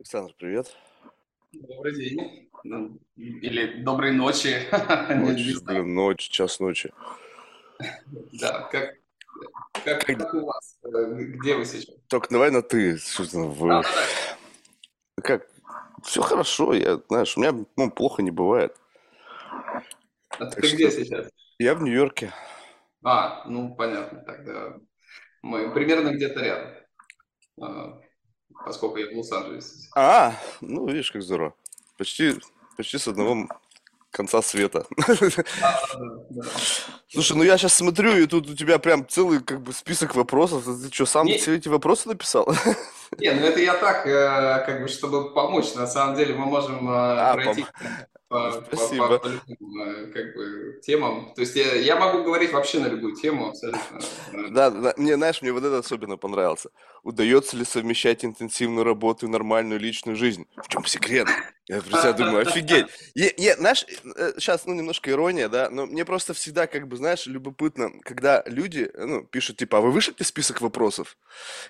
Александр, привет. Добрый день. Ну, Или доброй ночи. Ночь, блин, ночь, час ночи. Да, как, как, Как- у вас? Э, Где вы сейчас? Только давай на ты. Что ты, в- Да, да, да. Как? Все хорошо, я, знаешь, у меня ну, плохо не бывает. А ты Так что- где сейчас? Я в Нью-Йорке. А, ну понятно, тогда мы примерно где-то рядом, А, поскольку я в Лос-Анджелесе. А, ну видишь, как здорово. Почти, почти с одного конца света. Слушай, ну я сейчас смотрю, и тут у тебя прям целый как бы список вопросов. Ты что, сам Не- все эти вопросы написал? Не, ну это я так, э, как бы, чтобы помочь. На самом деле мы можем э, А, пройти пом- по, Спасибо. по- по любым, э, как бы, темам. То есть я, я могу говорить вообще на любую тему абсолютно. Да, да, мне, знаешь, мне вот это особенно понравился. Удается ли совмещать интенсивную работу и нормальную личную жизнь? В чем секрет? Я про себя думаю, офигеть. Е, знаешь, сейчас, ну, немножко ирония, да, но мне просто всегда, как бы, знаешь, любопытно, когда люди, э, ну, пишут, типа, а вы вышлите список вопросов?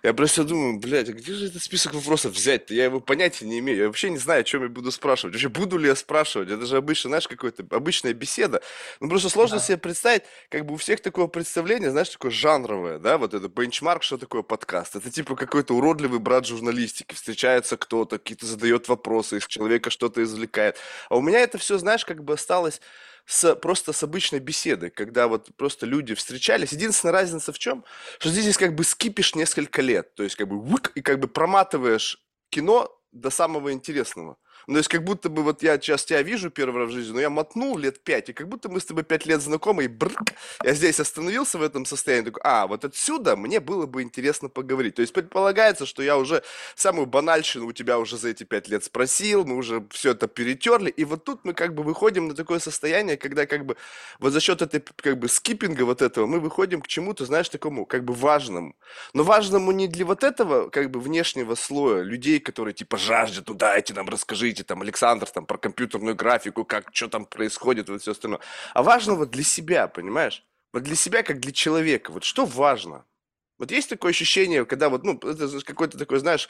Я просто думаю, блядь, а где же этот список вопросов взять-то? Я его понятия не имею. Я вообще не знаю, о чем я буду спрашивать. Вообще, буду ли я спрашивать? Это же обычно, знаешь, какая-то обычная беседа. Ну, просто сложно Да. себе представить, как бы у всех такое представление, знаешь, такое жанровое, да, вот это бенчмарк, что такое подкаст. Это типа какой-то уродливый брат журналистики. Встречается кто-то, какие-то задает вопросы, из человека что-то извлекает. А у меня это все, знаешь, как бы осталось с, просто с обычной беседы, когда вот просто люди встречались. Единственная разница в чем? Что здесь есть как бы скипишь несколько лет. То есть как бы вык, и как бы проматываешь кино до самого интересного. Ну, то есть как будто бы вот я сейчас тебя вижу первый раз в жизни, но я мотнул лет пять, и как будто мы с тобой пять лет знакомы, и брк, я здесь остановился в этом состоянии, такой, а, вот отсюда мне было бы интересно поговорить. То есть предполагается, что я уже самую банальщину у тебя уже за эти пять лет спросил, мы уже все это перетерли, и вот тут мы как бы выходим на такое состояние, когда как бы вот за счет этой как бы скиппинга вот этого мы выходим к чему-то, знаешь, такому как бы важному. Но важному не для вот этого как бы внешнего слоя людей, которые типа жаждут, ну дайте нам, расскажите, там, Александр, там, про компьютерную графику, как, что там происходит, вот все остальное. А важного для себя, понимаешь? Вот для себя, как для человека. Вот что важно? Вот есть такое ощущение, когда вот, ну, это какое-то такое, знаешь,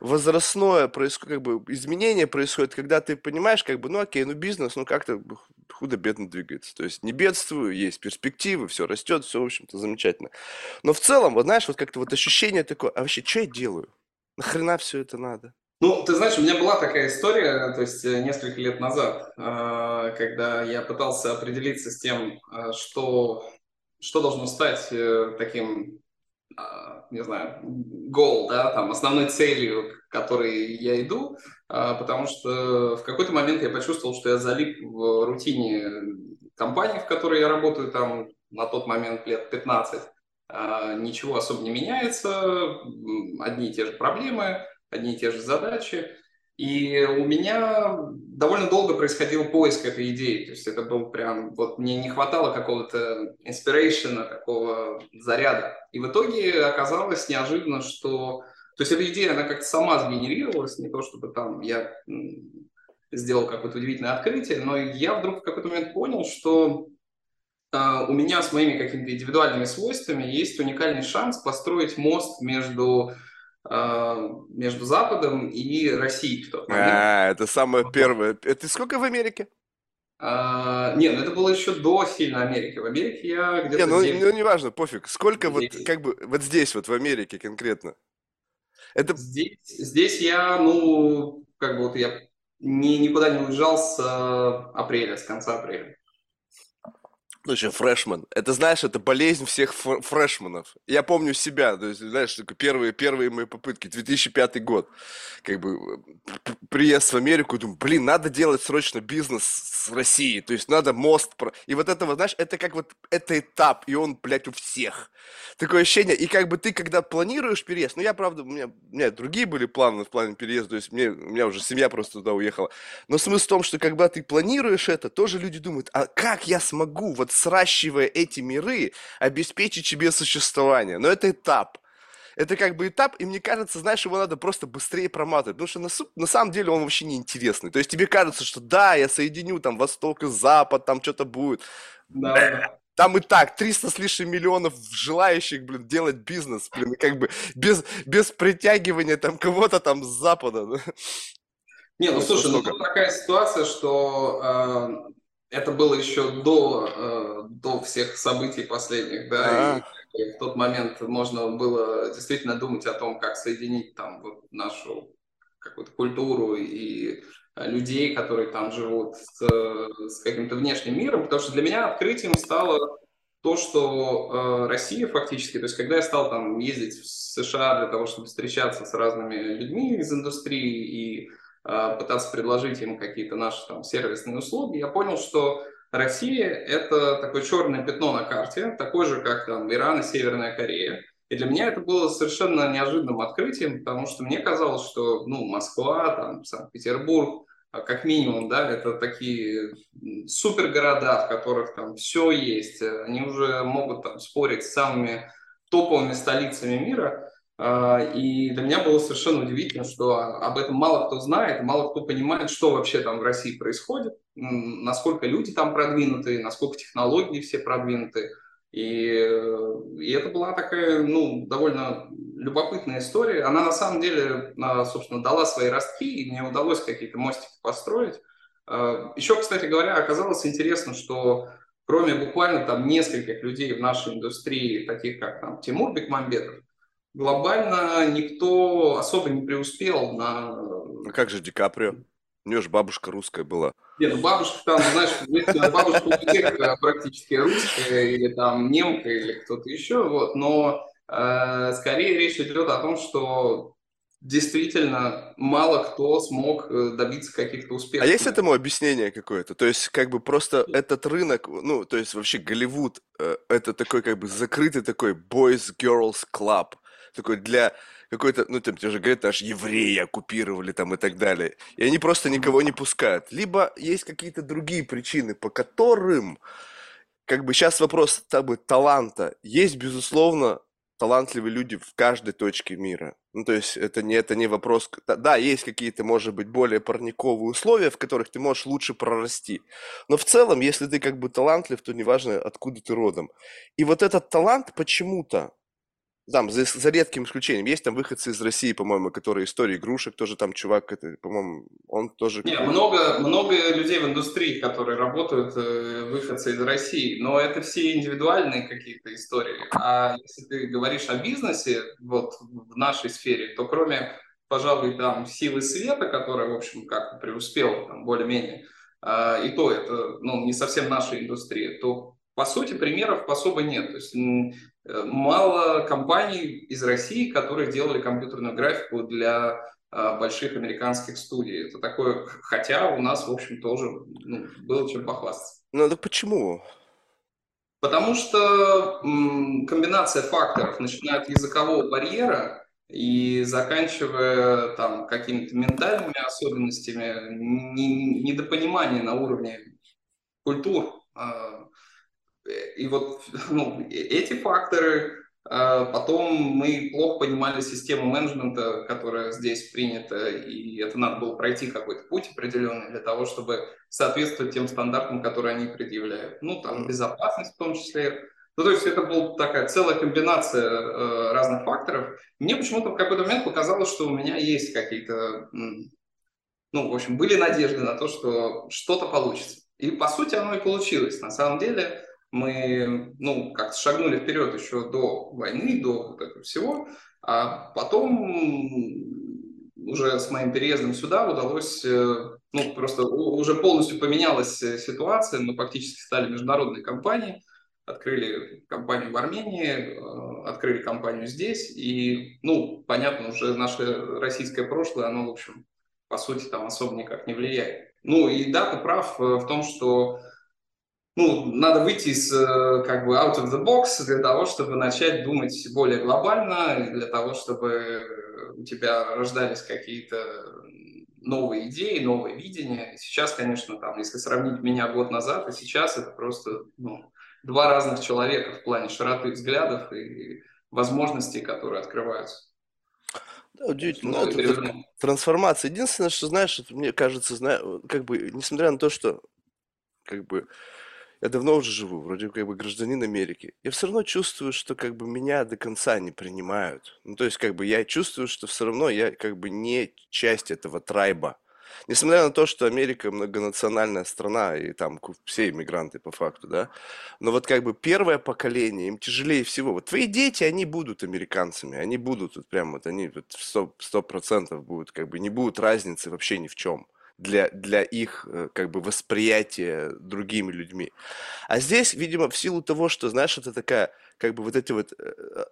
возрастное происходит, как бы изменение происходит, когда ты понимаешь, как бы, ну окей, ну бизнес, ну как-то худо-бедно двигается. То есть не бедствую, есть перспективы, все растет, все, в общем-то, замечательно. Но в целом, вот знаешь, вот как-то вот ощущение такое, а вообще, что я делаю? Нахрена все это надо? Ну, ты знаешь, у меня была такая история, то есть э, несколько лет назад, э, когда я пытался определиться с тем, э, что, что должно стать таким, не знаю, goal, да, там, основной целью, к которой я иду, потому что в какой-то момент я почувствовал, что я залип в рутине компании, в которой я работаю, там, на тот момент лет 15, Э, ничего особо не меняется, одни и те же проблемы, одни и те же задачи. И у меня довольно долго происходил поиск этой идеи. То есть это был прям, вот мне не хватало какого-то inspiration, такого заряда. И в итоге оказалось неожиданно, что... То есть эта идея, она как-то сама сгенерировалась, не то чтобы там я сделал какое-то удивительное открытие, но я вдруг в какой-то момент понял, что э, у меня с моими какими-то индивидуальными свойствами есть уникальный шанс построить мост между между Западом и Россией в тот момент. А, это самое первое. Э, Ты сколько в Америке? А, не, ну это было еще до сильно Америки. В Америке я Не, где-то ну, 9 ну неважно, пофиг. Сколько вот, Десять. как бы, вот здесь, вот в Америке конкретно? Это, Здесь, здесь я, ну, как бы вот я ни, никуда не уезжал с э, апреля, с конца апреля. Ну, еще фрешман. Это, знаешь, это болезнь всех фр- фрешманов. Я помню себя, то есть, знаешь, первые, первые мои попытки, 2005 год, как бы приезд в Америку, думаю, блин, надо делать срочно бизнес с Россией, то есть надо мост, про- и вот этого, знаешь, это как вот, это этап, и он, блядь, у всех. Такое ощущение, и как бы ты, когда планируешь переезд, ну, я, правда, у меня, у меня другие были планы в плане переезда, то есть мне, у меня уже семья просто туда уехала, но смысл в том, что когда ты планируешь это, тоже люди думают, а как я смогу, вот сращивая эти миры, обеспечить себе существование? Но это этап. Это как бы этап, и мне кажется, знаешь, его надо просто быстрее проматывать, потому что на, на самом деле он вообще не интересный. То есть тебе кажется, что да, я соединю там Восток и Запад, там что-то будет. Да, да. Там и так 300 с лишним миллионов желающих, блин, делать бизнес, блин, как бы без, без притягивания там кого-то там с запада. Не, ну слушай, ну тут такая ситуация, что э, это было еще до, э, до всех событий последних, да, и, и в тот момент можно было действительно думать о том, как соединить там вот нашу какую-то культуру и э, людей, которые там живут с, с каким-то внешним миром, потому что для меня открытием стало то, что э, Россия фактически, то есть когда я стал там ездить в США для того, чтобы встречаться с разными людьми из индустрии и э, пытаться предложить им какие-то наши там сервисные услуги, я понял, что Россия – это такое черное пятно на карте, такое же, как там Иран и Северная Корея. И для меня это было совершенно неожиданным открытием, потому что мне казалось, что ну, Москва, там, Санкт-Петербург, а, как минимум, да, это такие супергорода, в которых там все есть. Они уже могут там спорить с самыми топовыми столицами мира. А, и для меня было совершенно удивительно, что об этом мало кто знает, мало кто понимает, что вообще там в России происходит, насколько люди там продвинуты, насколько технологии все продвинуты. И, и это была такая, ну, довольно любопытная история. Она на самом деле, а, собственно, дала свои ростки, и мне удалось какие-то мостики построить. А, Еще, кстати говоря, оказалось интересно, что кроме буквально там нескольких людей в нашей индустрии, таких как там Тимур Бекмамбетов, глобально никто особо не преуспел на... Ну как же Ди Каприо? У нее же бабушка русская была. Нет, ну бабушка там, знаешь, бабушка у всех э, практически русская, или там немка, или кто-то еще, вот, но э, скорее речь идет о том, что действительно мало кто смог э, добиться каких-то успехов. А есть этому объяснение какое-то? То есть, как бы просто этот рынок, ну, то есть вообще Голливуд, э, это такой как бы закрытый такой boys, girls club, такой для какой-то, ну, там, тебе же говорят, аж евреи оккупировали там и так далее. И они просто никого не пускают. Либо есть какие-то другие причины, по которым, как бы сейчас вопрос как бы, таланта. Есть, безусловно, талантливые люди в каждой точке мира. Ну, то есть это не, это не вопрос... Да, есть какие-то, может быть, более парниковые условия, в которых ты можешь лучше прорасти. Но в целом, если ты как бы талантлив, то неважно, откуда ты родом. И вот этот талант почему-то там, за, за редким исключением. Есть там выходцы из России, по-моему, которые истории игрушек, тоже там чувак, это, по-моему, он тоже... Не, много, много людей в индустрии, которые работают, э, выходцы из России, но это все индивидуальные какие-то истории. А если ты говоришь о бизнесе, вот в нашей сфере, то кроме, пожалуй, там силы света, которая, в общем, как-то преуспела, там, более-менее, а, и то это, ну, не совсем наша индустрия, то по сути, примеров особо нет. То есть мало компаний из России, которые делали компьютерную графику для а, больших американских студий. Это такое, хотя у нас, в общем, тоже ну, было чем похвастаться. Ну, да почему? Потому что м, комбинация факторов, начиная от языкового барьера и заканчивая там какими-то ментальными особенностями, не, недопонимание на уровне культур, а, и вот ну, эти факторы, а, потом мы плохо понимали систему менеджмента, которая здесь принята, и это надо было пройти какой-то путь определенный для того, чтобы соответствовать тем стандартам, которые они предъявляют. Ну, там, безопасность в том числе. Ну, то есть это была такая целая комбинация э, разных факторов. Мне почему-то в какой-то момент показалось, что у меня есть какие-то, ну, в общем, были надежды на то, что что-то получится. И, по сути, оно и получилось. На самом деле, мы, ну, как-то шагнули вперед еще до войны, до вот этого всего, а потом уже с моим переездом сюда удалось, э, ну, просто уже полностью поменялась э, ситуация, мы фактически стали международной компанией, открыли компанию в Армении, э, открыли компанию здесь, и, ну, понятно, уже наше российское прошлое, оно, в общем, по сути, там особо никак не влияет. Ну, и да, ты прав в том, что ну, надо выйти из, э, как бы, out of the box для того, чтобы начать думать более глобально, для того, чтобы у тебя рождались какие-то новые идеи, новые видения. Сейчас, конечно, там, если сравнить меня год назад и сейчас, это просто ну, два разных человека в плане широты взглядов и возможностей, которые открываются. Да, удивительно. Ну, это, трансформация. Единственное, что, знаешь, мне кажется, знаю, как бы, несмотря на то, что как бы я давно уже живу, вроде как бы гражданин Америки, я все равно чувствую, что как бы меня до конца не принимают. Ну, то есть как бы я чувствую, что все равно я как бы не часть этого трайба. Несмотря на то, что Америка многонациональная страна, и там все иммигранты по факту, да, но вот как бы первое поколение, им тяжелее всего. Вот твои дети, они будут американцами, они будут вот прям вот, они вот сто процентов будут, как бы не будут разницы вообще ни в чем для, для их э, как бы восприятия другими людьми. А здесь, видимо, в силу того, что, знаешь, это такая, как бы вот эти вот э, э,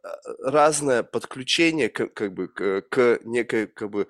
разное подключение к, как бы к, к некой, как бы,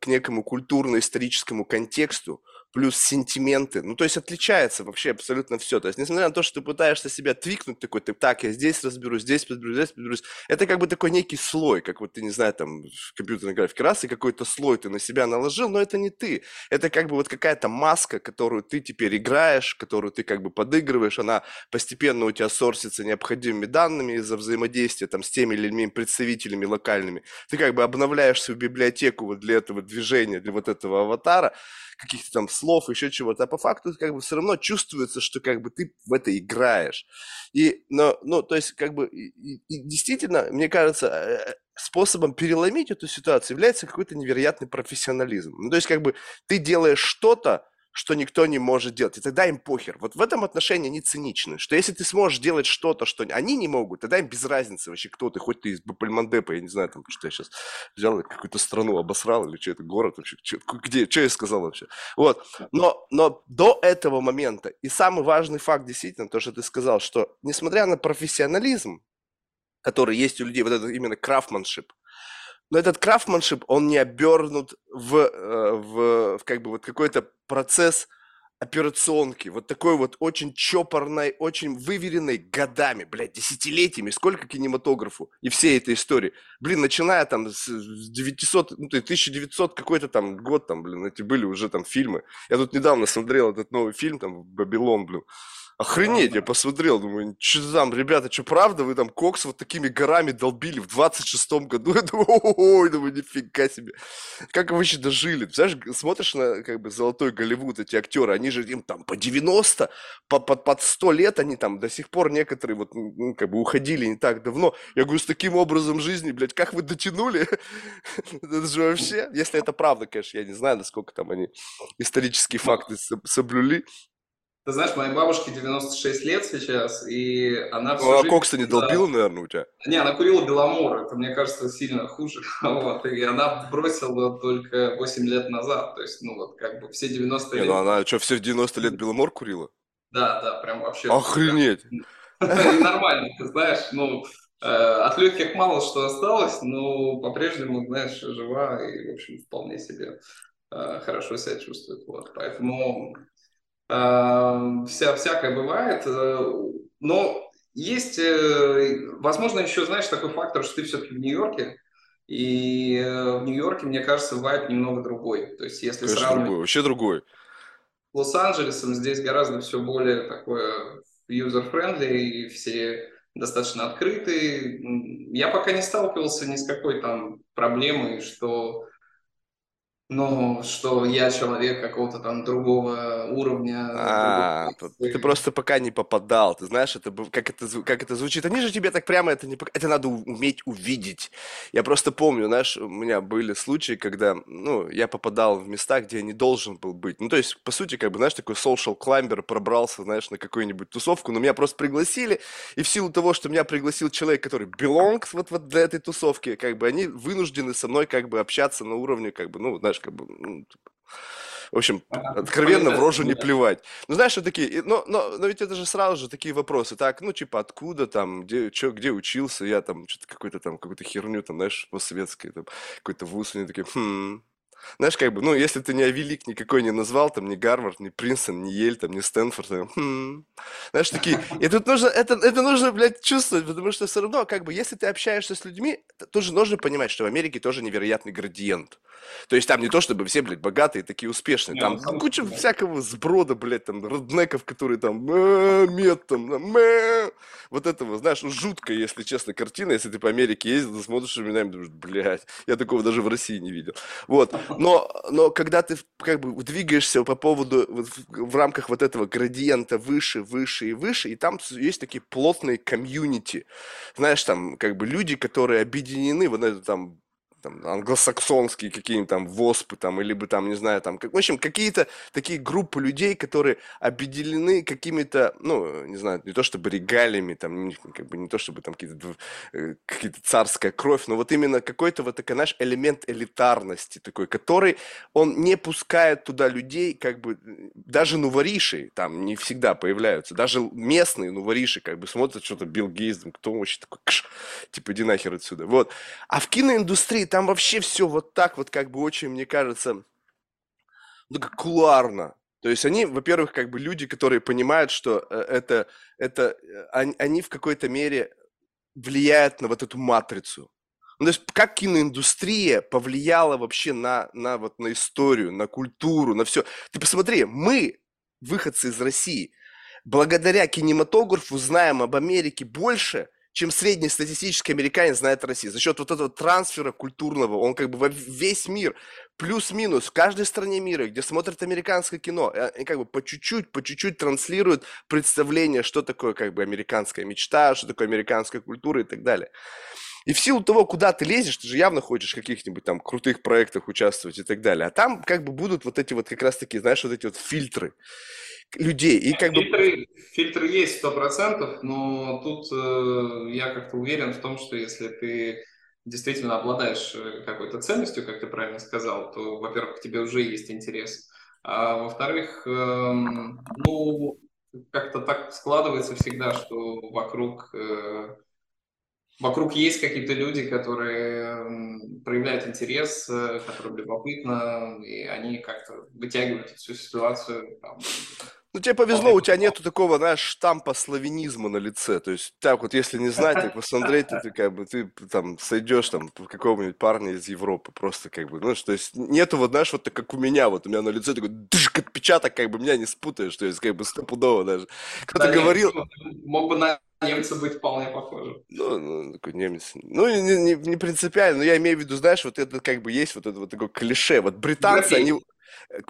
к некому культурно-историческому контексту, плюс сентименты. Ну, то есть отличается вообще абсолютно все. То есть, несмотря на то, что ты пытаешься себя твикнуть, такой, ты, так, я здесь разберусь, здесь разберусь, здесь разберусь, это как бы такой некий слой, как вот ты, не знаю, там, в компьютерной графике раз, и какой-то слой ты на себя наложил, но это не ты. Это как бы вот какая-то маска, которую ты теперь играешь, которую ты как бы подыгрываешь, она постепенно у тебя сорсится необходимыми данными из-за взаимодействия там с теми людьми, представителями локальными. Ты как бы обновляешь свою библиотеку вот для этого движения, для вот этого аватара, каких-то там слов, еще чего-то, а по факту как бы все равно чувствуется, что как бы ты в это играешь. И, но, ну, то есть как бы и, и действительно, мне кажется, э, способом переломить эту ситуацию является какой-то невероятный профессионализм. Ну, то есть как бы ты делаешь что-то, что никто не может делать. И тогда им похер. Вот в этом отношении они циничны, что если ты сможешь делать что-то, что они не могут, тогда им без разницы вообще, кто ты, хоть ты из Бапальмандепа, я не знаю, там, что я сейчас взял какую-то страну, обосрал, или что это, город вообще, что, где, что я сказал вообще. Вот, но, но до этого момента, и самый важный факт действительно, то, что ты сказал, что несмотря на профессионализм, который есть у людей, вот это именно крафтманшип, но этот крафтманшип, он не обернут в, э, в, в как бы вот какой-то процесс операционки, вот такой вот очень чопорной, очень выверенной годами, блядь, десятилетиями, сколько кинематографу и всей этой истории. Блин, начиная там с 900, ну, 1900 какой-то там год, там, блин, эти были уже там фильмы. Я тут недавно смотрел этот новый фильм, там, «Бабилон», блин. Охренеть, я посмотрел, думаю, что там, ребята, что правда, вы там кокс вот такими горами долбили в 26-м году? Я думаю, ой, думаю, нифига себе. Как вы вообще дожили? Знаешь, смотришь на как бы золотой Голливуд, эти актеры, они же им там по 90, по, под, под 100 лет они там до сих пор некоторые вот ну, как бы уходили не так давно. Я говорю, с таким образом жизни, блядь, как вы дотянули? Это же вообще, если это правда, конечно, я не знаю, насколько там они исторические факты соблюли. Ты знаешь, моей бабушке 96 лет сейчас, и она всю Ну, а жизнь... кокса не долбила, наверное, у тебя? Не, она курила Беломор, это, мне кажется, сильно хуже. Вот, и она бросила только 8 лет назад, то есть, ну, вот, как бы все 90 не, лет... ну она что, все в 90 лет Беломор курила? Да, да, прям вообще... Охренеть! Нормально, ты знаешь, ну, э, от легких мало что осталось, но по-прежнему, знаешь, жива и, в общем, вполне себе э, хорошо себя чувствует. Вот. Поэтому вся, всякое бывает, э, но есть, э, возможно, еще, знаешь, такой фактор, что ты все-таки в Нью-Йорке, и э, в Нью-Йорке, мне кажется, вайп немного другой. То есть, если Конечно, сравнивать другой, вообще другой. Лос-Анджелесом, здесь гораздо все более такое user-friendly, и все достаточно открытые. Я пока не сталкивался ни с какой там проблемой, что ну, что я человек какого-то там другого уровня. А, ты просто пока не попадал, ты знаешь, это как это как это звучит. Они же тебе так прямо это не это надо уметь увидеть. Я просто помню, знаешь, у меня были случаи, когда, ну, я попадал в места, где я не должен был быть. Ну, то есть, по сути, как бы, знаешь, такой social climber пробрался, знаешь, на какую-нибудь тусовку, но меня просто пригласили, и в силу того, что меня пригласил человек, который belongs вот, вот для этой тусовки, как бы, они вынуждены со мной, как бы, общаться на уровне, как бы, ну, знаешь, знаешь, как бы, ну, типа, в общем, откровенно в рожу не плевать. Ну, знаешь, что такие, но, но, но ведь это же сразу же такие вопросы, так, ну, типа, откуда там, где, чё, где учился, я там, что-то какой-то там, какую-то херню там, знаешь, постсоветской, там, какой-то вуз, они такие, хм, знаешь, как бы, ну, если ты не велик никакой не назвал, там, ни Гарвард, ни Принстон, ни Ель, там, ни Стэнфорд, там, хм. знаешь, такие, и тут нужно, это, это нужно, блядь, чувствовать, потому что все равно, как бы, если ты общаешься с людьми, тоже нужно понимать, что в Америке тоже невероятный градиент. То есть там не то, чтобы все, блядь, богатые, такие успешные, там куча всякого сброда, блядь, там, роднеков, которые там, мед, там, мэ. вот этого, знаешь, ну, жутко, если честно, картина, если ты по Америке ездил, смотришь временами, думаешь, блядь, я такого даже в России не видел. Вот, Но, но когда ты как бы двигаешься по поводу, в, в рамках вот этого градиента выше, выше и выше, и там есть такие плотные комьюнити. Знаешь, там как бы люди, которые объединены, вот это там там, англосаксонские какие-нибудь там ВОСПы, там, или бы там, не знаю, там, как, в общем, какие-то такие группы людей, которые объединены какими-то, ну, не знаю, не то чтобы регалиями, там, как бы не то чтобы там какие-то, э, какие-то царская кровь, но вот именно какой-то вот такой наш элемент элитарности такой, который, он не пускает туда людей, как бы, даже нувориши там не всегда появляются, даже местные нувориши как бы смотрят что-то Билл Гейтс, кто вообще такой, кш, типа, иди нахер отсюда, вот. А в киноиндустрии там вообще все вот так вот, как бы очень, мне кажется, ну, как кулуарно. То есть они, во-первых, как бы люди, которые понимают, что э, это, это э, они, они в какой-то мере влияют на вот эту матрицу. Ну, то есть как киноиндустрия повлияла вообще на, на, вот, на историю, на культуру, на все. Ты посмотри, мы, выходцы из России, благодаря кинематографу знаем об Америке больше, чем среднестатистический американец знает Россию. За счет вот этого трансфера культурного, он как бы во весь мир, плюс-минус, в каждой стране мира, где смотрят американское кино, э, и как бы по чуть-чуть, по чуть-чуть транслируют представление, что такое как бы американская мечта, что такое американская культура и так далее. И в силу того, куда ты лезешь, ты же явно хочешь в каких-нибудь там крутых проектах участвовать и так далее. А там как бы будут вот эти вот как раз-таки, знаешь, вот эти вот фильтры людей. И как фильтры, бы... фильтры есть сто процентов, но тут э, я как-то уверен в том, что если ты действительно обладаешь э, какой-то ценностью, как ты правильно сказал, то, во-первых, к тебе уже есть интерес. А во-вторых, э, ну, как-то так складывается всегда, что вокруг, э, вокруг есть какие-то люди, которые проявляют интерес, э, которым любопытно, и они как-то вытягивают всю ситуацию там, ну, тебе повезло, у тебя нету такого, знаешь, штампа славянизма на лице. То есть, так вот, если не знать, так посмотреть, ты как бы, ты там сойдешь там какого-нибудь парня из Европы, просто как бы, ну, то есть, нету вот, знаешь, вот так, как у меня, вот у меня на лице такой дышк, отпечаток, как бы, меня не спутаешь, то есть, как бы, стопудово даже. Кто-то да, говорил... Мог бы на немца быть вполне похожим. Ну, ну такой немец. Ну, не, не, не принципиально, но я имею в виду, знаешь, вот это как бы есть вот это вот такое клише. Вот британцы, Европей. они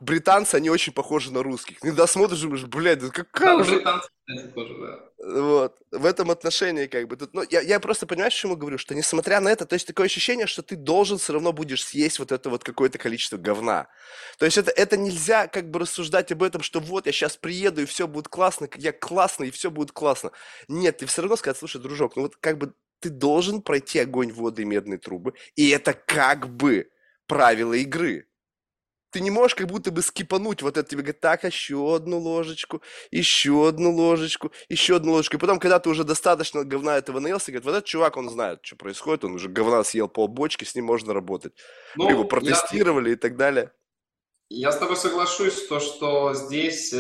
британцы, они очень похожи на русских. Иногда смотришь, думаешь, блядь, да какая да, уже... британцы, тоже, да. Вот, в этом отношении как бы, тут, ну, я, я просто, понимаешь, чему говорю, что несмотря на это, то есть такое ощущение, что ты должен все равно будешь съесть вот это вот какое-то количество говна. То есть это, это нельзя как бы рассуждать об этом, что вот я сейчас приеду и все будет классно, я классный и все будет классно. Нет, ты все равно сказать, слушай, дружок, ну вот как бы ты должен пройти огонь, воды и медные трубы, и это как бы правила игры ты не можешь как будто бы скипануть, вот это тебе говорит, так, еще одну ложечку, еще одну ложечку, еще одну ложечку. И потом, когда ты уже достаточно говна этого наелся, говорит, вот этот чувак, он знает, что происходит, он уже говна съел пол бочки, с ним можно работать. Ну, Мы его протестировали я... и так далее. Я с тобой соглашусь, то, что здесь э,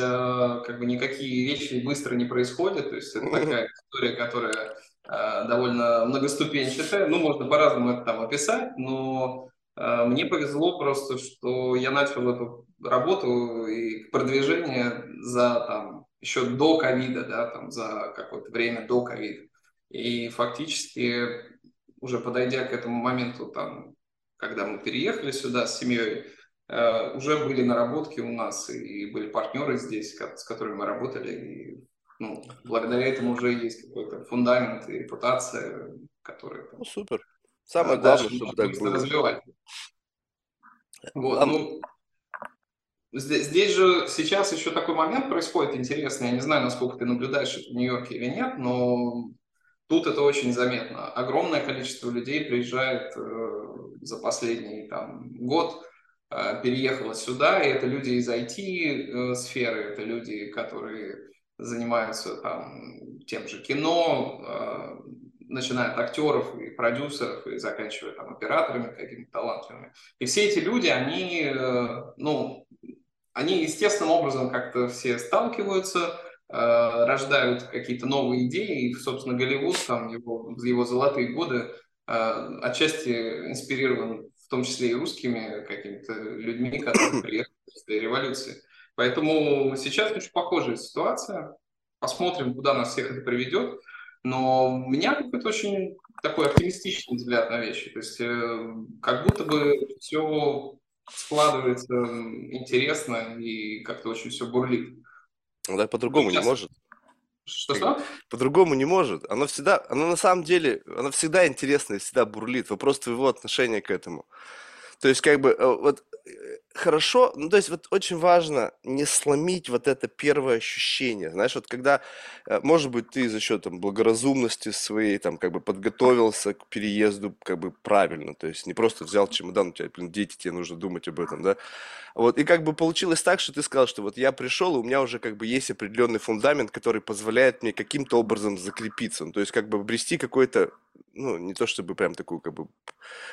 как бы никакие вещи быстро не происходят, то есть это такая история, которая э, довольно многоступенчатая, ну, можно по-разному это там описать, но мне повезло просто, что я начал эту работу и продвижение за там еще до ковида, да, там за какое-то время до ковида. И фактически уже подойдя к этому моменту, там, когда мы переехали сюда с семьей, э, уже были наработки у нас и были партнеры здесь, с которыми мы работали. И ну, благодаря этому уже есть какой-то фундамент и репутация, которая... Ну, супер. Самое главное, чтобы так было. Развивать. Вот, ну, здесь, здесь же сейчас еще такой момент происходит интересный. Я не знаю, насколько ты наблюдаешь это в Нью-Йорке или нет, но тут это очень заметно. Огромное количество людей приезжает э, за последний там, год, э, переехало сюда, и это люди из IT-сферы, э, это люди, которые занимаются там, тем же кино, э, начиная от актеров и продюсеров и заканчивая там операторами какими-то талантливыми. И все эти люди, они, э, ну, они естественным образом как-то все сталкиваются, э, рождают какие-то новые идеи, и, собственно, Голливуд, там, его, его золотые годы, э, отчасти инспирирован в том числе и русскими какими-то людьми, которые приехали после революции. Поэтому сейчас очень похожая ситуация. Посмотрим, куда нас всех это приведет. Но у меня какой-то очень такой оптимистичный взгляд на вещи. То есть э, как будто бы все складывается интересно и как-то очень все бурлит. Ну да, по-другому не может. Что-что? По-другому не может. Оно всегда, оно на самом деле, оно всегда интересно и всегда бурлит. Вопрос твоего отношения к этому. То есть, как бы, э, вот э, хорошо, ну, то есть, вот очень важно не сломить вот это первое ощущение. Знаешь, вот когда, э, может быть, ты за счет там благоразумности своей, там, как бы подготовился к переезду, как бы правильно, то есть не просто взял чемодан, у тебя, блин, дети, тебе нужно думать об этом, да. Вот, и как бы получилось так, что ты сказал, что вот я пришел, и у меня уже как бы есть определенный фундамент, который позволяет мне каким-то образом закрепиться, ну, то есть как бы обрести какой-то ну, не то чтобы прям такую, как бы,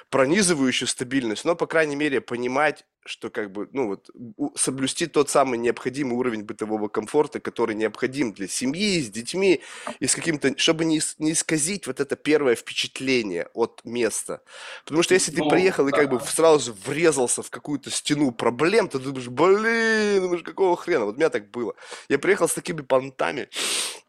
пронизывающую стабильность, но, по крайней мере, понимать, что, как бы, ну, вот, соблюсти тот самый необходимый уровень бытового комфорта, который необходим для семьи, с детьми, и с каким-то, чтобы не, не исказить вот это первое впечатление от места. Потому что если ты ну, приехал и как бы сразу врезался в какую-то стену проблем, то ты думаешь, блин, думаешь, какого хрена? Вот у меня так было. Я приехал с такими понтами,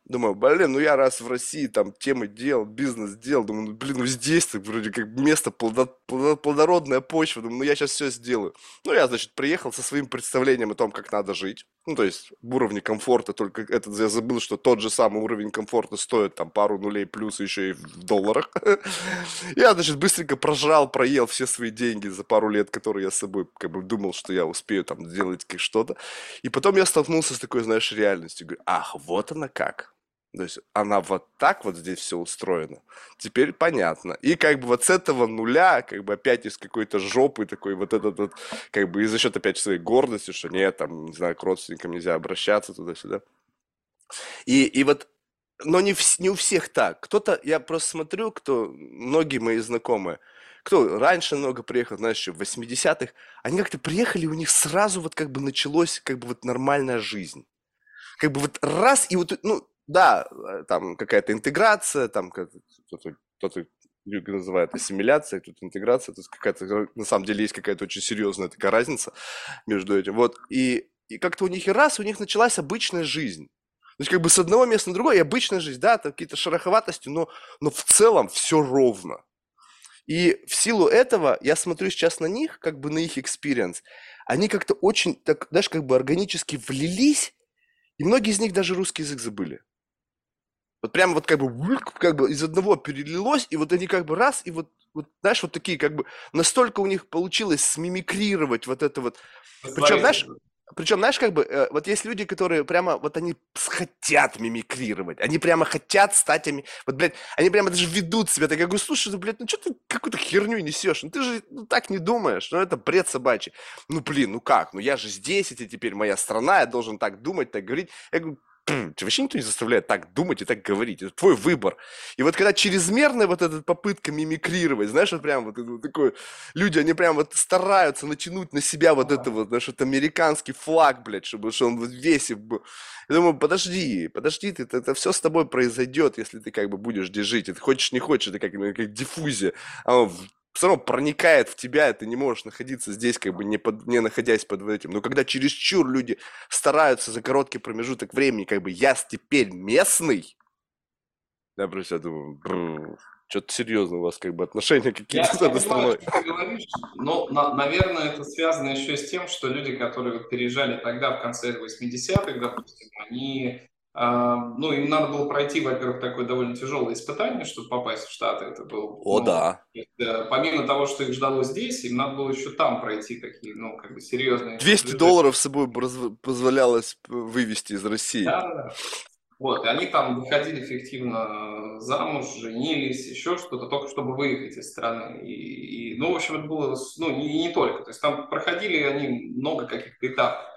Думаю, блин, ну я раз в России там темы делал, бизнес делал, думаю, ну, блин, ну здесь так вроде как место, плодо, плодородная почва, думаю, ну я сейчас все сделаю. Ну я, значит, приехал со своим представлением о том, как надо жить, ну то есть уровне комфорта, только этот я забыл, что тот же самый уровень комфорта стоит там пару нулей плюс еще и в долларах. Я, значит, быстренько прожрал, проел все свои деньги за пару лет, которые я с собой как бы думал, что я успею там сделать что-то. И потом я столкнулся с такой, знаешь, реальностью. Говорю, ах, вот она как. То есть она вот так вот здесь все устроено. Теперь понятно. И как бы вот с этого нуля, как бы опять из какой-то жопы такой вот этот вот, как бы и за счет опять своей гордости, что нет, там, не знаю, к родственникам нельзя обращаться туда-сюда. И, и вот, но не, в, не у всех так. Кто-то, я просто смотрю, кто, многие мои знакомые, кто раньше много приехал, знаешь, еще в 80-х, они как-то приехали, у них сразу вот как бы началось как бы вот нормальная жизнь. Как бы вот раз, и вот, ну, да, э, там какая-то интеграция, там кто-то, кто-то называет ассимиляция, тут интеграция, есть какая-то, на самом деле есть какая-то очень серьезная такая разница между этим. Вот, и, и как-то у них и раз, у них началась обычная жизнь. То есть как бы с одного места на другое, и обычная жизнь, да, там какие-то шероховатости, но, но в целом все ровно. И в силу этого я смотрю сейчас на них, как бы на их experience. Они как-то очень, так, знаешь, как бы органически влились, и многие из них даже русский язык забыли. Вот прямо вот как бы, как бы из одного перелилось, и вот они как бы раз, и вот, вот знаешь, вот такие как бы, настолько у них получилось смимикрировать вот это вот. Причем, знаешь, причем, знаешь, как бы, э, вот есть люди, которые прямо, вот они хотят мимикрировать, они прямо хотят стать, ами... вот, блядь, они прямо даже ведут себя, так я говорю, слушай, ну, блядь, ну что ты какую-то херню несешь, ну ты же ну, так не думаешь, ну это бред собачий. Ну, блин, ну как, ну я же здесь, это теперь моя страна, я должен так думать, так говорить. Я говорю, тебя вообще никто не заставляет так думать и так говорить. Это твой выбор. И вот когда чрезмерная вот эта попытка мимикрировать, знаешь, вот прям вот, вот такое, люди, они прям вот стараются натянуть на себя вот это вот, знаешь, вот американский флаг, блядь, чтобы что он вот весь был. Я думаю, подожди, подожди, ты, это, это все с тобой произойдет, если ты как бы будешь здесь жить. Ты хочешь, не хочешь, это как, как диффузия. Оно все равно проникает в тебя, и ты не можешь находиться здесь, как бы не, под, не находясь под этим. Но когда чересчур люди стараются за короткий промежуток времени, как бы я теперь местный, я просто думаю, что-то серьезно у вас как бы отношения какие-то с этой страной. Но, на, наверное, это связано еще с тем, что люди, которые переезжали тогда, в конце 80-х, допустим, они ну, им надо было пройти, во-первых, такое довольно тяжелое испытание, чтобы попасть в Штаты. Это был, О, ну, да. Это, помимо того, что их ждало здесь, им надо было еще там пройти такие, ну, как бы серьезные... 200 движения. долларов с собой позволялось вывести из России. Да, да. Вот, и они там выходили эффективно замуж, женились, еще что-то, только чтобы выехать из страны. И, и ну, в общем, это было, ну, не, не только. То есть там проходили они много каких-то этапов.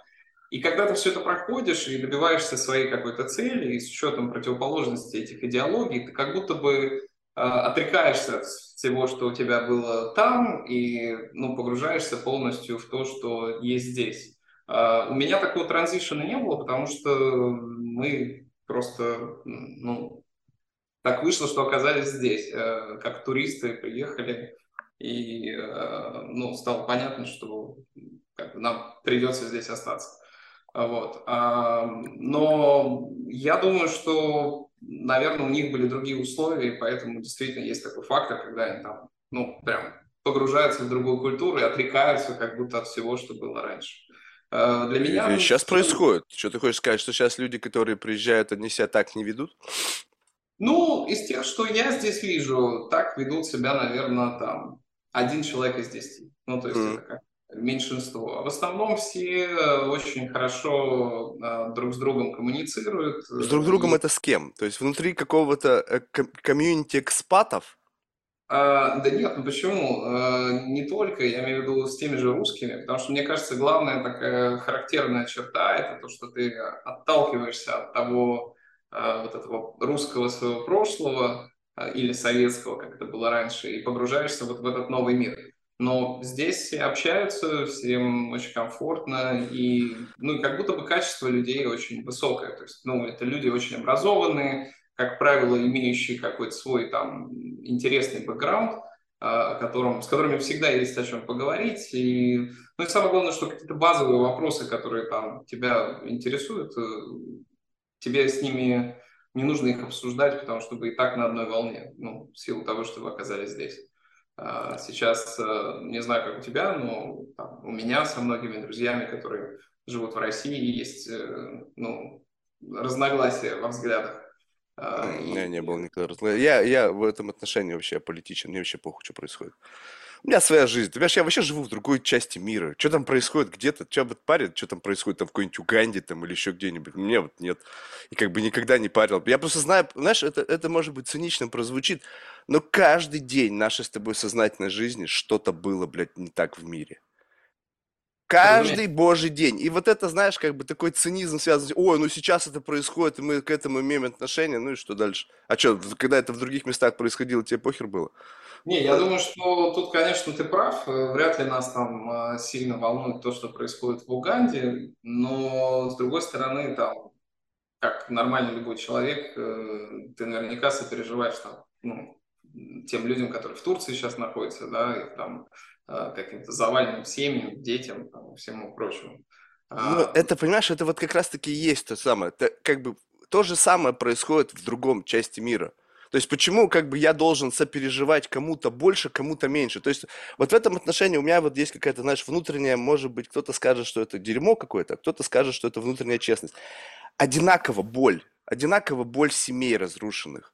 И когда ты все это проходишь и добиваешься своей какой-то цели, и с учетом противоположности этих идеологий, ты как будто бы э, отрекаешься от всего, что у тебя было там, и ну, погружаешься полностью в то, что есть здесь. Э, у меня такого транзишена не было, потому что мы просто, ну, так вышло, что оказались здесь, э, как туристы приехали, и э, ну, стало понятно, что как бы, нам придется здесь остаться. Вот. Но я думаю, что, наверное, у них были другие условия, и поэтому действительно есть такой фактор, когда они там, ну, прям погружаются в другую культуру и отрекаются как будто от всего, что было раньше. Э, для меня... Сейчас происходит. Что ты хочешь сказать, что сейчас люди, которые приезжают, они себя так не ведут? Ну, из тех, что я здесь вижу, так ведут себя, наверное, там один человек из десяти. Ну, то есть mm. это как меньшинство. В основном все очень хорошо э, друг с другом коммуницируют. С друг другом и... это с кем? То есть внутри какого-то э, комьюнити экспатов? А, да нет, ну почему? А, не только, я имею в виду с теми же русскими, потому что мне кажется, главная такая характерная черта это то, что ты отталкиваешься от того а, вот этого русского своего прошлого а, или советского, как это было раньше, и погружаешься вот в этот новый мир. Но здесь все общаются, всем очень комфортно, и, ну, и как будто бы качество людей очень высокое. То есть, ну, это люди очень образованные, как правило, имеющие какой-то свой там интересный бэкграунд, а, которым, с которыми всегда есть о чем поговорить. И, ну и самое главное, что какие-то базовые вопросы, которые там тебя интересуют, э, тебе с ними не нужно их обсуждать, потому что вы и так на одной волне, ну, в силу того, что вы оказались здесь. А, сейчас, э, не знаю, как у тебя, но там, у меня со многими друзьями, которые живут в России, есть э, ну, разногласия во взглядах. А, у меня не было никогда Я, я в этом отношении вообще политичен, мне вообще похуй, что происходит. У меня своя жизнь. Ты понимаешь, я вообще живу в другой части мира. Что там происходит где-то? Что вот парит? Что там происходит там в какой-нибудь Уганде там или еще где-нибудь? Мне вот нет. И как бы никогда не парил. Я просто знаю, знаешь, это, это может быть цинично прозвучит, но каждый день нашей с тобой сознательной жизни что-то было, блядь, не так в мире. Каждый божий день. И вот это, знаешь, как бы такой цинизм связан. Ой, ну сейчас это происходит, и мы к этому имеем отношение, ну и что дальше? А что, когда это в других местах происходило, тебе похер было? Не, я думаю, что тут, конечно, ты прав. Вряд ли нас там э, сильно волнует то, что происходит в Уганде, но с другой стороны, там, как нормальный любой человек, э, ты наверняка сопереживаешь там, ну, тем людям, которые в Турции сейчас находятся, да, и там Э, каким-то заваленным семьям, детям там, и всему прочему. Ну, а, это, понимаешь, это вот как раз-таки есть то самое. Это как бы то же самое происходит в другом части мира. То есть почему как бы я должен сопереживать кому-то больше, кому-то меньше? То есть вот в этом отношении у меня вот есть какая-то, знаешь, внутренняя, может быть, кто-то скажет, что это дерьмо какое-то, а кто-то скажет, что это внутренняя честность. Одинаково боль, одинаково боль семей разрушенных,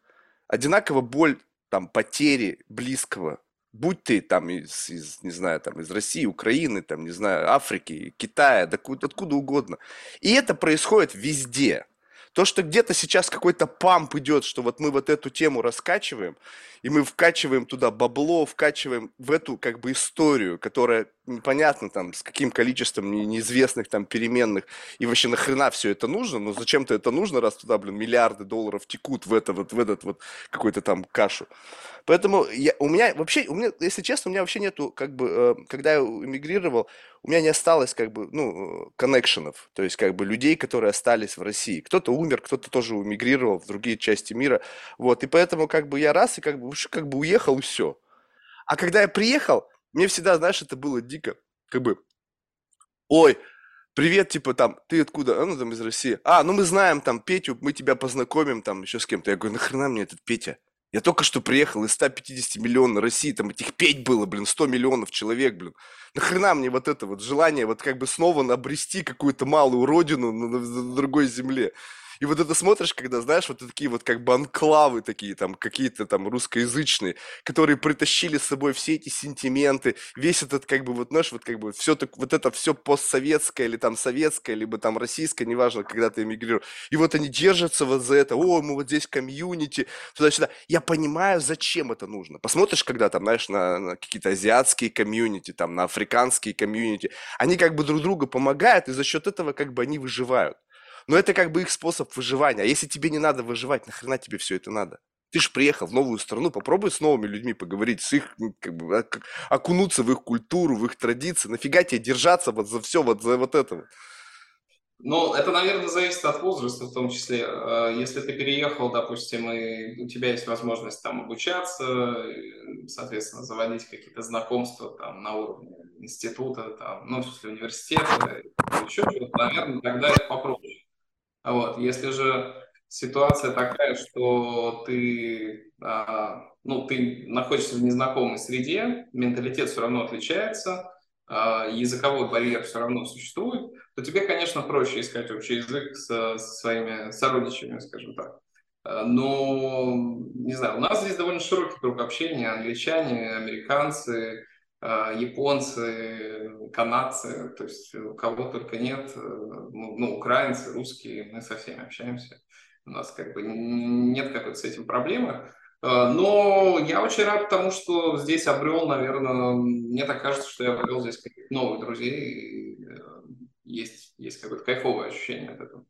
одинаково боль там потери близкого, будь ты там из, из, не знаю, там из России, Украины, там, не знаю, Африки, Китая, да откуда угодно. И это происходит везде. То, что где-то сейчас какой-то памп идет, что вот мы вот эту тему раскачиваем, и мы вкачиваем туда бабло, вкачиваем в эту как бы историю, которая непонятно там с каким количеством неизвестных там переменных, и вообще нахрена все это нужно, но зачем-то это нужно, раз туда, блин, миллиарды долларов текут в это вот, в этот вот какой-то там кашу. Поэтому я, у меня вообще, у меня, если честно, у меня вообще нету, как бы, э, когда я эмигрировал, у меня не осталось, как бы, ну, коннекшенов, то есть, как бы, людей, которые остались в России. Кто-то умер, кто-то тоже эмигрировал в другие части мира, вот, и поэтому, как бы, я раз и, как бы, как бы уехал, и все. А когда я приехал, мне всегда, знаешь, это было дико, как бы, ой, привет, типа, там, ты откуда? А, ну, там, из России. А, ну, мы знаем, там, Петю, мы тебя познакомим, там, еще с кем-то. Я говорю, нахрена мне этот Петя? Я только что приехал из 150 миллионов России, там этих петь было, блин, 100 миллионов человек, блин. Нахрена мне вот это вот желание вот как бы снова обрести какую-то малую родину на, на, на другой земле? И вот это смотришь, когда, знаешь, вот такие вот как бы анклавы такие, там, какие-то там русскоязычные, которые притащили с собой все эти сентименты, весь этот как бы вот, знаешь, вот как бы все так, вот это все постсоветское или там советское, либо там российское, неважно, когда ты эмигрируешь. И вот они держатся вот за это, о, мы вот здесь комьюнити, туда-сюда. Я понимаю, зачем это нужно. Посмотришь, когда там, знаешь, на, на какие-то азиатские комьюнити, там, на африканские комьюнити, они как бы друг другу помогают, и за счет этого как бы они выживают. Но это как бы их способ выживания. А если тебе не надо выживать, нахрена тебе все это надо? Ты же приехал в новую страну, попробуй с новыми людьми поговорить, с их, как бы, окунуться в их культуру, в их традиции. Нафига тебе держаться вот за все, вот за вот это Ну, это, наверное, зависит от возраста в том числе. Э, если ты переехал, допустим, и у тебя есть возможность там обучаться, соответственно, заводить какие-то знакомства там на уровне института, там, ну, в смысле университета, еще наверное, тогда это попроще. Вот. Если же ситуация такая, что ты, а, ну, ты находишься в незнакомой среде, менталитет все равно отличается, а, языковой барьер все равно существует, то тебе, конечно, проще искать общий язык со, со своими сородичами, скажем так. А, но, не знаю, у нас здесь довольно широкий круг общения, англичане, американцы, а, японцы, канадцы, то есть кого только нет, э, ну, ну, украинцы, русские, мы со всеми общаемся. У нас как бы нет какой-то с этим проблемы. А, но я очень рад тому, что здесь обрел, наверное, мне так кажется, что я обрел здесь каких-то новых друзей. Э, есть, есть какое-то кайфовое ощущение от этого.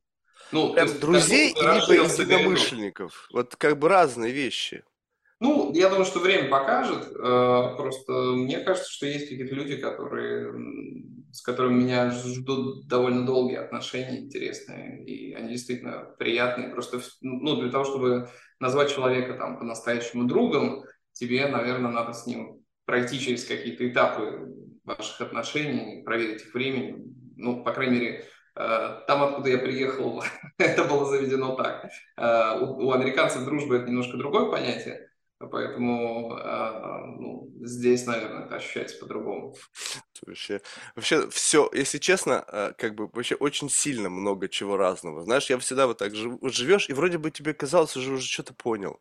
Ну, Прям есть, друзей либо единомышленников. Вот как бы разные вещи. Ну, я думаю, что время покажет. Э, просто мне кажется, что есть какие-то люди, которые, с которыми меня ждут довольно долгие отношения, интересные, и они действительно приятные. Просто ну, для того, чтобы назвать человека там по-настоящему другом, тебе, наверное, надо с ним пройти через какие-то этапы ваших отношений, проверить их временем. Ну, по крайней мере, э, там, откуда я приехал, это было заведено так. Э, у американцев дружба – это немножко другое понятие. Поэтому э, ну, здесь, наверное, это ощущается по-другому. Вообще, вообще все, если честно, э, как бы вообще очень сильно много чего разного. Знаешь, я всегда вот так жив, вот живешь, и вроде бы тебе казалось, уже уже что-то понял.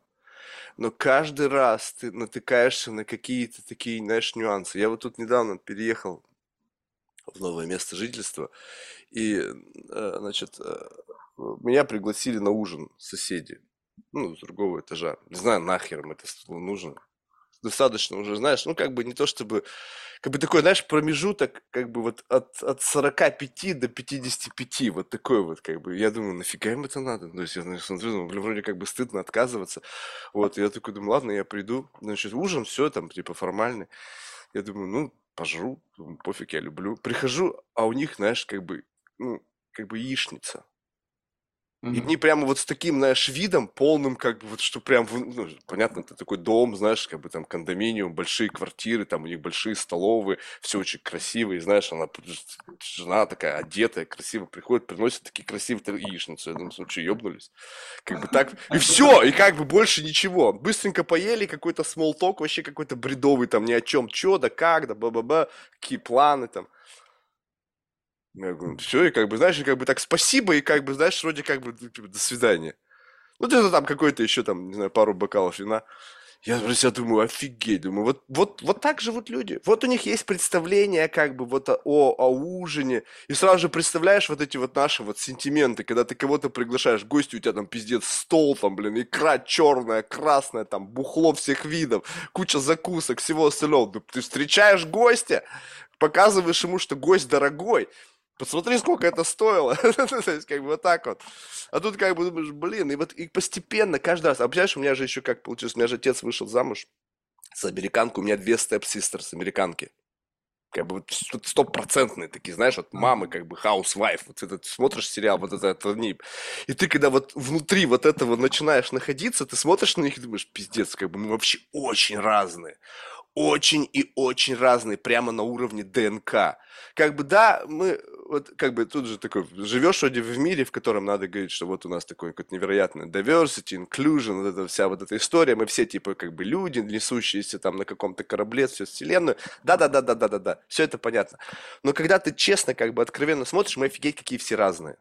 Но каждый раз ты натыкаешься на какие-то такие, знаешь, нюансы. Я вот тут недавно переехал в новое место жительства, и, э, значит, меня пригласили на ужин соседи ну, с другого этажа. Не знаю, нахер им это нужно. Достаточно уже, знаешь, ну, как бы не то чтобы, как бы такой, знаешь, промежуток, как бы вот от, от 45 до 55, вот такой вот, как бы, я думаю, нафига им это надо? То есть я значит, смотрю, ну, блин, вроде как бы стыдно отказываться. Вот, я такой думаю, ладно, я приду, значит, ужин, все там, типа, формальный. Я думаю, ну, пожру, пофиг, я люблю. Прихожу, а у них, знаешь, как бы, ну, как бы яичница. И они прямо вот с таким, знаешь, видом полным, как бы вот, что прям, ну, понятно, это такой дом, знаешь, как бы там кондоминиум, большие квартиры, там у них большие столовые, все очень красиво, и знаешь, она, жена такая одетая, красиво приходит, приносит такие красивые яичницы. Я думаю, что, ебнулись? Как бы так, и все, и как бы больше ничего. Быстренько поели, какой-то смолток вообще какой-то бредовый, там ни о чем, что, да как, да ба-ба-ба, какие планы там. Я говорю, все, и как бы, знаешь, и как бы так спасибо, и как бы, знаешь, вроде как бы, типа, до свидания. Ну, где-то там какой-то еще там, не знаю, пару бокалов вина. Я про себя думаю, офигеть, думаю, вот, вот, вот так живут люди. Вот у них есть представление как бы вот о, о ужине. И сразу же представляешь вот эти вот наши вот сентименты, когда ты кого-то приглашаешь, гости у тебя там пиздец, стол там, блин, икра черная, красная, там, бухло всех видов, куча закусок, всего остального. Ты встречаешь гостя, показываешь ему, что гость дорогой, Посмотри, сколько это стоило. То есть, как бы вот так вот. А тут как бы думаешь, блин, и вот и постепенно, каждый раз. А у меня же еще как получилось, у меня же отец вышел замуж с американку, у меня две степ-систерс американки. Как бы стопроцентные такие, знаешь, вот мамы, как бы housewife, вот это смотришь сериал, вот это, это они. И ты когда вот внутри вот этого начинаешь находиться, ты смотришь на них и думаешь, пиздец, как бы мы вообще очень разные очень и очень разные, прямо на уровне ДНК. Как бы, да, мы, вот, как бы, тут же такой, живешь вроде в мире, в котором надо говорить, что вот у нас такой какой-то невероятный diversity, inclusion, вот эта вся вот эта история, мы все, типа, как бы люди, несущиеся там на каком-то корабле, всю вселенную, да-да-да-да-да-да-да, все это понятно. Но когда ты честно, как бы, откровенно смотришь, мы офигеть, какие все разные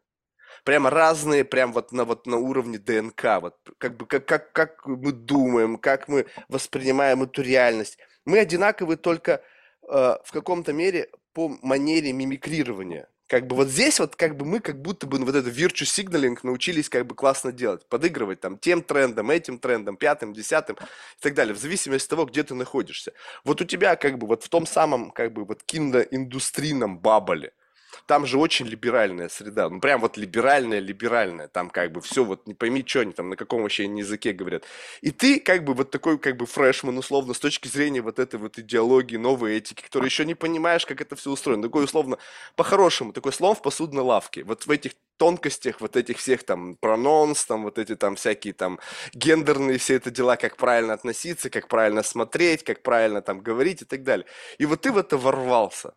прямо разные, прям вот на, вот на уровне ДНК, вот как бы как, как, как мы думаем, как мы воспринимаем эту реальность. Мы одинаковы только э, в каком-то мере по манере мимикрирования. Как бы вот здесь вот как бы мы как будто бы вот это virtue signaling научились как бы классно делать, подыгрывать там тем трендом, этим трендом, пятым, десятым и так далее, в зависимости от того, где ты находишься. Вот у тебя как бы вот в том самом как бы вот киноиндустрийном бабале – там же очень либеральная среда, ну прям вот либеральная-либеральная, там как бы все, вот не пойми, что они там, на каком вообще языке говорят. И ты как бы вот такой как бы фрешман, условно, с точки зрения вот этой вот идеологии, новой этики, которой еще не понимаешь, как это все устроено. Такой, условно, по-хорошему, такой слон в посудной лавке. Вот в этих тонкостях вот этих всех там прононс, там вот эти там всякие там гендерные все это дела, как правильно относиться, как правильно смотреть, как правильно там говорить и так далее. И вот ты в это ворвался.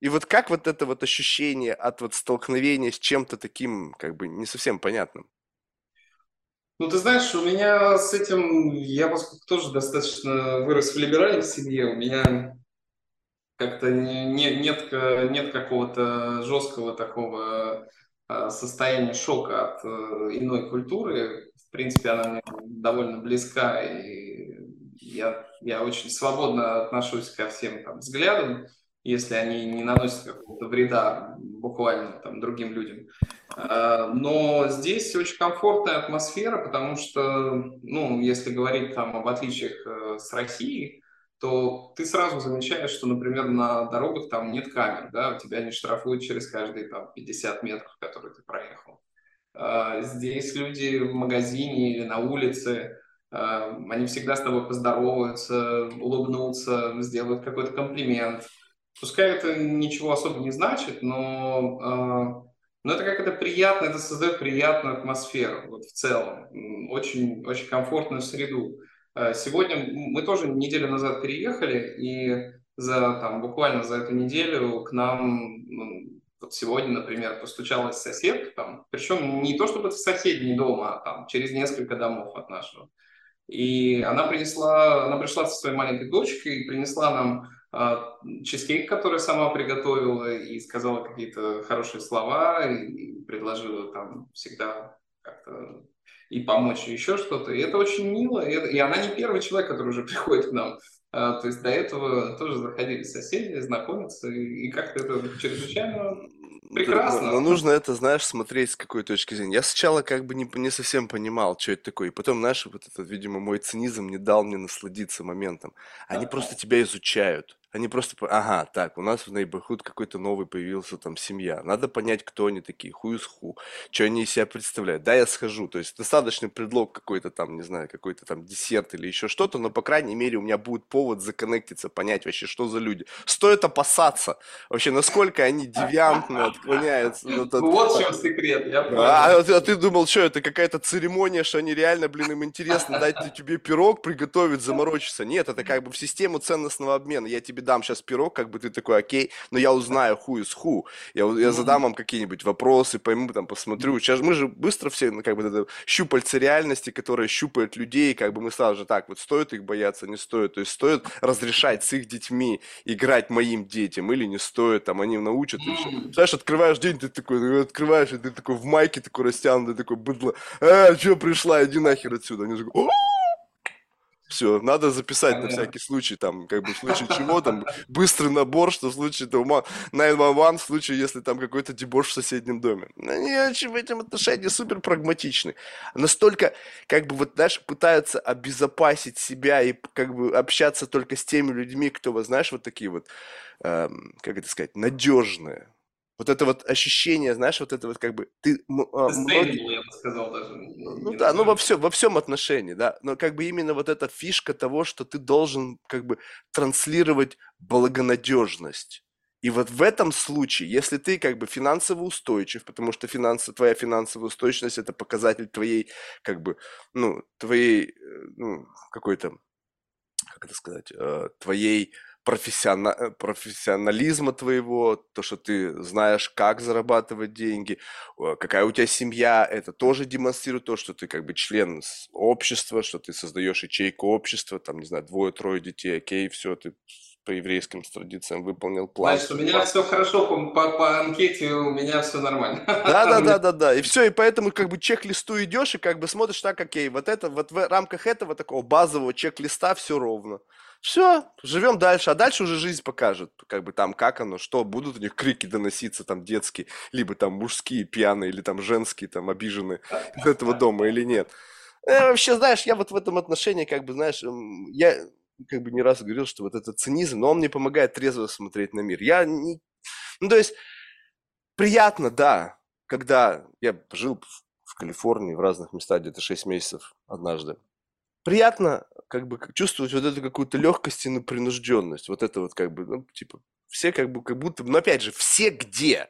И вот как вот это вот ощущение от вот столкновения с чем-то таким, как бы, не совсем понятным? Ну, ты знаешь, у меня с этим, я поскольку тоже достаточно вырос в либеральной семье, у меня как-то не, не- нет, нет какого-то жесткого такого а, состояния шока от э, иной культуры. В принципе, она мне довольно близка, и я, я очень свободно отношусь ко всем там, взглядам, если они не наносят какого-то вреда буквально там, другим людям. А, Но здесь очень комфортная атмосфера, потому что, ну, если говорить там об отличиях э, с Россией, то ты сразу замечаешь, что, например, на дорогах там нет камер, да, тебя не штрафуют через каждые там 50 метров, которые ты проехал. А, Здесь люди в магазине или на улице, они всегда с тобой поздороваются, улыбнутся, сделают какой-то комплимент. Пускай это ничего особо не значит, но, а, но это как-то приятно, это создает приятную атмосферу вот в целом, очень, очень комфортную среду. А, Сегодня мы тоже неделю назад переехали, и за, там, буквально за эту неделю к нам ну, вот сегодня, например, постучалась соседка там, причем не то чтобы это соседний дом, а там через несколько домов от нашего. И она принесла, она пришла со своей маленькой дочкой и принесла нам чизкейк, который сама приготовила, и сказала какие-то хорошие слова, и предложила там всегда как-то и помочь, и еще что-то. И это очень мило, и, это- и она не первый человек, который уже приходит к нам. А, то есть до этого тоже заходили соседи, знакомиться, и, и как-то это чрезвычайно Да, Но, прекрасно. но нужно это, знаешь, смотреть с какой точки зрения. Я сначала как бы не, не совсем понимал, что это такое. И потом, знаешь, вот этот, видимо, мой цинизм не дал мне насладиться моментом. Они просто тебя изучают. Они просто, по- ага, так, у нас в Neighborhood какой-то новый появился там семья. Надо понять, кто они такие, who is who, что они из себя представляют. Да, я схожу. То есть достаточный предлог какой-то там, не знаю, какой-то там десерт или еще что-то, но, по крайней мере, у меня будет повод законнектиться, понять вообще, что за люди. Стоит опасаться вообще, насколько они девиантно отклоняются. от- от- Вот в чем секрет, я а, понял. а ты а ты думал, что это какая-то церемония, что они реально, блин, им интересно дать тебе пирог, приготовить, заморочиться. Нет, это как бы в систему ценностного обмена. Я тебе дам сейчас пирог, как бы ты такой, окей, но я узнаю who is who. Я, я задам вам какие-нибудь вопросы, пойму, там, посмотрю. Сейчас мы же быстро все, ну, как бы, это щупальца реальности, которые щупают людей, как бы мы сразу же так, вот стоит их бояться, не стоит. То есть стоит разрешать с их детьми играть моим детям или не стоит, там, они научат и все. М. Знаешь, открываешь день, ты такой, ну, открываешь, и ты такой в майке такой растянутый, такой быдло. А, что пришла, иди нахер отсюда. Они такой, все, надо записать на всякий случай, там, как бы в случае чего, там, быстрый набор, что в случае там, ма- 911, в случае, если там какой-то дебош в соседнем доме. Ну, Они очень в этом отношении супер прагматичны. Настолько, как бы, вот, знаешь, пытаются обезопасить себя и, как бы, общаться только с теми людьми, кто, вот, знаешь, вот такие вот, эм, как это сказать, надежные. Вот это вот ощущение, знаешь, вот это вот как бы ты а, многие, я бы сказал даже, ну не да, ну во всем, во всем отношении, да, но как бы именно вот эта фишка того, что ты должен как бы транслировать благонадежность. И вот в этом случае, если ты как бы финансово устойчив, потому что финансы, твоя финансовая устойчивость– это показатель твоей, как бы, ну, твоей, э, ну, какой-то как это сказать, э, твоей профессиона- э, профессионализма твоего, то, что ты знаешь, как зарабатывать деньги, какая у тебя семья, это тоже демонстрирует то, что ты как бы член общества, что ты создаешь ячейку общества, там, не знаю, двое-трое детей, окей, все, ты по еврейским традициям выполнил план. Значит, у меня все хорошо по, по- по анкете, у меня все нормально. Да, да, да, да, да. И все, и поэтому как бы чек-листу идешь и как бы смотришь так, окей, вот это, вот в рамках этого такого базового чек-листа все ровно. Все, живем дальше, а дальше уже жизнь покажет, как бы там, как оно, что, будут у них крики доноситься там детские, либо там мужские пьяные, или там женские там обиженные из этого дома или нет. Э, вообще, знаешь, я вот в этом отношении, как бы, знаешь, м, я как бы не раз говорил, что вот этот цинизм, но он мне помогает трезво смотреть на мир. Я не... Ну, то есть, приятно, да, когда я жил в Калифорнии, в разных местах, где-то 6 месяцев однажды. Приятно, как бы, чувствовать вот эту какую-то легкость и непринужденность. Вот это вот, как бы, ну, типа, все как бы, как будто, но опять же, все где?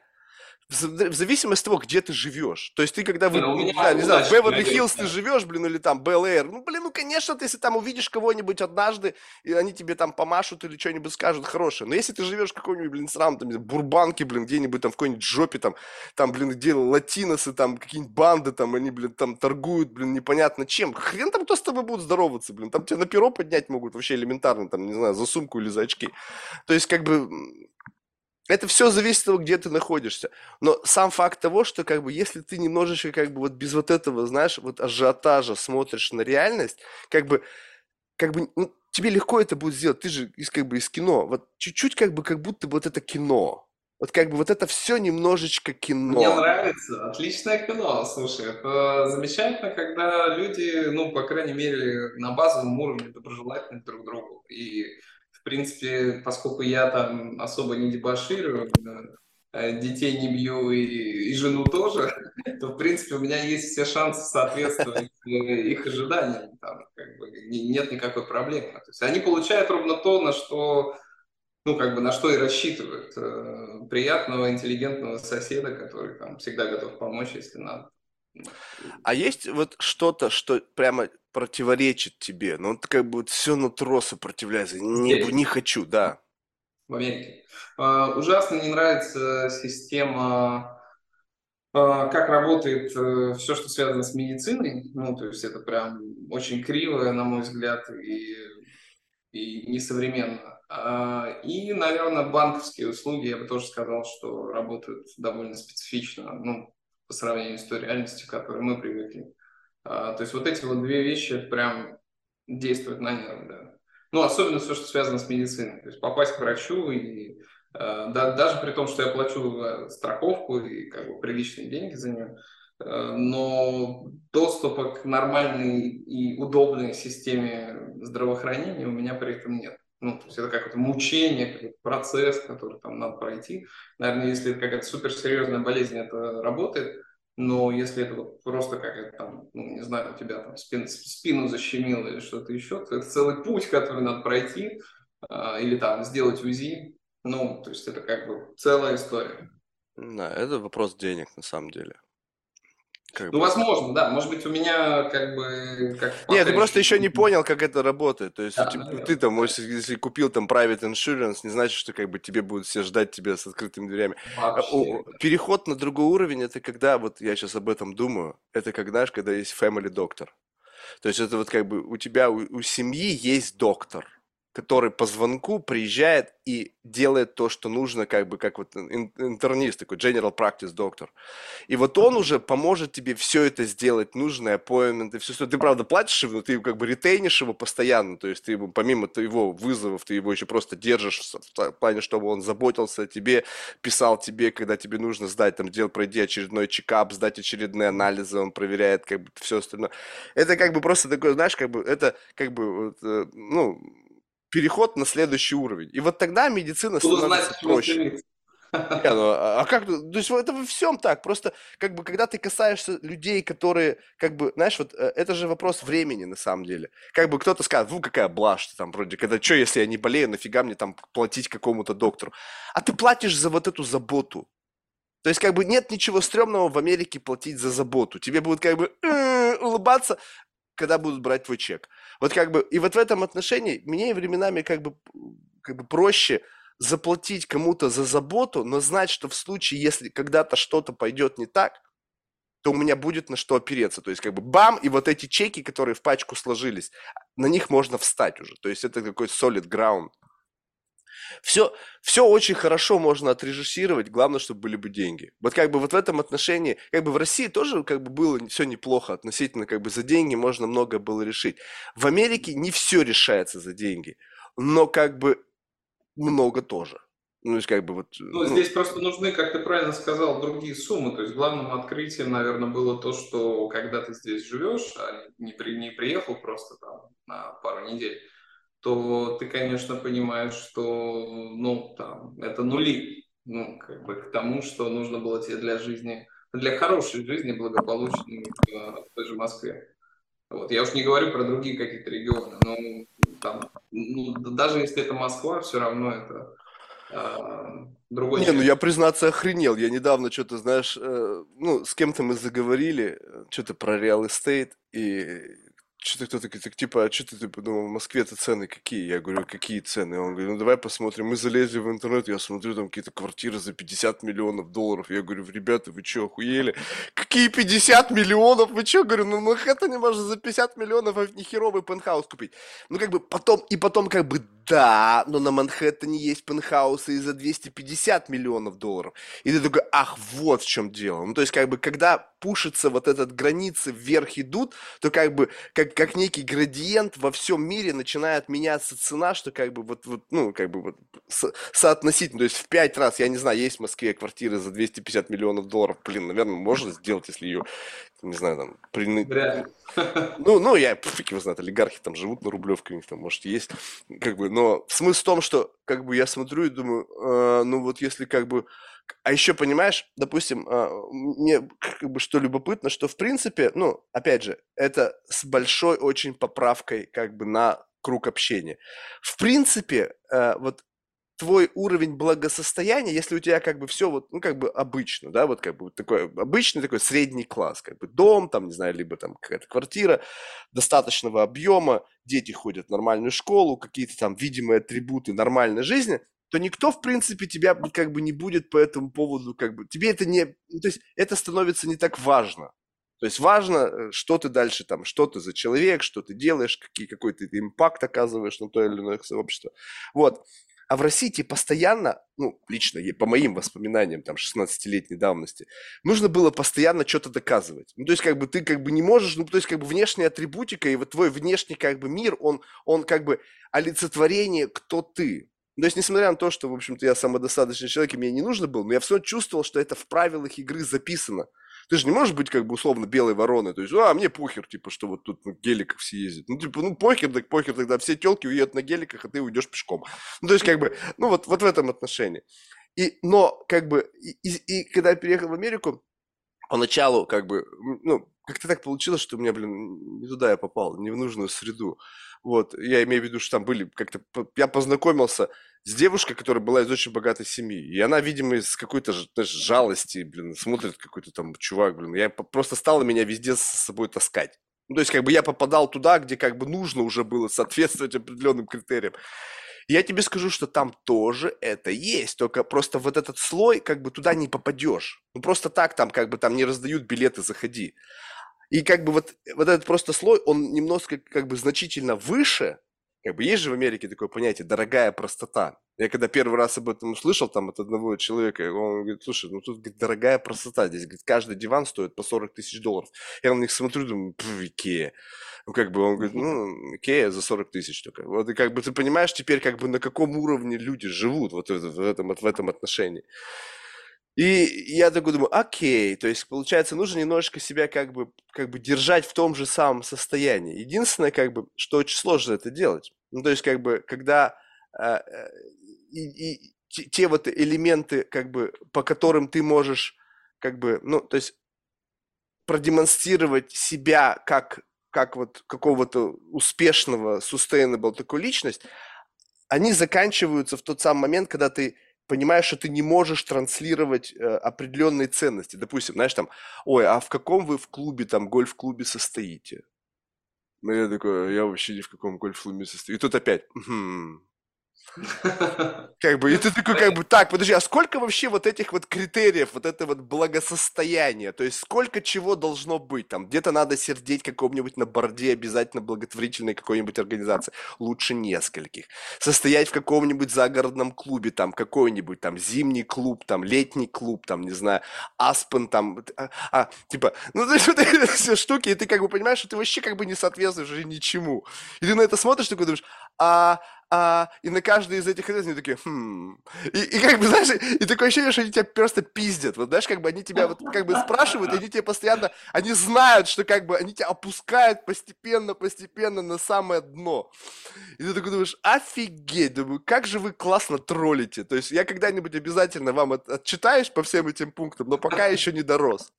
В зависимости от того, где ты живешь. То есть ты когда, вы, ну, не, знаю, не знаю, в Беверли-Хиллз ты живешь, блин, или там Бел-Эйр, ну, блин, ну, конечно, ты если там увидишь кого-нибудь однажды, и они тебе там помашут или что-нибудь скажут хорошее. Но если ты живешь в какой-нибудь, блин, срам, там, Бурбанке, блин, где-нибудь там в какой-нибудь жопе, там, там, блин, где латиносы, там, какие-нибудь банды, там, они, блин, там торгуют, блин, непонятно чем. Хрен там кто с тобой будет здороваться, блин, там тебя на перо поднять могут вообще элементарно, там, не знаю, за сумку или за очки. То есть, как бы, это все зависит от того, где ты находишься. Но сам факт того, что как бы если ты немножечко как бы вот без вот этого, знаешь, вот ажиотажа смотришь на реальность, как бы, как бы ну, тебе легко это будет сделать. Ты же из как бы из кино. Вот чуть-чуть как бы как будто бы вот это кино. Вот как бы вот это все немножечко кино. Мне нравится. Отличное кино. Слушай, это замечательно, когда люди, ну, по крайней мере, на базовом уровне доброжелательны друг другу. И принципе, поскольку я там особо не дебоширую, э, детей не бью и, и жену тоже, то, в принципе, у меня есть все шансы соответствовать э, их ожиданиям. Там, как бы, нет никакой проблемы. То есть они получают ровно то, на что ну, как бы на что и рассчитывают. Э, приятного, интеллигентного соседа, который там всегда готов помочь, если надо. А есть вот что-то, что прямо противоречит тебе, но он как бы все нутро сопротивляется, не, не хочу, да. В Америке. Uh, ужасно не нравится система, uh, как работает uh, все, что связано с медициной. Ну, то есть это прям очень криво, на мой взгляд, и, и несовременно. И, наверное, банковские услуги, я бы тоже сказал, что работают довольно специфично. Ну, по сравнению с той реальностью, к которой мы привыкли. А, то есть вот эти вот две вещи прям действуют на нервы, да. Ну, особенно все, что связано с медициной. То есть попасть к врачу и а, да, даже при том, что я плачу страховку и как бы приличные деньги за нее, э, но доступа к нормальной и удобной системе здравоохранения у меня при этом нет. Ну, то есть это какое-то мучение, какой-то процесс, который там надо пройти. Наверное, если это какая-то суперсерьезная болезнь, это работает. Но если это вот просто какая-то там, ну, не знаю, у тебя там спин, спину защемило или что-то еще, то это целый путь, который надо пройти, э, или там сделать УЗИ. Ну, то есть это как бы целая история. Да, это вопрос денег на самом деле. Как ну, бы... возможно, да. Может быть, у меня как бы... Как Нет, ты просто еще не понял, как это работает. То есть, да, типа, ты там, может, если купил там private insurance, не значит, что как бы тебе будут все ждать тебя с открытыми дверями. Вообще. Переход на другой уровень, это когда, вот я сейчас об этом думаю, это когда, знаешь, когда есть family doctor. То есть это вот как бы у тебя, у, у семьи есть доктор который по звонку приезжает и делает то, что нужно, как бы, как вот интернист, такой general practice доктор. И вот он уже поможет тебе все это сделать, нужные appointment, все, что ты, правда, платишь его, но ты как бы ретейнишь его постоянно, то есть ты помимо его вызовов, ты его еще просто держишь в плане, чтобы он заботился о тебе, писал тебе, когда тебе нужно сдать, там, дел, пройди очередной чекап, сдать очередные анализы, он проверяет, как бы, все остальное. Это как бы просто такое, знаешь, как бы, это как бы, вот, э, ну, переход на следующий уровень. И вот тогда медицина становится знать, проще. Не, ну, а, а как, то есть это во всем так, просто как бы когда ты касаешься людей, которые, как бы, знаешь, вот э, это же вопрос времени на самом деле. Как бы кто-то скажет, ну какая блажь там вроде, когда, что если я не болею, нафига мне там платить какому-то доктору? А ты платишь за вот эту заботу. То есть как бы нет ничего стрёмного в Америке платить за заботу. Тебе будут как бы э, улыбаться, когда будут брать твой чек. Вот как бы, и вот в этом отношении мне временами как бы, как бы проще заплатить кому-то за заботу, но знать, что в случае, если когда-то что-то пойдет не так, то у меня будет на что опереться. То есть как бы бам, и вот эти чеки, которые в пачку сложились, на них можно встать уже. То есть это какой-то solid ground. Все, все очень хорошо можно отрежиссировать, главное, чтобы были бы деньги. Вот как бы вот в этом отношении, как бы в России тоже как бы было все неплохо относительно, как бы за деньги можно много было решить. В Америке не все решается за деньги, но как бы много тоже. Ну, то есть как бы вот... Ну, ну, здесь просто нужны, как ты правильно сказал, другие суммы. То есть главным открытием, наверное, было то, что когда ты здесь живешь, а не, при, не приехал просто там на пару недель, то ты, конечно, понимаешь, что, ну, там, это нули, ну, как бы к тому, что нужно было тебе для жизни, для хорошей жизни благополучной в, той же Москве. Вот. Я уж не говорю про другие какие-то регионы, но там, ну, даже если это Москва, все равно это, э, другой Не, ну я, признаться, охренел. Я недавно что-то, знаешь, э, ну, с кем-то мы заговорили, э, что-то про real estate, и что-то кто-то говорит, так, типа, а что ты, типа, думал, в Москве-то цены какие? Я говорю, какие цены? Он говорит, ну давай посмотрим. Мы залезли в интернет, я смотрю, там какие-то квартиры за 50 миллионов долларов. Я говорю, ребята, вы что, охуели? Какие 50 миллионов? Вы что? Говорю, на Манхэттене можно за 50 миллионов а нехеровый пентхаус купить. Ну как бы потом, и потом как бы да, но на Манхэттене есть пентхаусы и за 250 миллионов долларов. И ты такой, ах, вот в чем дело. Ну то есть как бы когда пушится вот этот границы вверх идут, то как бы как, как некий градиент во всем мире начинает меняться цена, что как бы вот, вот ну как бы вот со, соотносительно, то есть в пять раз, я не знаю, есть в Москве квартиры за 250 миллионов долларов, блин, наверное, можно сделать, если ее, не знаю, там, при, Вряд ну, ну, я фиг его знает, олигархи там живут на Рублевке, у них там, может, есть, как бы, но смысл в том, что, как бы, я смотрю и думаю, э, ну, вот если, как бы, а еще, понимаешь, допустим, э, мне, как бы, что любопытно, что, в принципе, ну, опять же, это с большой очень поправкой, как бы, на круг общения. В принципе, э, вот твой уровень благосостояния, если у тебя как бы все вот, ну, как бы обычно, да, вот как бы такой обычный такой средний класс, как бы дом, там, не знаю, либо там какая-то квартира достаточного объема, дети ходят в нормальную школу, какие-то там видимые атрибуты нормальной жизни, то никто, в принципе, тебя как бы не будет по этому поводу, как бы, тебе это не, ну, то есть это становится не так важно. То есть важно, э, что ты дальше там, что ты за человек, что ты делаешь, какие, какой ты импакт оказываешь на то или иное сообщество. Вот. А в России тебе постоянно, ну, лично, по моим воспоминаниям, там, 16-летней давности, нужно было постоянно что-то доказывать. Ну, то есть, как бы, ты как бы не можешь, ну, то есть, как бы, внешняя атрибутика и вот твой внешний, как бы, мир, он, он как бы олицетворение, кто ты. Ну, то есть, несмотря на то, что, в общем-то, я самодостаточный человек, и мне не нужно было, но я все чувствовал, что это в правилах игры записано. Ты же не можешь быть как бы условно белой вороной. То есть, а, мне похер, типа, что вот тут на геликах все ездят. Ну, типа, ну, похер, так похер, тогда все телки уедут на геликах, а ты уйдешь пешком. Ну, то есть, как бы, ну, вот, вот в этом отношении. И, но, как бы, и, и, и когда я переехал в Америку, поначалу, как бы, ну, как-то так получилось, что у меня, блин, не туда я попал, не в нужную среду. Вот, я имею в виду, что там были как-то... Я познакомился с девушкой, которая была из очень богатой семьи. И она, видимо, из какой-то знаешь, жалости, блин, смотрит какой-то там чувак, блин. Я просто стала меня везде с собой таскать. Ну, то есть, как бы я попадал туда, где как бы нужно уже было соответствовать определенным критериям. Я тебе скажу, что там тоже это есть, только просто вот этот слой, как бы туда не попадешь. Ну, просто так там, как бы там не раздают билеты, заходи. И как бы вот, вот этот просто слой, он немножко как бы значительно выше, как бы есть же в Америке такое понятие «дорогая простота». Я когда первый раз об этом услышал там от одного человека, он говорит, слушай, ну тут говорит, дорогая простота, здесь говорит, каждый диван стоит по 40 тысяч долларов. Я на них смотрю, думаю, Икея. Ну, как бы он говорит, ну, Икея за 40 тысяч только. Вот и как бы ты понимаешь теперь, как бы на каком уровне люди живут вот в, этом, в этом отношении. И я такой думаю, окей, то есть, получается, нужно немножечко себя как бы, как бы держать в том же самом состоянии. Единственное, как бы, что очень сложно это делать. Ну, то есть, как бы, когда э, и, и те, те вот элементы, как бы, по которым ты можешь, как бы, ну, то есть, продемонстрировать себя как, как вот какого-то успешного, sustainable такой личность, они заканчиваются в тот самый момент, когда ты понимаешь, что ты не можешь транслировать э, определенные ценности. Допустим, знаешь, там, ой, а в каком вы в клубе, там, гольф-клубе состоите? Ну, я такой, я вообще ни в каком гольф-клубе состою. И тут опять, как бы, и ты такой, как бы, так, подожди, а сколько вообще вот этих вот критериев, вот это вот благосостояние, то есть сколько чего должно быть, там, где-то надо сердеть каком-нибудь на борде обязательно благотворительной какой-нибудь организации, лучше нескольких, состоять в каком-нибудь загородном клубе, там, какой-нибудь, там, зимний клуб, там, летний клуб, там, не знаю, Аспен, там, а, а типа, ну, есть вот эти все штуки, и ты как бы понимаешь, что ты вообще как бы не соответствуешь уже ничему, и ты на это смотришь, такой думаешь, а а, и на каждый из этих они такие, хм. И, и как бы, знаешь, и такое ощущение, что они тебя просто пиздят. Вот знаешь, как бы они тебя вот как бы спрашивают, они тебе постоянно, они знают, что как бы они тебя опускают постепенно, постепенно на самое дно. И ты такой думаешь, офигеть, думаю, как же вы классно троллите. То есть я когда-нибудь обязательно вам от, отчитаюсь по всем этим пунктам, но пока еще не дорос.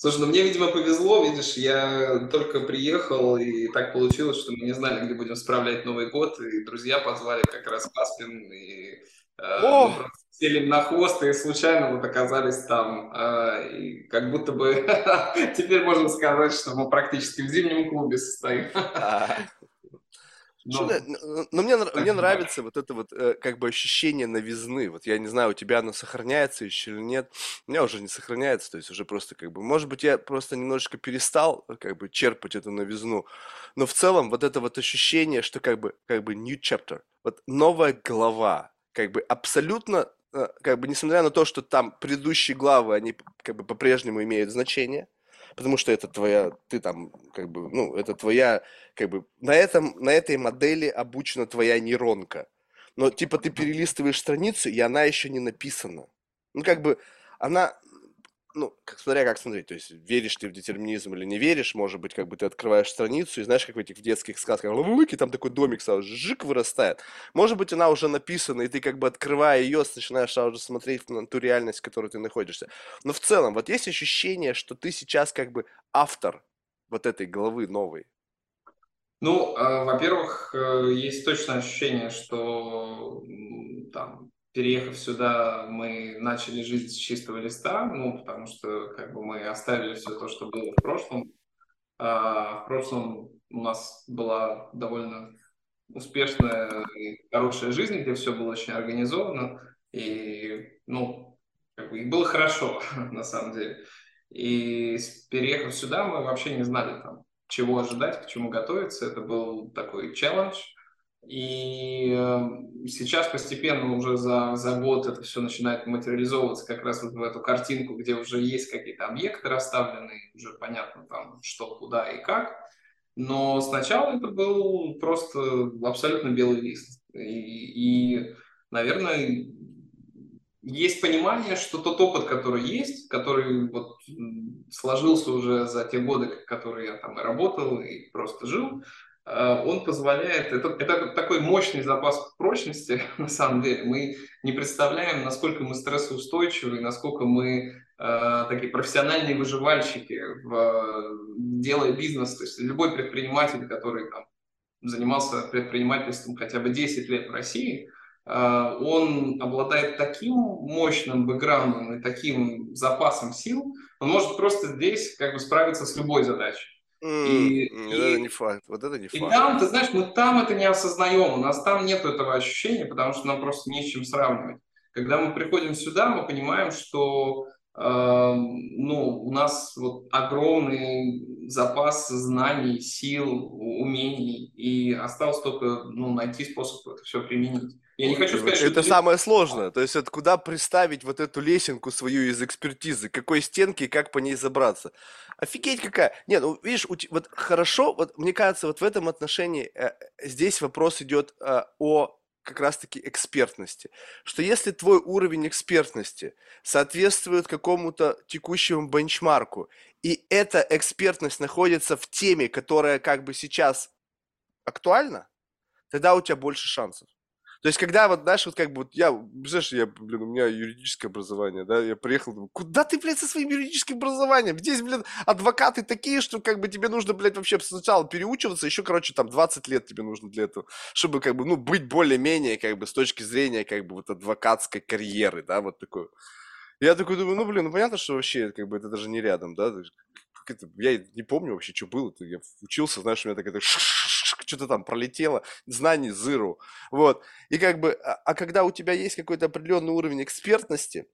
Слушай, ну мне, видимо, повезло, видишь, я только приехал, и так получилось, что мы не знали, где будем справлять Новый год, и друзья позвали как раз в Аспен, и просто сели на хвост и случайно вот оказались там. И как будто бы теперь можно сказать, что мы практически в зимнем клубе состоим. Но, но мне, мне нравится вот это вот э, как бы ощущение новизны. Вот я не знаю, у тебя оно сохраняется еще или нет. У меня уже не сохраняется, то есть уже просто как бы, может быть, я просто немножечко перестал э, как бы черпать эту новизну. Но в целом вот это вот ощущение, что как бы, как бы new chapter, вот новая глава, как бы абсолютно, э, как бы несмотря на то, что там предыдущие главы, они как бы по-прежнему имеют значение, потому что это твоя, ты там, как бы, ну, это твоя, как бы, на этом, на этой модели обучена твоя нейронка. Но, типа, ты перелистываешь страницу, и она еще не написана. Ну, как бы, она, ну, как, смотря как смотреть, то есть веришь ты в детерминизм или не веришь, может быть, как бы ты открываешь страницу и знаешь, как в этих детских сказках, лыки, там такой домик сразу жик вырастает. Может быть, она уже написана, и ты как бы открывая ее, начинаешь сразу же смотреть на ту реальность, в которой ты находишься. Но в целом, вот есть ощущение, что ты сейчас как бы автор вот этой главы новой. Ну, э, во-первых, э, есть точное ощущение, что там переехав сюда, мы начали жизнь с чистого листа, ну, потому что как бы мы оставили все то, что было в прошлом. А, в прошлом у нас была довольно успешная и хорошая жизнь, где все было очень организовано, и, ну, как бы, и было хорошо, на самом деле. И переехав сюда, мы вообще не знали там, чего ожидать, к чему готовиться. Это был такой челлендж – и эм, сейчас постепенно уже за, за год это все начинает материализовываться как раз вот в эту картинку, где уже есть какие-то объекты расставлены, уже понятно там что, куда и как. Но сначала это был просто абсолютно белый лист. И, и наверное, есть понимание, что тот опыт, который есть, который вот сложился уже за те годы, которые я там и работал, и просто жил, Э, он позволяет, это, это такой мощный запас прочности, на самом деле. Мы не представляем, насколько мы стрессоустойчивы, насколько мы э, такие профессиональные выживальщики, в, делая бизнес. То есть любой предприниматель, который там, занимался предпринимательством хотя бы 10 лет в России, э, он обладает таким мощным бэкграундом и таким запасом сил, он может просто здесь как бы справиться с любой задачей. И, вот и, это не факт, вот это не и факт. там, ты знаешь, мы там это не осознаем, у нас там нет этого ощущения, потому что нам просто не с чем сравнивать. Когда мы приходим сюда, мы понимаем, что ну, у нас вот огромный запас знаний, сил, умений, и осталось только ну, найти способ это все применить. Я не хочу сказать, это что... самое сложное. То есть, это куда приставить вот эту лесенку свою из экспертизы, какой стенки и как по ней забраться. Офигеть какая. Нет, ну, видишь, вот хорошо, вот мне кажется, вот в этом отношении э, здесь вопрос идет э, о как раз-таки экспертности. Что если твой уровень экспертности соответствует какому-то текущему бенчмарку, и эта экспертность находится в теме, которая как бы сейчас актуальна, тогда у тебя больше шансов. То есть, когда вот, знаешь, вот как бы, вот я, знаешь, я, блин, у меня юридическое образование, да, я приехал, думаю, куда ты, блядь, со своим юридическим образованием? Здесь, блин, адвокаты такие, что как бы тебе нужно, блядь, вообще сначала переучиваться, еще, короче, там 20 лет тебе нужно для этого, чтобы как бы, ну, быть более-менее, как бы, с точки зрения, как бы, вот адвокатской карьеры, да, вот такой. Я такой думаю, ну, блин, ну, понятно, что вообще, как бы, это даже не рядом, да, я не помню вообще, что было, я учился, знаешь, у меня такая что-то там пролетело, знаний зыру. Вот. И как бы, а, а когда у тебя есть какой-то определенный уровень экспертности,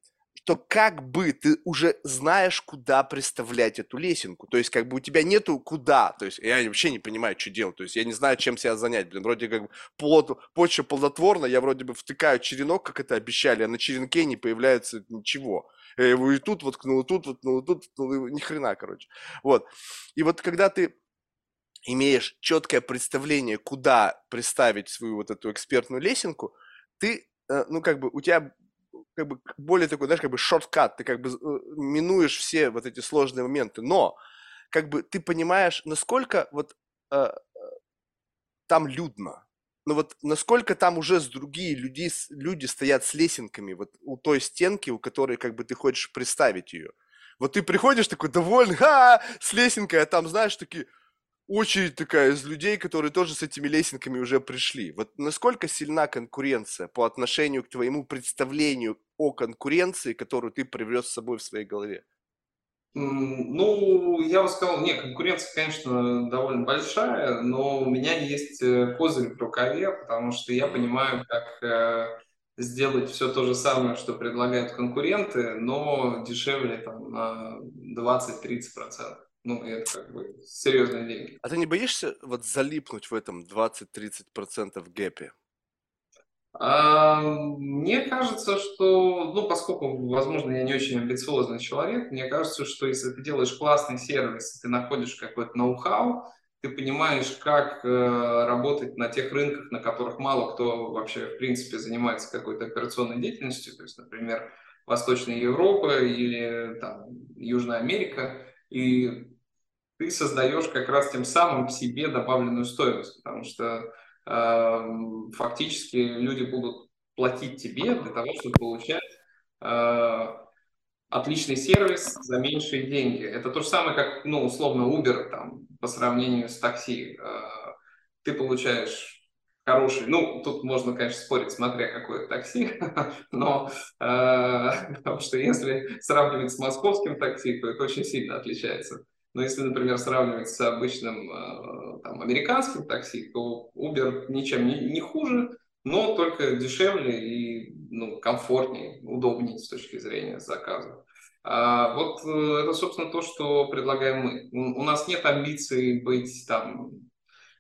то как бы ты уже знаешь, куда представлять эту лесенку. То есть, как бы у тебя нету куда. То есть, я вообще не понимаю, что делать. То есть, я не знаю, чем себя занять. Блин, вроде как бы плод, почва плодотворна, я вроде бы втыкаю черенок, как это обещали, а на черенке не появляется ничего. Я его и тут воткнул, и тут воткнул, и тут воткнул, и ни хрена, короче. Вот. И вот когда ты имеешь четкое представление, куда представить свою вот эту экспертную лесенку, ты, э, ну, как бы, у тебя как бы более такой, знаешь, как бы шорткат, ты как бы э, минуешь все вот эти сложные моменты, но как бы ты понимаешь, насколько вот э, там людно, ну вот насколько там уже с другие люди, люди стоят с лесенками вот у той стенки, у которой как бы ты хочешь представить ее. Вот ты приходишь такой довольный, ха, с лесенкой, а там, знаешь, такие, очередь такая из людей, которые тоже с этими лесенками уже пришли. Вот насколько сильна конкуренция по отношению к твоему представлению о конкуренции, которую ты привез с собой в своей голове? Ну, я бы сказал, нет, конкуренция, конечно, довольно большая, но у меня есть э, козырь в рукаве, потому что я понимаю, как э, сделать все то же самое, что предлагают конкуренты, но дешевле там на 20-30%. Ну, это как бы серьезные деньги. А ты не боишься вот залипнуть в этом 20-30% гэпе? А, мне кажется, что, ну, поскольку, возможно, я не очень амбициозный человек, мне кажется, что если ты делаешь классный сервис, ты находишь какой-то ноу-хау, ты понимаешь, как э, работать на тех рынках, на которых мало кто вообще, в принципе, занимается какой-то операционной деятельностью, то есть, например, Восточная Европа или там, Южная Америка, и ты создаешь как раз тем самым себе добавленную стоимость, потому что Эм, фактически люди будут платить тебе для того, чтобы получать э, отличный сервис за меньшие деньги. Это то же самое, как, ну, условно, Uber там, по сравнению с такси. Э, ты получаешь хороший, ну, тут можно, конечно, спорить, смотря какое такси, но э, потому что если сравнивать с московским такси, то это очень сильно отличается. Но если, например, сравнивать с обычным э, там, американским такси, то Uber ничем не, не хуже, но только дешевле и ну, комфортнее, удобнее с точки зрения заказа. А вот э, это, собственно, то, что предлагаем мы. У нас нет амбиций быть там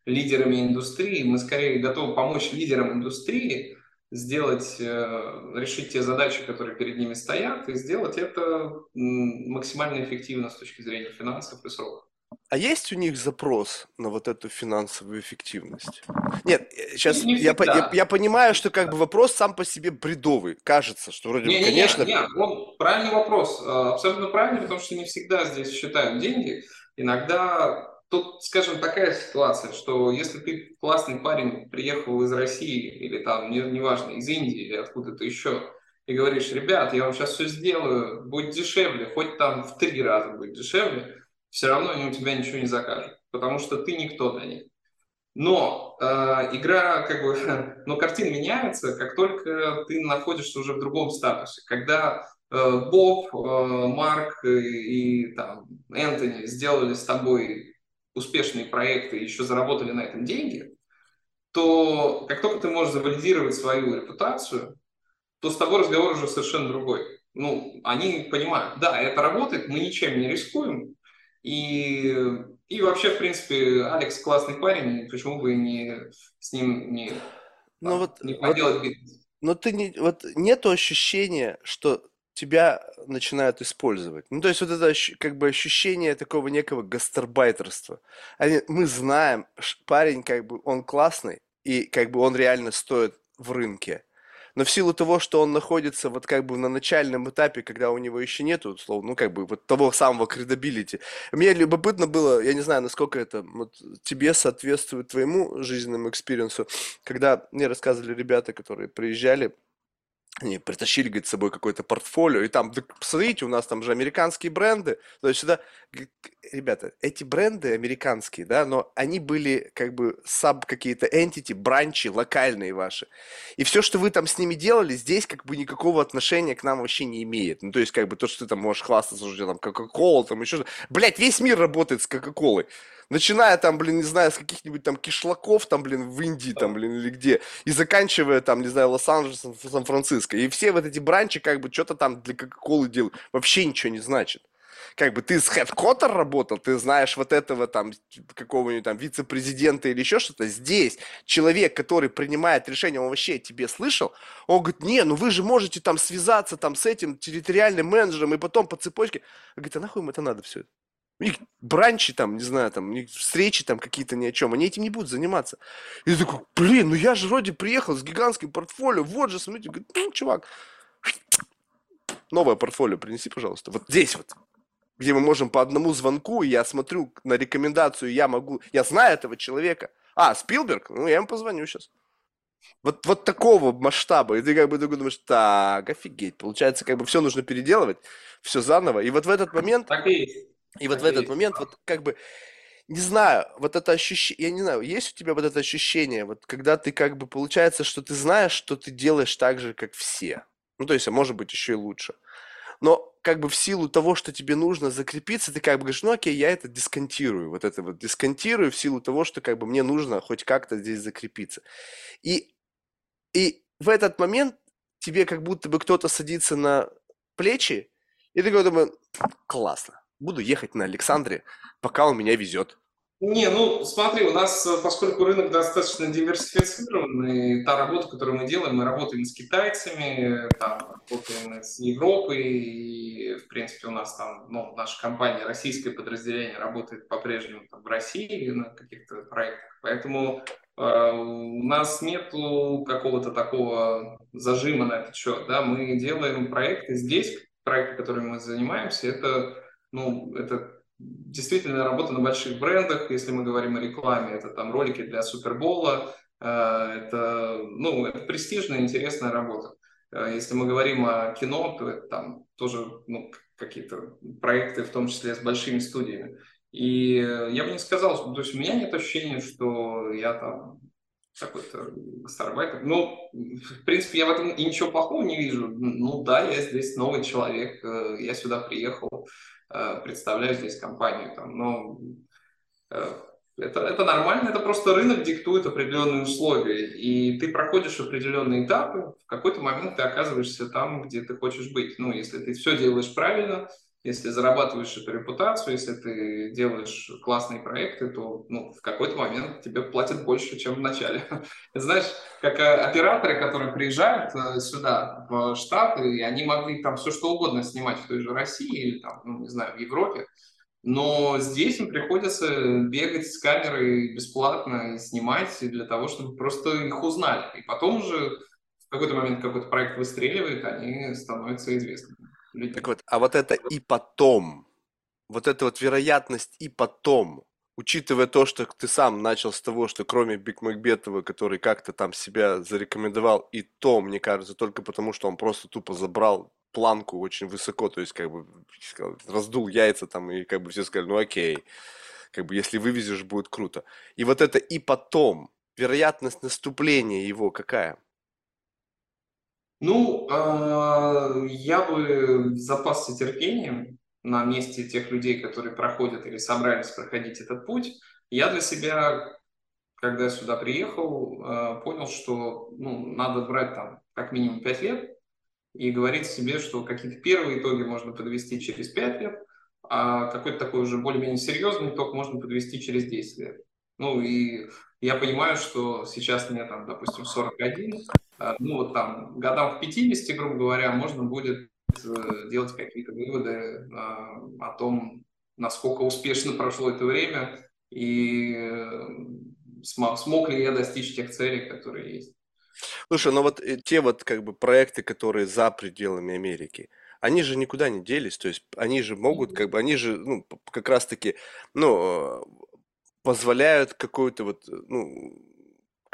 лидерами индустрии, мы скорее готовы помочь лидерам индустрии сделать, э, решить те задачи, которые перед ними стоят, и сделать это максимально эффективно с точки зрения финансов и сроков. А есть у них запрос на вот эту финансовую эффективность? Нет, сейчас не, не я, я, я понимаю, что как бы вопрос сам по себе бредовый. Кажется, что вроде не, бы, конечно... Нет, нет, он, правильный вопрос. А, абсолютно правильный, потому что не всегда здесь считают деньги. Иногда Тут, скажем, такая ситуация, что если ты классный парень, приехал из России или там, неважно, не из Индии или откуда-то еще, и говоришь, ребят, я вам сейчас все сделаю, будет дешевле, хоть там в три раза будет дешевле, все равно они у тебя ничего не закажут, потому что ты никто для них. Но э, игра, как бы, но картина меняется, как только ты находишься уже в другом статусе. Когда э, Боб, э, Марк и, и там Энтони сделали с тобой успешные проекты и еще заработали на этом деньги, то как только ты можешь завалидировать свою репутацию, то с тобой разговор уже совершенно другой. Ну, они понимают, да, это работает, мы ничем не рискуем, и, и вообще, в принципе, Алекс классный парень, почему бы не с ним не, ну, там, вот, не поделать вот, бизнес. Но ты не, вот нету ощущения, что тебя начинают использовать. Ну, то есть вот это как бы ощущение такого некого гастарбайтерства. Они, мы знаем, парень как бы, он классный, и как бы он реально стоит в рынке. Но в силу того, что он находится вот как бы на начальном этапе, когда у него еще нету, условно, ну как бы вот того самого credibility. Мне любопытно было, я не знаю, насколько это вот, тебе соответствует твоему жизненному experience у, когда мне рассказывали ребята, которые приезжали, они притащили, говорит, с собой какое-то портфолио, и там, посмотрите, у нас там же американские бренды, то есть сюда, ребята, эти бренды американские, да, но они были как бы sub какие-то entity, branch и локальные ваши, и все, что вы там с ними делали, здесь как бы никакого отношения к нам вообще не имеет, ну, то есть как бы то, что ты там можешь хвастаться, что там Кока-Кола, там еще, блядь, весь мир работает с Кока-Колой, начиная там, блин, не знаю, с каких-нибудь там кишлаков, там, блин, в Индии, там, блин, или где, и заканчивая там, не знаю, Лос-Анджелесом, Сан-Франциско. И все вот эти бранчи как бы что-то там для Кока-Колы делают. Вообще ничего не значит как бы ты с хедкотер работал, ты знаешь вот этого там какого-нибудь там вице-президента или еще что-то. Здесь человек, который принимает решение, он вообще тебе слышал, он говорит, не, ну вы же можете там связаться там с этим территориальным менеджером и потом по цепочке. Он говорит, а нахуй им это надо все это? У них бранчи там, не знаю, там, встречи там какие-то ни о чем. Они этим не будут заниматься. И я такой, блин, ну я же вроде приехал с гигантским портфолио. Вот же, смотрите. Говорит, ну, чувак, новое портфолио принеси, пожалуйста. Вот здесь вот где мы можем по одному звонку, и я смотрю на рекомендацию, я могу, я знаю этого человека. А, Спилберг? Ну, я ему позвоню сейчас. Вот, вот такого масштаба. И ты как бы думаешь, так, офигеть. Получается, как бы все нужно переделывать, все заново. И вот в этот момент... Так и есть. И вот в этот момент, вот как бы, не знаю, вот это ощущение, я не знаю, есть у тебя вот это ощущение, вот когда ты как бы, получается, что ты знаешь, что ты делаешь так же, как все. Ну, то есть, а может быть, еще и лучше. Но как бы в силу того, что тебе нужно закрепиться, ты как бы говоришь, ну окей, я это дисконтирую, вот это вот дисконтирую в силу того, что как бы мне нужно хоть как-то здесь закрепиться. И, и в этот момент тебе как будто бы кто-то садится на плечи, и ты такой думаешь, классно, буду ехать на Александре, пока у меня везет. Не, ну смотри, у нас, э, поскольку рынок достаточно диверсифицированный, та работа, которую мы делаем, мы работаем с китайцами, там, работаем с Европой, и, в принципе, у нас там, ну, наша компания, российское подразделение работает по-прежнему в России на каких-то проектах, поэтому э, у нас нету какого-то такого зажима на этот счет, да, мы делаем проекты здесь, проекты, которыми мы занимаемся, это, ну, это действительно работа на больших брендах, если мы говорим о рекламе, это там ролики для Супербола, э, это, ну, это престижная, интересная работа. Э, если мы говорим о кино, то это там тоже ну, какие-то проекты, в том числе с большими студиями. И я бы не сказал, то есть у меня нет ощущения, что я там какой-то гастарбайтер. Ну, в принципе, я в этом и ничего плохого не вижу. Ну да, я здесь новый человек, э, я сюда приехал, представляю здесь компанию. Там, но э, это, это нормально, это просто рынок диктует определенные условия, и ты проходишь определенные этапы, в какой-то момент ты оказываешься там, где ты хочешь быть. Ну, если ты все делаешь правильно, если зарабатываешь эту репутацию, если ты делаешь классные проекты, то ну, в какой-то момент тебе платят больше, чем в начале. Знаешь, как э, операторы, которые приезжают э, сюда, в Штаты, и они могли там все что угодно снимать в той же России или там, ну, не знаю, в Европе, но здесь им приходится бегать с камерой бесплатно и снимать для того, чтобы просто их узнали. И потом уже в какой-то момент какой-то проект выстреливает, они становятся известными. Так вот, а вот это и потом, вот эта вот вероятность и потом, учитывая то, что ты сам начал с того, что кроме Биг Макбетова, который как-то там себя зарекомендовал, и то, мне кажется, только потому, что он просто тупо забрал планку очень высоко, то есть как бы раздул яйца там, и как бы все сказали, ну окей, как бы если вывезешь, будет круто. И вот это и потом, вероятность наступления его какая? Ну, э, я бы запасся терпением на месте тех людей, которые проходят или собрались проходить этот путь. Я для себя, когда сюда приехал, э, понял, что ну, надо брать там как минимум 5 лет и говорить себе, что какие-то первые итоги можно подвести через 5 лет, а какой-то такой уже более-менее серьезный итог можно подвести через 10 лет. Ну и я понимаю, что сейчас мне там, допустим, 41, а, ну вот там годам к 50, грубо говоря, можно будет э, делать какие-то выводы а, о том, насколько успешно прошло это время и э, смог, смог ли я достичь тех целей, которые есть. Слушай, ну вот э, те вот как бы проекты, которые за пределами Америки, они же никуда не делись, то есть они же могут, как бы, они же, ну, как раз-таки, ну, позволяют какую-то вот, ну,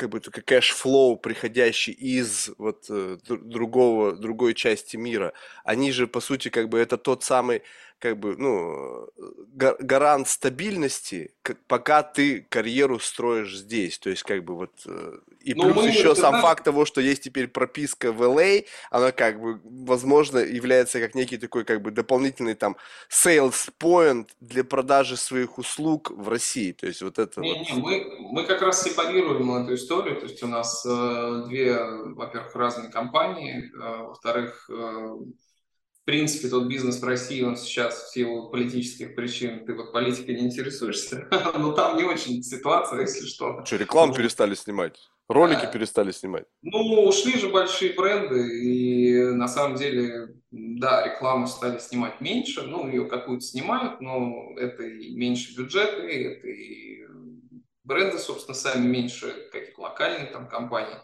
как бы только cash flow, приходящий из вот э, другого, другой части мира, они же, по сути, как бы это тот самый как бы, ну, гарант стабильности, пока ты карьеру строишь здесь. То есть, как бы вот... Э, и ну, плюс еще сам знаешь... факт того, что есть теперь прописка в LA, а, она как бы, возможно, является как некий такой как бы дополнительный там sales point для продажи своих услуг в России. То есть вот это не, вот... Не, мы, мы как раз сепарируем эту историю. То есть у нас э, две, во-первых, разные компании, э, во-вторых, э, принципе, тот бизнес в России, он сейчас в силу политических причин, ты вот политикой не интересуешься, но там не очень ситуация, если что. Что, рекламу ну, перестали снимать? Ролики а, перестали снимать? Ну, ушли же большие бренды, и на самом деле, да, рекламу стали снимать меньше, ну, ее какую-то снимают, но это и меньше бюджеты, это и бренды, собственно, сами меньше каких-то локальных там компаний.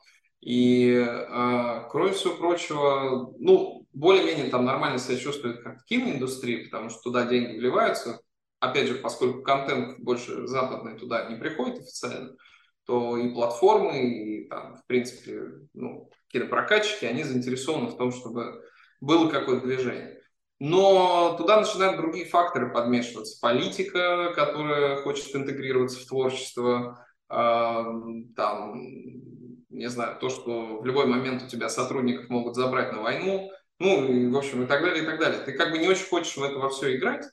И, э, кроме всего прочего, ну, более-менее там нормально себя чувствует как киноиндустрия, потому что туда деньги вливаются. Опять же, поскольку контент больше западный туда не приходит официально, то и платформы, и там, в принципе, ну, кинопрокатчики, они заинтересованы в том, чтобы было какое-то движение. Но туда начинают другие факторы подмешиваться. Политика, которая хочет интегрироваться в творчество, а, там, не знаю, то, что в любой момент у тебя сотрудников могут забрать на войну, ну, и, в общем, и так далее, и так далее. Ты как бы не очень хочешь в это во все играть,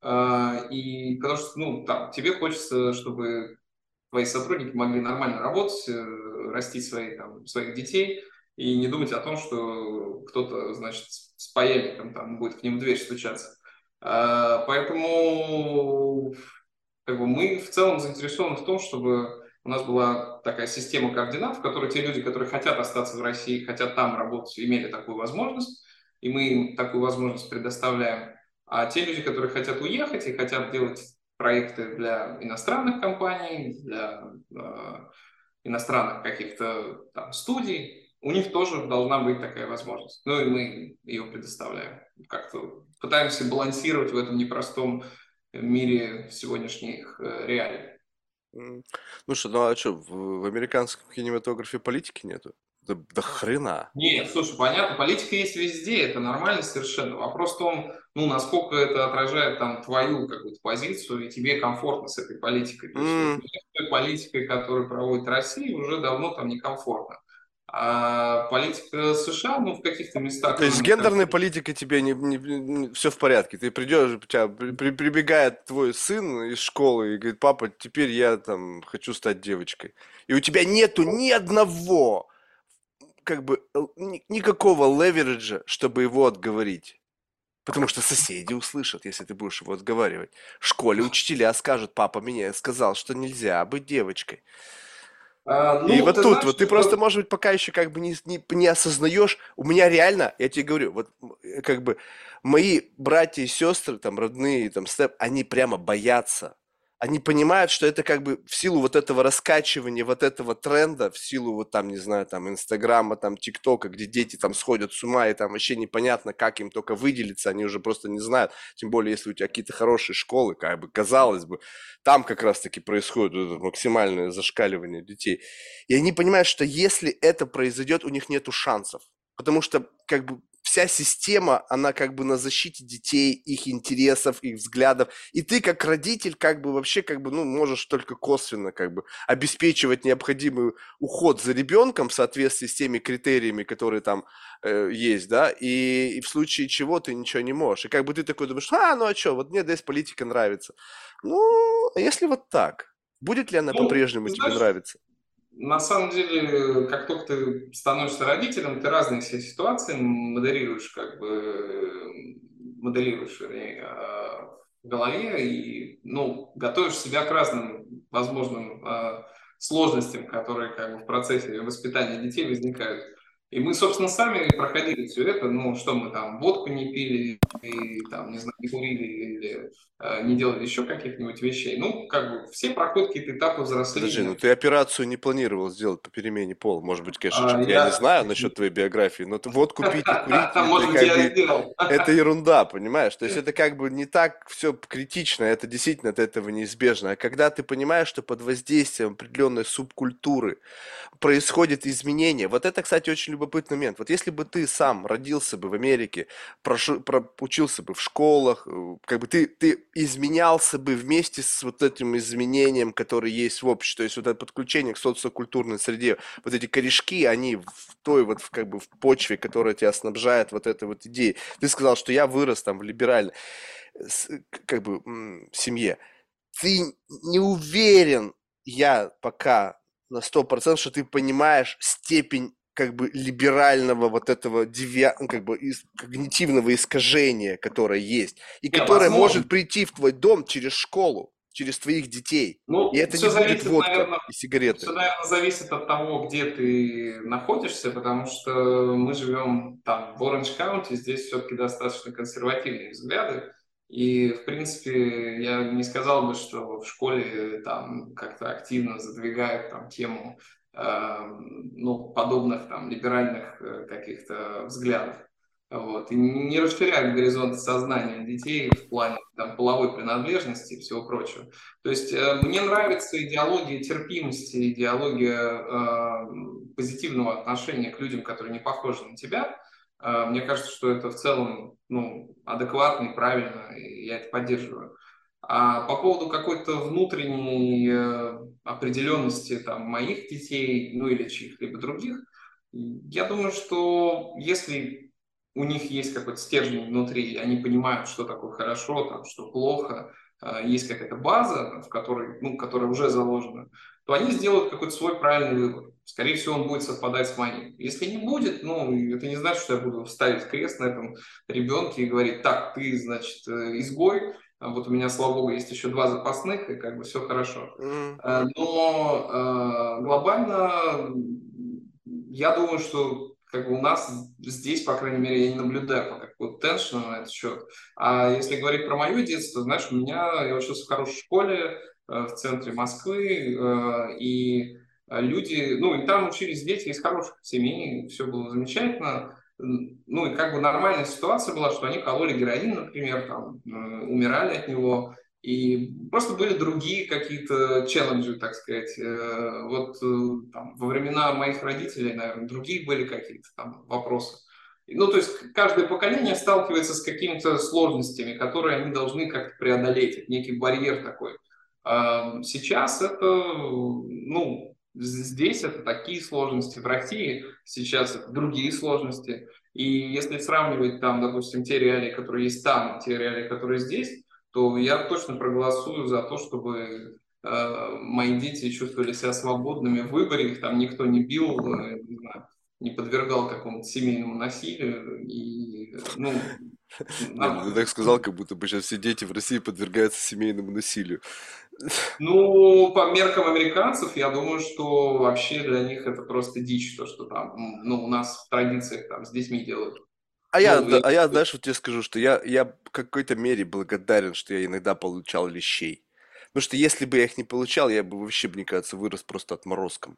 а, и потому что, ну, там, тебе хочется, чтобы твои сотрудники могли нормально работать, э, расти свои, там, своих детей, и не думать о том, что кто-то, значит, с паяльником там будет к ним в дверь стучаться. А, поэтому как бы, мы в целом заинтересованы в том, чтобы у нас была такая система координат, в которой те люди, которые хотят остаться в России, хотят там работать, имели такую возможность, и мы им такую возможность предоставляем. А те люди, которые хотят уехать и хотят делать проекты для иностранных компаний, для э, иностранных каких-то там студий, у них тоже должна быть такая возможность. Ну и мы ее предоставляем. Как-то пытаемся балансировать в этом непростом мире сегодняшних э, реалий. Ну что, ну а что, в, в американском кинематографе политики нету? Да, да хрена. Нет, слушай, понятно, политика есть везде, это нормально совершенно. Вопрос в том, ну, насколько это отражает там твою какую-то позицию, и тебе комфортно с этой политикой. То есть, mm. с той политикой, которую проводит Россия, уже давно там некомфортно. А политика США, ну, в каких-то местах... То есть с гендерной кажется... политикой тебе не, не, не, все в порядке. Ты придешь, у тебя при, прибегает твой сын из школы и говорит, папа, теперь я там хочу стать девочкой. И у тебя нету ни одного как бы никакого левериджа, чтобы его отговорить. Потому что соседи услышат, если ты будешь его отговаривать. В школе учителя скажут, папа меня сказал, что нельзя быть девочкой. А, ну, и вот тут, знаешь, вот ты что... просто, может быть, пока еще как бы не, не, не осознаешь. У меня реально, я тебе говорю, вот как бы мои братья и сестры, там, родные, там, степ, они прямо боятся они понимают, что это как бы в силу вот этого раскачивания, вот этого тренда, в силу вот там, не знаю, там Инстаграма, там ТикТока, где дети там сходят с ума, и там вообще непонятно, как им только выделиться, они уже просто не знают, тем более, если у тебя какие-то хорошие школы, как бы, казалось бы, там как раз-таки происходит вот максимальное зашкаливание детей. И они понимают, что если это произойдет, у них нету шансов. Потому что как бы вся система, она как бы на защите детей, их интересов, их взглядов. И ты как родитель как бы вообще как бы, ну, можешь только косвенно как бы обеспечивать необходимый уход за ребенком в соответствии с теми критериями, которые там э, есть, да, и, и в случае чего ты ничего не можешь. И как бы ты такой думаешь, а, ну а что, вот мне здесь политика нравится. Ну, а если вот так? Будет ли она ну, по-прежнему тебе нравиться? На самом деле, как только ты становишься родителем, ты разные все ситуации моделируешь, как бы моделируешь вернее, а, в голове и ну, готовишь себя к разным возможным а, сложностям, которые как бы в процессе воспитания детей возникают. И мы, собственно, сами проходили все это, ну, что мы там, водку не пили, и, там, не знаю, не курили или э, не делали еще каких-нибудь вещей. Ну, как бы все проходят какие-то этапы взросления. Подожди, ну ты операцию не планировал сделать по перемене пола. Может быть, конечно, а, я... я не знаю насчет твоей биографии, но ты водку пить и курить, Может быть, я сделал. это ерунда, понимаешь? То есть это как бы не так все критично, это действительно от этого неизбежно. А когда ты понимаешь, что под воздействием определенной субкультуры происходит изменение, вот это, кстати, очень любопытный момент. Вот если бы ты сам родился бы в Америке, прошу, про, учился бы в школах, э, как бы ты, ты изменялся бы вместе с вот этим изменением, которое есть в обществе, то есть вот это подключение к социокультурной среде, вот эти корешки, они в той вот в, как бы в почве, которая тебя снабжает вот этой вот идеей. Ты сказал, что я вырос там в либеральной как бы семье. Ты не уверен, я пока на сто процентов, что ты понимаешь степень как бы либерального вот этого девиа, ну, как бы из, когнитивного искажения, которое есть, и Нет, которое возможно. может прийти в твой дом через школу, через твоих детей. Ну, и это не зависит, будет водка наверное, и сигареты. Все, наверное, зависит от того, где ты находишься, потому что мы живем там в Оранж Каунти, здесь все-таки достаточно консервативные взгляды. И, в принципе, я не сказал бы, что в школе там как-то активно задвигают там тему ну, подобных там либеральных э, каких-то взглядов. Вот. И не расширяют горизонты сознания детей в плане там, половой принадлежности и всего прочего. То есть э, мне нравится идеология терпимости, идеология э, позитивного отношения к людям, которые не похожи на тебя. Э, мне кажется, что это в целом ну, адекватно и правильно, и я это поддерживаю. А по поводу какой-то внутренней э, определенности там, моих детей, ну или чьих-либо других, я думаю, что если у них есть какой-то стержень внутри, они понимают, что такое хорошо, там, что плохо, э, есть какая-то база, в которой, ну, которая уже заложена, то они сделают какой-то свой правильный выбор. Скорее всего, он будет совпадать с моим. Если не будет, ну, это не значит, что я буду ставить крест на этом ребенке и говорить, так, ты, значит, э, изгой, а вот у меня, слава богу, есть еще два запасных, и как бы все хорошо. Mm-hmm. Но э, глобально я думаю, что как бы у нас здесь, по крайней мере, я не наблюдаю пока какого-то теншена на этот счет. А если говорить про мое детство, знаешь, у меня, я учился в хорошей школе э, в центре Москвы, э, и люди, ну, и там учились дети из хороших семей, все было замечательно. Ну, и как бы нормальная ситуация была, что они кололи героин, например, там, умирали от него, и просто были другие какие-то челленджи, так сказать. Э, вот э, там, во времена моих родителей, наверное, другие были какие-то там вопросы. Ну, то есть каждое поколение сталкивается с какими-то сложностями, которые они должны как-то преодолеть. Некий барьер такой. Сейчас это, ну, здесь это такие сложности, в России сейчас другие сложности. И если сравнивать там, допустим, те реалии, которые есть там, те реалии, которые здесь, то я точно проголосую за то, чтобы э, мои дети чувствовали себя свободными в выборе, их там никто не бил, э, не, знаю, не подвергал какому-то семейному насилию. И, ну, ты так сказал, как будто бы сейчас все дети в России подвергаются семейному насилию. Ну, по меркам американцев, я думаю, что вообще для них это просто дичь, то, что там, ну, у нас в традициях там с детьми делают. А я, да, а я, знаешь, вот тебе скажу, что я, я в какой-то мере благодарен, что я иногда получал лещей. Потому что если бы я их не получал, я бы вообще, мне кажется, вырос просто отморозком.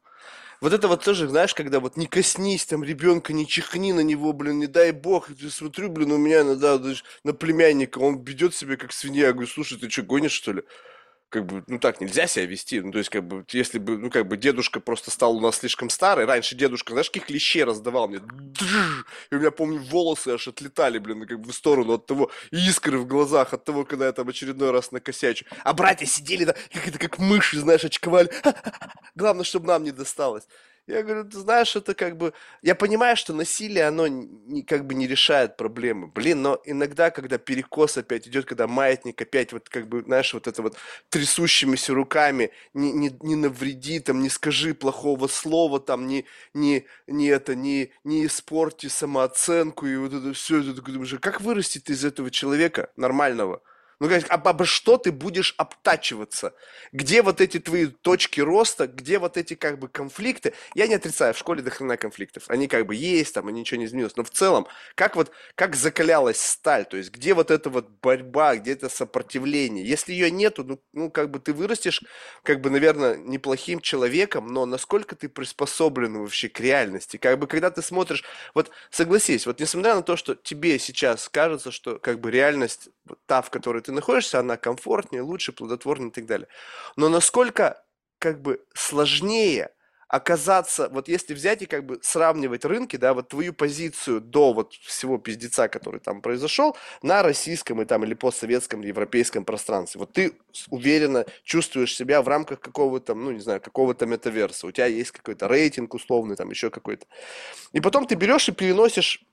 Вот это вот тоже, знаешь, когда вот не коснись там ребенка, не чихни на него, блин, не дай бог. Я смотрю, блин, у меня иногда даже на племянника, он ведет себя как свинья. Я говорю, слушай, ты что, гонишь, что ли? Как бы, ну так нельзя себя вести. Ну, то есть, как бы, если бы, ну, как бы, дедушка просто стал у нас слишком старый. Раньше дедушка, знаешь, каких лещей раздавал мне? И у меня, помню, волосы аж отлетали, блин, как бы в сторону от того, искры в глазах от того, когда я там очередной раз накосячу. А братья сидели, да, как это, как мыши, знаешь, очковали. Главное, чтобы нам не досталось. Я говорю, ты знаешь, это как бы... Я понимаю, что насилие, оно не, как бы не решает проблемы. Блин, но иногда, когда перекос опять идет, когда маятник опять вот как бы, знаешь, вот это вот трясущимися руками, не, не, не навреди, там, не скажи плохого слова, там, не, не, не это, не, не испорти самооценку, и вот это все, это, как вырастить из этого человека нормального? Ну, об, обо что ты будешь обтачиваться? Где вот эти твои точки роста, где вот эти как бы конфликты? Я не отрицаю, в школе до конфликтов. Они как бы есть, там, и ничего не изменилось. Но в целом, как вот, как закалялась сталь? То есть, где вот эта вот борьба, где это сопротивление? Если ее нету, ну, ну, как бы ты вырастешь, как бы, наверное, неплохим человеком, но насколько ты приспособлен вообще к реальности? Как бы, когда ты смотришь, вот согласись, вот несмотря на то, что тебе сейчас кажется, что как бы реальность та, в которой ты ты находишься, она комфортнее, лучше, плодотворнее и так далее. Но насколько как бы сложнее оказаться, вот если взять и как бы сравнивать рынки, да, вот твою позицию до вот всего пиздеца, который там произошел, на российском и там или постсоветском, европейском пространстве. Вот ты уверенно чувствуешь себя в рамках какого-то, ну, не знаю, какого-то метаверса. У тебя есть какой-то рейтинг условный, там еще какой-то. И потом ты берешь и переносишь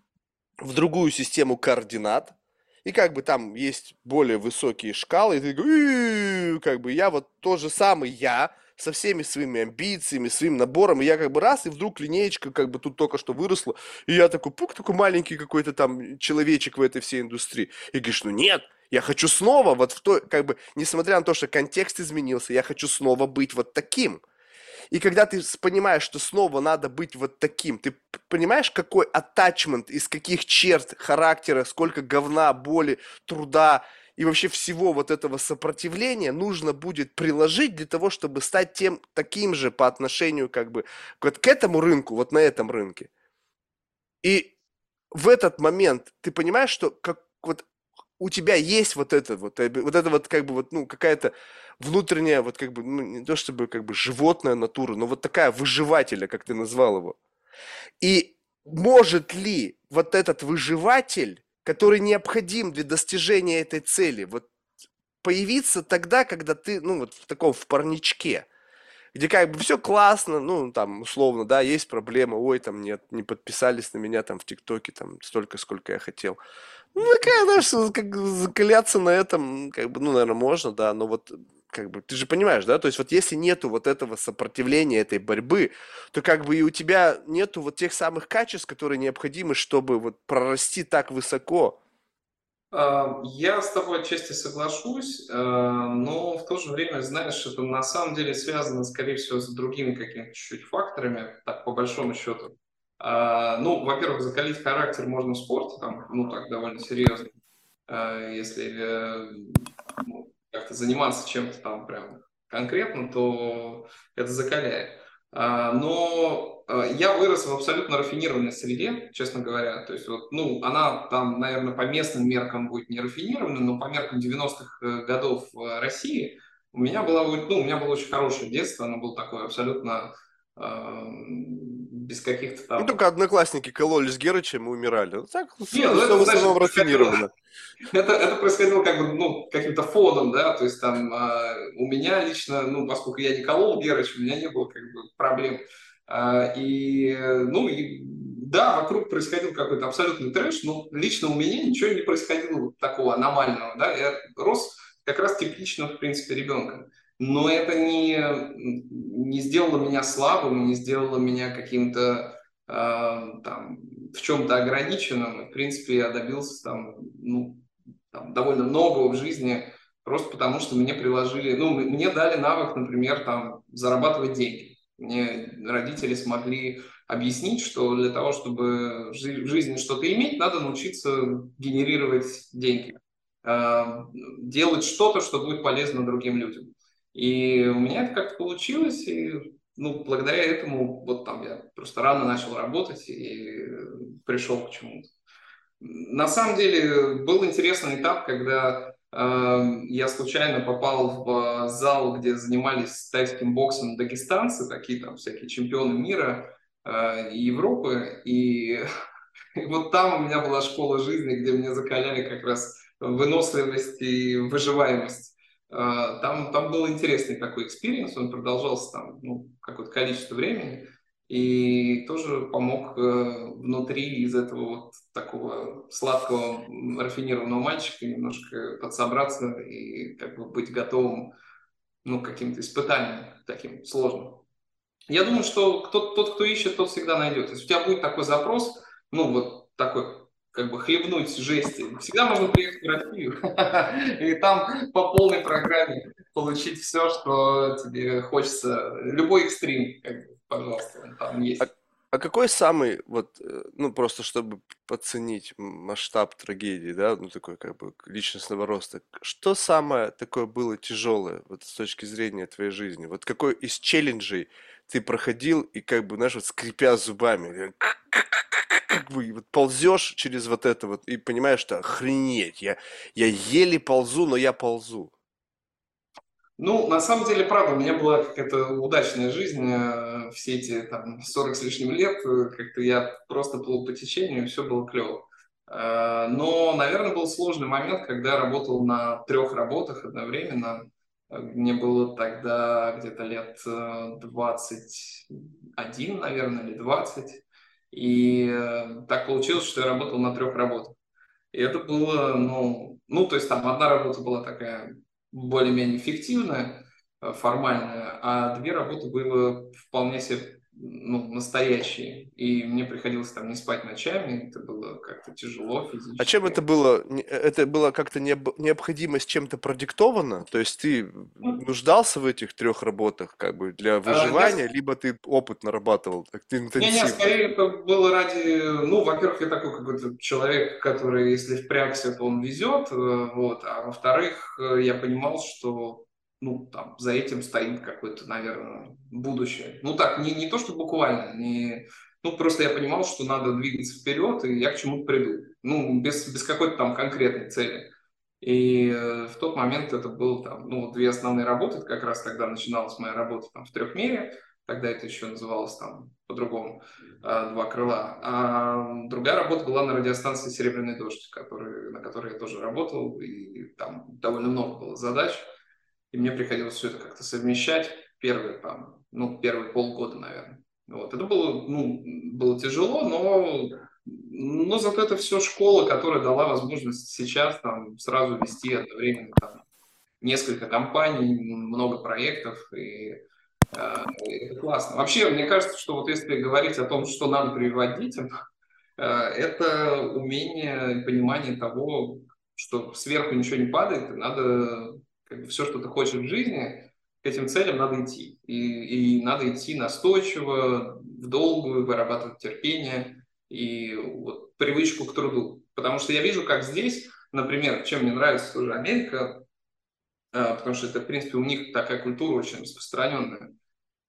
в другую систему координат, и как бы там есть более высокие шкалы, и ты говоришь, как бы я вот тот же самый я, со всеми своими амбициями, своим набором, и я как бы раз, и вдруг линеечка как бы тут только что выросла, и я такой, пук, такой маленький какой-то там человечек в этой всей индустрии. И говоришь, ну нет, я хочу снова вот в то, как бы, несмотря на то, что контекст изменился, я хочу снова быть вот таким – и когда ты понимаешь, что снова надо быть вот таким, ты понимаешь, какой атачмент, из каких черт характера, сколько говна, боли, труда и вообще всего вот этого сопротивления нужно будет приложить для того, чтобы стать тем таким же по отношению как бы вот к этому рынку, вот на этом рынке. И в этот момент ты понимаешь, что как вот у тебя есть вот это вот, э, вот это вот как бы вот, ну, какая-то внутренняя, вот как бы, ну, не то чтобы как бы животная натура, но вот такая выживателя, как ты назвал его. И может ли вот этот выживатель, который необходим для достижения этой цели, вот появиться тогда, когда ты, ну, вот в таком, в парничке, где как бы все классно, ну, там, условно, да, есть проблема, ой, там, нет, не подписались на меня там в ТикТоке, там, столько, сколько я хотел. Ну, такая, знаешь, как закаляться на этом, как бы, ну, наверное, можно, да, но вот как бы, ты же понимаешь, да, то есть вот если нету вот этого сопротивления, этой борьбы, то как бы и у тебя нету вот тех самых качеств, которые необходимы, чтобы вот прорасти так высоко. А, я с тобой отчасти соглашусь, э, но в то же время, знаешь, это на самом деле связано, скорее всего, с другими какими-то чуть-чуть факторами, так, по большому счету. А, ну, во-первых, закалить характер можно в спорте, там, ну, так, довольно серьезно, э, если э, ну, как-то заниматься чем-то там прям конкретно, то это закаляет. А, но а, я вырос в абсолютно рафинированной среде, честно говоря. То есть, вот, ну, она там, наверное, по местным меркам будет не рафинированной, но по меркам 90-х э, годов России у меня было, ну, у меня было очень хорошее детство, оно было такое абсолютно э, без каких-то там... Ну, только одноклассники кололись с Герычем и умирали. Ну, так, Нет, все, ну, это, в основном рафинировано. Это, это происходило как бы, ну, каким-то фоном, да, то есть там э, у меня лично, ну, поскольку я не колол Герыч, у меня не было как бы проблем. Э, и, ну, и да, вокруг происходил какой-то абсолютный трэш, но лично у меня ничего не происходило такого аномального, да, я рос как раз типично, в принципе, ребенком. Но это не, не сделало меня слабым, не сделало меня каким-то э, там в чем-то ограниченным. В принципе, я добился там, ну, там, довольно многого в жизни, просто потому что мне приложили, ну, мне дали навык, например, там, зарабатывать деньги. Мне родители смогли объяснить, что для того, чтобы в жизни что-то иметь, надо научиться генерировать деньги, э, делать что-то, что будет полезно другим людям. И у меня это как-то получилось, и ну, благодаря этому вот там я просто рано начал работать и пришел к чему-то. На самом деле был интересный этап, когда э, я случайно попал в зал, где занимались тайским боксом дагестанцы, такие там всякие чемпионы мира э, Европы, и, и вот там у меня была школа жизни, где меня закаляли как раз выносливость и выживаемость. Э, там, там был интересный такой experience, он продолжался там ну, какое-то количество времени и тоже помог э, внутри из этого вот такого сладкого, рафинированного мальчика немножко подсобраться и как бы быть готовым ну, к каким-то испытаниям таким сложным. Я думаю, что кто, тот, кто ищет, тот всегда найдет. Если у тебя будет такой запрос, ну вот такой как бы хлебнуть жести, всегда можно приехать в Россию и там по полной программе получить все, что тебе хочется, любой экстрим, как бы пожалуйста, там есть. А, а какой самый, вот, э, ну, просто чтобы подценить масштаб трагедии, да, ну, такой, как бы, личностного роста, что самое такое было тяжелое, вот, с точки зрения твоей жизни? Вот какой из челленджей ты проходил и, как бы, знаешь, вот, скрипя зубами, как бы, вот, ползешь через вот это вот и понимаешь, что охренеть, я, я еле ползу, но я ползу. Ну, на самом деле, правда, у меня была какая-то удачная жизнь э, все эти там 40 с лишним лет. Э, как-то я просто плыл по течению, и все было клево. Э, но, наверное, был сложный момент, когда я работал на трех работах одновременно. Мне было тогда где-то лет 21, наверное, или 20. И так получилось, что я работал на трех работах. И это было, ну, ну, то есть там одна работа была такая более-менее эффективная, э, формальная, а две работы было вполне себе ну, настоящие. И мне приходилось там не спать ночами, это было как-то тяжело физически. А чем это было? Это было как-то необходимость чем-то продиктовано? То есть ты нуждался в этих трех работах как бы для выживания, а, либо ты опыт нарабатывал? Так ты интенсивно? Не, не, скорее это было ради... Ну, во-первых, я такой какой-то человек, который, если впрягся, то он везет, э, вот. А во-вторых, э, я понимал, что ну, там, за этим стоит какое-то, наверное, будущее. Ну, так, не, не то, что буквально, не... Ну, просто я понимал, что надо двигаться вперед, и я к чему-то приду. Ну, без, без какой-то там конкретной цели. И э, в тот момент это было там, ну, две основные работы, как раз тогда начиналась моя работа там в трехмере. тогда это еще называлось там по-другому, а, два крыла. А другая работа была на радиостанции «Серебряный дождь», который, на которой я тоже работал, и там довольно много было задач, и мне приходилось все это как-то совмещать первые, там, ну, первые полгода, наверное. Вот. Это было, ну, было тяжело, но, но зато это все школа, которая дала возможность сейчас там сразу вести одновременно там, несколько компаний, много проектов, и э, это классно. Вообще, мне кажется, что вот если говорить о том, что надо прививать детям, э, это умение понимание того, что сверху ничего не падает, и надо как бы, все, что ты хочешь в жизни, к этим целям надо идти. И, и надо идти настойчиво, в долгую, вырабатывать терпение и вот, привычку к труду. Потому что я вижу, как здесь, например, чем мне нравится тоже Америка, а, потому что это, в принципе, у них такая культура очень распространенная.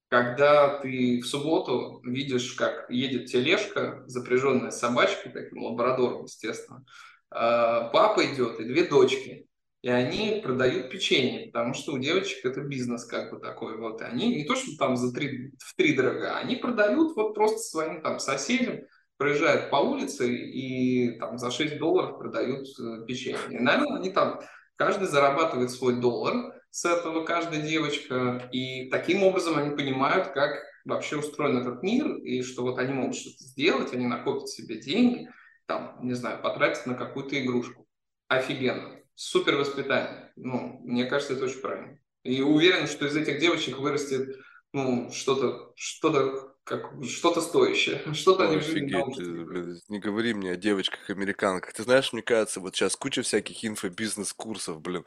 Когда ты в субботу видишь, как едет тележка, запряженная собачкой, таким лабрадором, естественно, а, папа идет и две дочки и они продают печенье, потому что у девочек это бизнес как бы такой вот. И они не то, что там за три, в три дорога, они продают вот просто своим там соседям, проезжают по улице и там за 6 долларов продают э, печенье. И, наверное, они там, каждый зарабатывает свой доллар с этого, каждая девочка, и таким образом они понимают, как вообще устроен этот мир, и что вот они могут что-то сделать, они накопят себе деньги, там, не знаю, потратить на какую-то игрушку. Офигенно супер воспитание. Ну, мне кажется, это очень правильно. И уверен, что из этих девочек вырастет ну, что-то, что-то, как, что-то стоящее, что-то они в жизни Не говори мне о девочках-американках. Ты знаешь, мне кажется, вот сейчас куча всяких инфобизнес-курсов, блин.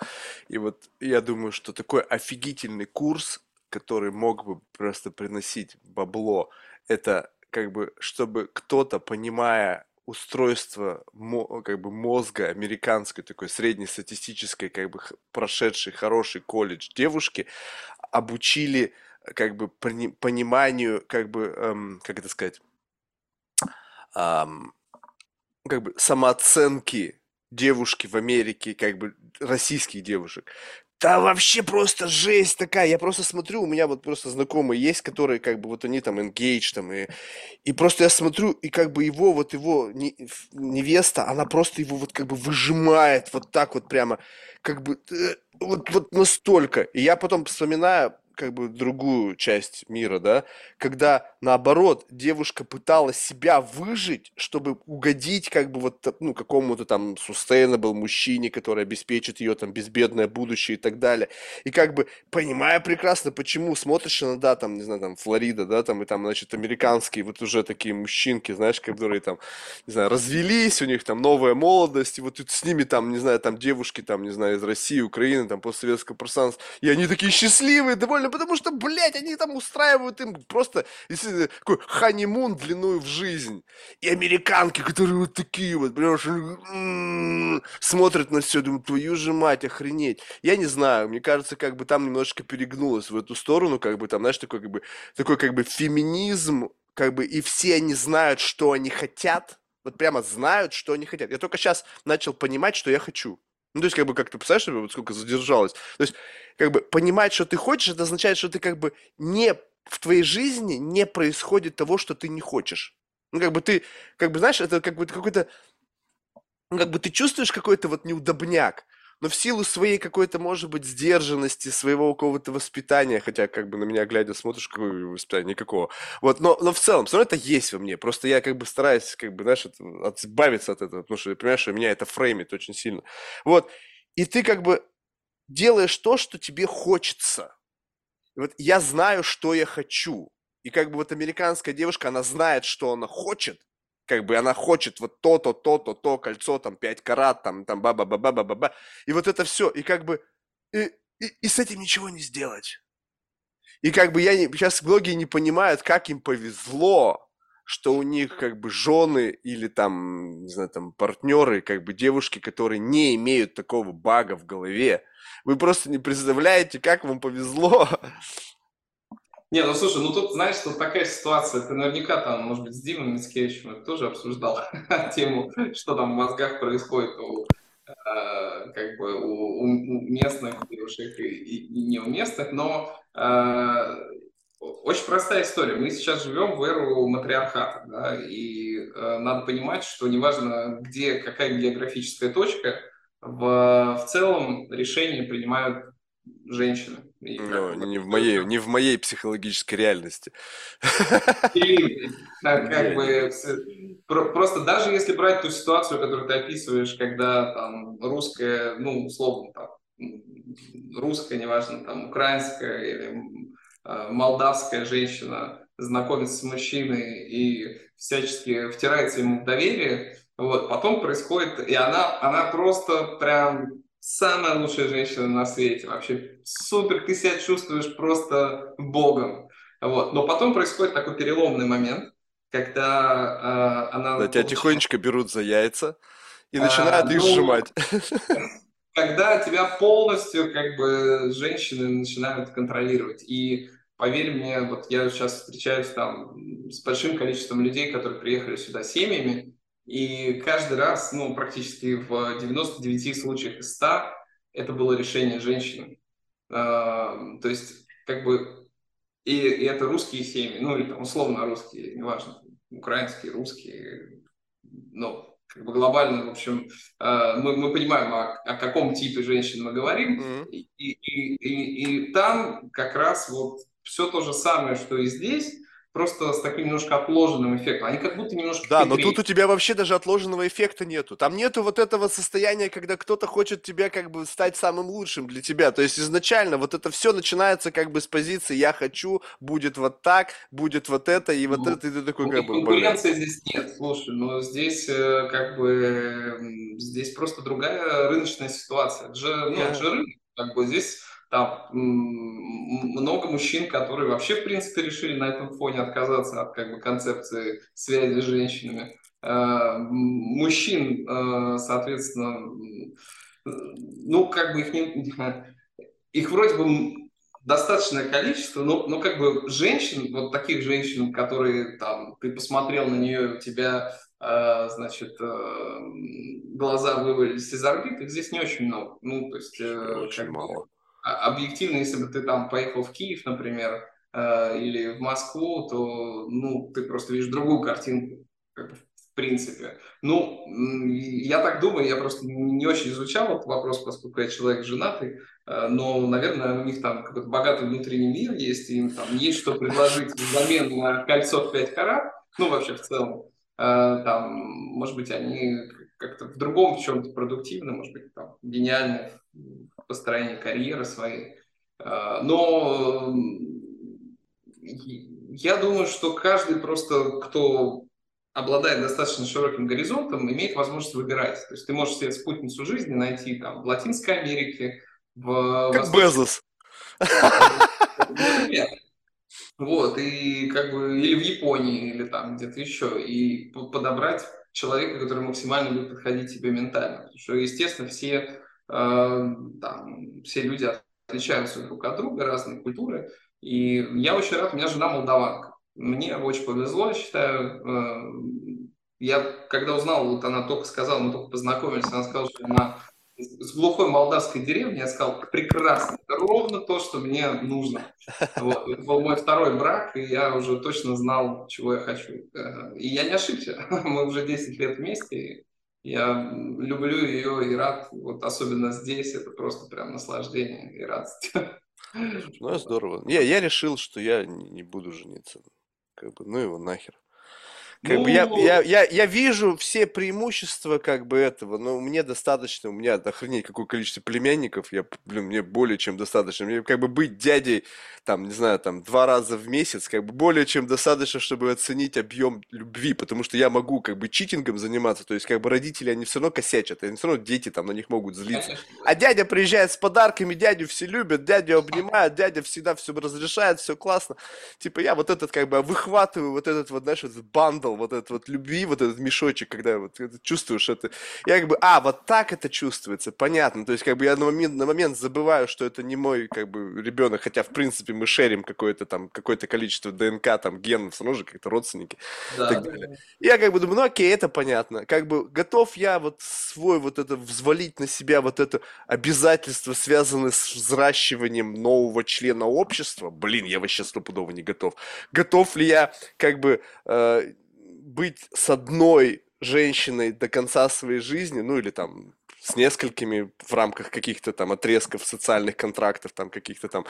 И вот я думаю, что такой офигительный курс, который мог бы просто приносить бабло, это как бы, чтобы кто-то, понимая устройство как бы мозга американской такой среднестатистической как бы прошедшей хороший колледж девушки обучили как бы пониманию как бы эм, как это сказать эм, как бы самооценки девушки в Америке, как бы российских девушек. Да вообще просто жесть такая. Я просто смотрю, у меня вот просто знакомые есть, которые как бы вот они там engage там и, и просто я смотрю, и как бы его, вот его невеста, она просто его вот как бы выжимает вот так вот прямо, как бы э, вот, вот настолько. И я потом вспоминаю, как бы другую часть мира, да, когда наоборот девушка пыталась себя выжить, чтобы угодить как бы вот ну какому-то там sustainable мужчине, который обеспечит ее там безбедное будущее и так далее. И как бы понимая прекрасно, почему смотришь на да там не знаю там Флорида, да там и там значит американские вот уже такие мужчинки, знаешь, которые там не знаю развелись, у них там новая молодость, и вот с ними там не знаю там девушки там не знаю из России, Украины, там постсоветского пространства, и они такие счастливые, довольно потому что, блядь, они там устраивают им просто такой ханимун длиной в жизнь. И американки, которые вот такие вот, понимаешь, м-м-м, смотрят на все, думают, твою же мать, охренеть. Я не знаю, мне кажется, как бы там немножечко перегнулось в эту сторону, как бы там, знаешь, такой как бы, такой как бы феминизм, как бы, и все они знают, что они хотят, вот прямо знают, что они хотят. Я только сейчас начал понимать, что я хочу. Ну, то есть, как бы, как ты представляешь вот сколько задержалось. То есть, как бы, понимать, что ты хочешь, это означает, что ты, как бы, не в твоей жизни не происходит того, что ты не хочешь. Ну, как бы ты, как бы, знаешь, это как бы какой-то, ну, как бы ты чувствуешь какой-то вот неудобняк, но в силу своей какой-то, может быть, сдержанности, своего какого-то воспитания, хотя, как бы, на меня глядя, смотришь, какое воспитание, никакого. Вот, но, но в целом, все равно это есть во мне. Просто я, как бы, стараюсь, как бы, знаешь, избавиться от этого, потому что, понимаешь, что меня это фреймит очень сильно. Вот, и ты, как бы, делаешь то, что тебе хочется. И вот я знаю, что я хочу. И как бы вот американская девушка, она знает, что она хочет, как бы она хочет вот то-то, то-то, то кольцо, там, 5 карат, там, там, ба ба ба ба ба ба И вот это все, и как бы, и, и, и с этим ничего не сделать. И как бы я не, сейчас многие не понимают, как им повезло, что у них как бы жены или там, не знаю, там партнеры, как бы девушки, которые не имеют такого бага в голове. Вы просто не представляете, как вам повезло, не, ну слушай, ну тут, знаешь, тут такая ситуация, ты наверняка там, может быть, с Димой Мицкевичем тоже обсуждал тему, что там в мозгах происходит у, э, как бы у, у местных девушек и, и, и не у местных, но э, очень простая история. Мы сейчас живем в эру матриархата, да, и э, надо понимать, что неважно, где какая географическая точка, в, в целом решения принимают женщины. Но не в моей, не в моей психологической реальности. И, как, как бы, просто даже если брать ту ситуацию, которую ты описываешь, когда там русская, ну, условно, там, русская, неважно, там, украинская или молдавская женщина знакомится с мужчиной и всячески втирается ему в доверие, вот, потом происходит, и она, она просто прям самая лучшая женщина на свете, вообще супер, ты себя чувствуешь просто богом. Вот. Но потом происходит такой переломный момент, когда э, она... Да, тебя тихонечко берут за яйца и а, начинают а, их ну, сжимать. Когда тебя полностью как бы женщины начинают контролировать. И поверь мне, вот я сейчас встречаюсь там с большим количеством людей, которые приехали сюда семьями, и каждый раз, ну, практически в 99 случаях из 100 это было решение женщины. Uh, то есть, как бы, и, и это русские семьи, ну, или там условно русские, неважно, украинские, русские, ну, как бы глобально, в общем, uh, мы, мы понимаем, о, о каком типе женщин мы говорим, mm-hmm. и, и, и, и там как раз вот все то же самое, что и здесь, просто с таким немножко отложенным эффектом. Они как будто немножко Да, хитрее. но тут у тебя вообще даже отложенного эффекта нету. Там нету вот этого состояния, когда кто-то хочет тебя как бы стать самым лучшим для тебя. То есть изначально вот это все начинается как бы с позиции «я хочу», будет вот так, будет вот это и вот ну, это, и ты такой ну, как бы... Конкуренции здесь нет, слушай, но здесь э, как бы здесь просто другая рыночная ситуация. Это же, ну, это же рынок, как бы здесь там много мужчин, которые вообще, в принципе, решили на этом фоне отказаться от как бы, концепции связи с женщинами. Э, мужчин, э, соответственно, ну, как бы их не... Их вроде бы достаточное количество, но, но как бы женщин, вот таких женщин, которые там, ты посмотрел на нее, у тебя, э, значит, э, глаза вывалились из орбит, их здесь не очень много. Ну, то есть... Э, очень мало. Бы, объективно, если бы ты там поехал в Киев, например, э, или в Москву, то ну, ты просто видишь другую картинку, как бы, в принципе. Ну, я так думаю, я просто не очень изучал этот вопрос, поскольку я человек женатый, э, но, наверное, у них там какой-то богатый внутренний мир есть, и им там есть что предложить взамен на кольцо в 5 карат, ну, вообще в целом. Э, там, может быть, они как-то в другом в чем-то продуктивны, может быть, там, гениальны в построении карьеры своей. А, но я думаю, что каждый просто, кто обладает достаточно широким горизонтом, имеет возможность выбирать. То есть ты можешь себе спутницу жизни найти там в Латинской Америке, в... Как Восточной... Безос. Например. Вот, и как бы, или в Японии, или там где-то еще, и подобрать человека, который максимально будет подходить тебе ментально. Потому что, естественно, все Э, там, все люди отличаются друг от друга, разные культуры. И я очень рад, у меня жена молдаванка. Мне очень повезло, я считаю. Э, я, когда узнал, вот она только сказала, мы только познакомились, она сказала, что она с глухой молдавской деревни, я сказал, прекрасно, это ровно то, что мне нужно. Вот. Это был мой второй брак, и я уже точно знал, чего я хочу. Э, и я не ошибся. Мы уже 10 лет вместе, я люблю ее и рад, вот особенно здесь, это просто прям наслаждение и радость. Ну, здорово. Я, я решил, что я не буду жениться. Как бы, ну его нахер. Как ну... бы я, я, я, я вижу все преимущества как бы этого, но мне достаточно, у меня охренеть какое количество племянников, я, блин, мне более чем достаточно. Мне как бы быть дядей, там, не знаю, там, два раза в месяц, как бы более чем достаточно, чтобы оценить объем любви, потому что я могу как бы читингом заниматься, то есть как бы родители, они все равно косячат, они все равно дети там на них могут злиться. А дядя приезжает с подарками, дядю все любят, дядю обнимают, дядя всегда все разрешает, все классно. Типа я вот этот как бы выхватываю вот этот вот, знаешь, этот бандл спрятал вот этот вот любви, вот этот мешочек, когда вот ты чувствуешь это. Я как бы, а, вот так это чувствуется, понятно. То есть как бы я на момент, на момент забываю, что это не мой как бы ребенок, хотя в принципе мы шерим какое-то там, какое-то количество ДНК, там генов, все равно же как-то родственники Да, так да, далее. Я как бы думаю, ну окей, это понятно. Как бы готов я вот свой вот это взвалить на себя вот это обязательство, связанное с взращиванием нового члена общества? Блин, я вообще стопудово не готов. Готов ли я как бы э, быть с одной женщиной до конца своей жизни, ну или там с несколькими в рамках каких-то там отрезков социальных контрактов, там каких-то там,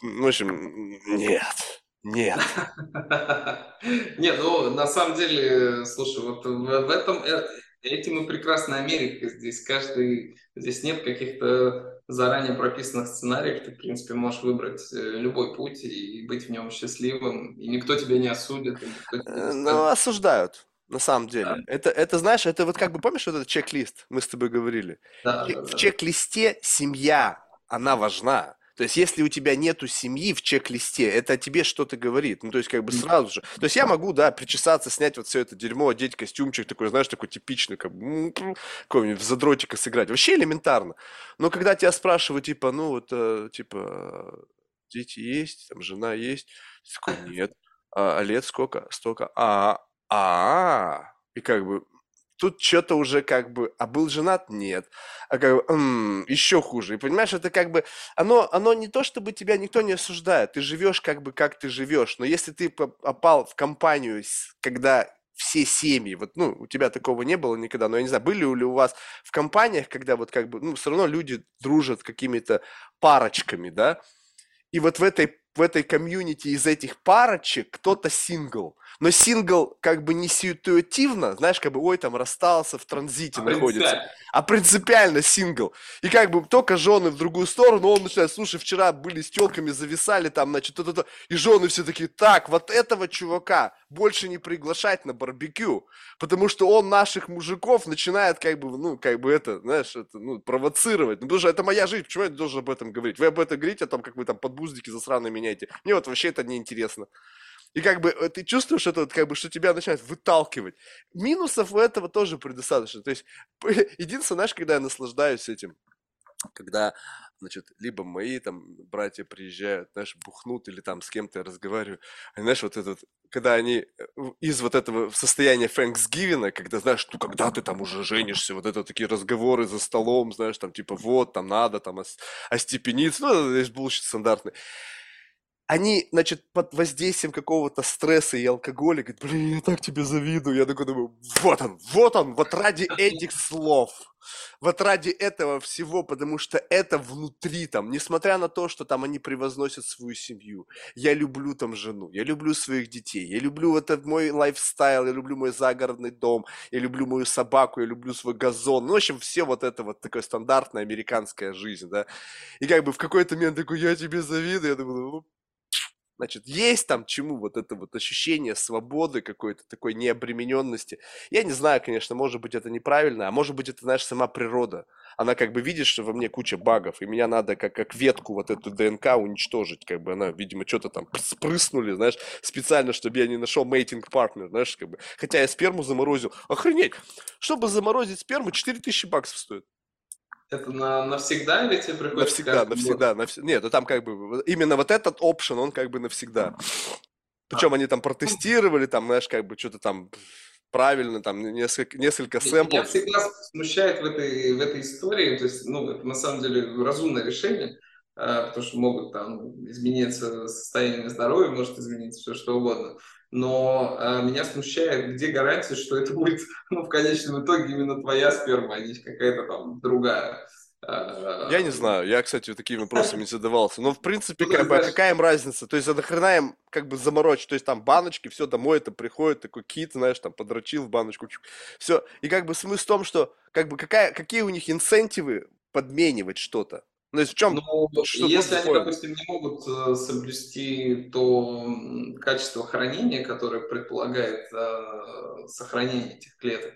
в общем, нет, нет. Нет, ну, на самом деле, слушай, вот в, в этом, э, этим и прекрасна Америка. Здесь каждый, здесь нет каких-то заранее прописанных сценариев. Ты, в принципе, можешь выбрать э, любой путь и быть в нем счастливым, и никто тебя не осудит, не Э, Ну, осуждают, на самом Да, деле. Это, это, знаешь, это вот как бы, помнишь вот этот чек-лист, мы с тобой говорили? да, да, В да. чек-листе семья, она важна. То есть, если у тебя нету семьи в чек-листе, это о тебе что-то говорит. Ну, то есть, как бы сразу же. То есть, я могу, да, причесаться, снять вот все это дерьмо, одеть костюмчик такой, знаешь, такой типичный, как бы, какого-нибудь в задротика сыграть. Вообще элементарно. Но когда тебя спрашивают, типа, ну, вот, э, типа, дети есть, там, жена есть, ты такой, нет. А, а лет сколько? Столько. А, а, и как бы тут что-то уже как бы, а был женат? Нет. А как бы, еще хуже. И понимаешь, это как бы, оно, оно не то, чтобы тебя никто не осуждает. Ты живешь как бы, как ты живешь. Но если ты попал в компанию, когда все семьи, вот, ну, у тебя такого не было никогда, но я не знаю, были ли у вас в компаниях, когда вот как бы, ну, все равно люди дружат какими-то парочками, да, и вот в этой, в этой комьюнити из этих парочек кто-то сингл. Но сингл как бы не ситуативно, знаешь, как бы, ой, там расстался, в транзите А находится, принципиально. а принципиально сингл. И как бы только жены в другую сторону, он начинает, слушай, вчера были с телками, зависали там, значит, то-то-то. И жены все такие, так, вот этого чувака больше не приглашать на барбекю, потому что он наших мужиков начинает как бы, ну, как бы это, знаешь, это, ну, провоцировать. Ну, потому что это моя жизнь, почему я должен об этом говорить? Вы об этом говорите, о том, как вы там подбуздики засраные меняете. Мне вот вообще это неинтересно. И как бы э, ты чувствуешь это, как бы, что тебя начинает выталкивать. Минусов у этого тоже предостаточно. То есть, единственное, знаешь, когда я наслаждаюсь этим, когда, значит, либо мои там братья приезжают, знаешь, бухнут или там с кем-то я разговариваю, а знаешь, вот этот, когда они э, из вот этого состояния Thanksgiving, когда, знаешь, ну, когда ты там уже женишься, вот это такие разговоры за столом, знаешь, там, типа, вот, там надо, там, ос- остепениться, ну, это весь bullshit стандартный они, значит, под воздействием какого-то стресса и алкоголя говорят, блин, я так тебе завидую. Я такой думаю, вот он, вот он, вот ради этих слов, вот ради этого всего, потому что это внутри там, несмотря на то, что там они превозносят свою семью. Я люблю там жену, я люблю своих детей, я люблю этот мой лайфстайл, я люблю мой загородный дом, я люблю мою собаку, я люблю свой газон. Ну, в общем, все вот это вот такая стандартная американская жизнь, да. И как бы в какой-то момент такой, я тебе завидую, я думаю, ну, Значит, есть там чему вот это вот ощущение свободы какой-то, такой необремененности. Я не знаю, конечно, может быть это неправильно, а может быть это, знаешь, сама природа. Она как бы видит, что во мне куча багов, и меня надо как, как ветку вот эту ДНК уничтожить. Как бы она, видимо, что-то там спрыснули, знаешь, специально, чтобы я не нашел мейтинг партнер, знаешь, как бы. Хотя я сперму заморозил. Охренеть! Чтобы заморозить сперму, 4000 баксов стоит. Это на, навсегда или тебе приходится Навсегда, навсегда, навсегда. Нет, ну там как бы именно вот этот опшен, он как бы навсегда. Причем А, они там протестировали, там, знаешь, как бы что-то там правильно, там несколько, несколько Меня сэмплов. всегда смущает в этой, в этой истории, то есть, ну, это на самом деле разумное решение, а, потому что могут там измениться состояние здоровья, может измениться все что угодно. Но а, меня смущает, где гарантия, что это будет, ну, в конечном итоге именно твоя сперма, а не какая-то там другая. Я не знаю, я, кстати, такими вопросами задавался. Но, в принципе, как бы, а какая им разница? То есть, а нахрена им как бы заморочить? То есть, там баночки, все, домой это приходит, такой кит, знаешь, там, подрочил в баночку, все. И как бы смысл в том, что, как бы, какая, какие у них инцентивы подменивать что-то? Ну, то есть, в чем, Ну, если они, такое? допустим, не могут э, соблюсти то качество хранения, которое предполагает э, сохранение этих клеток,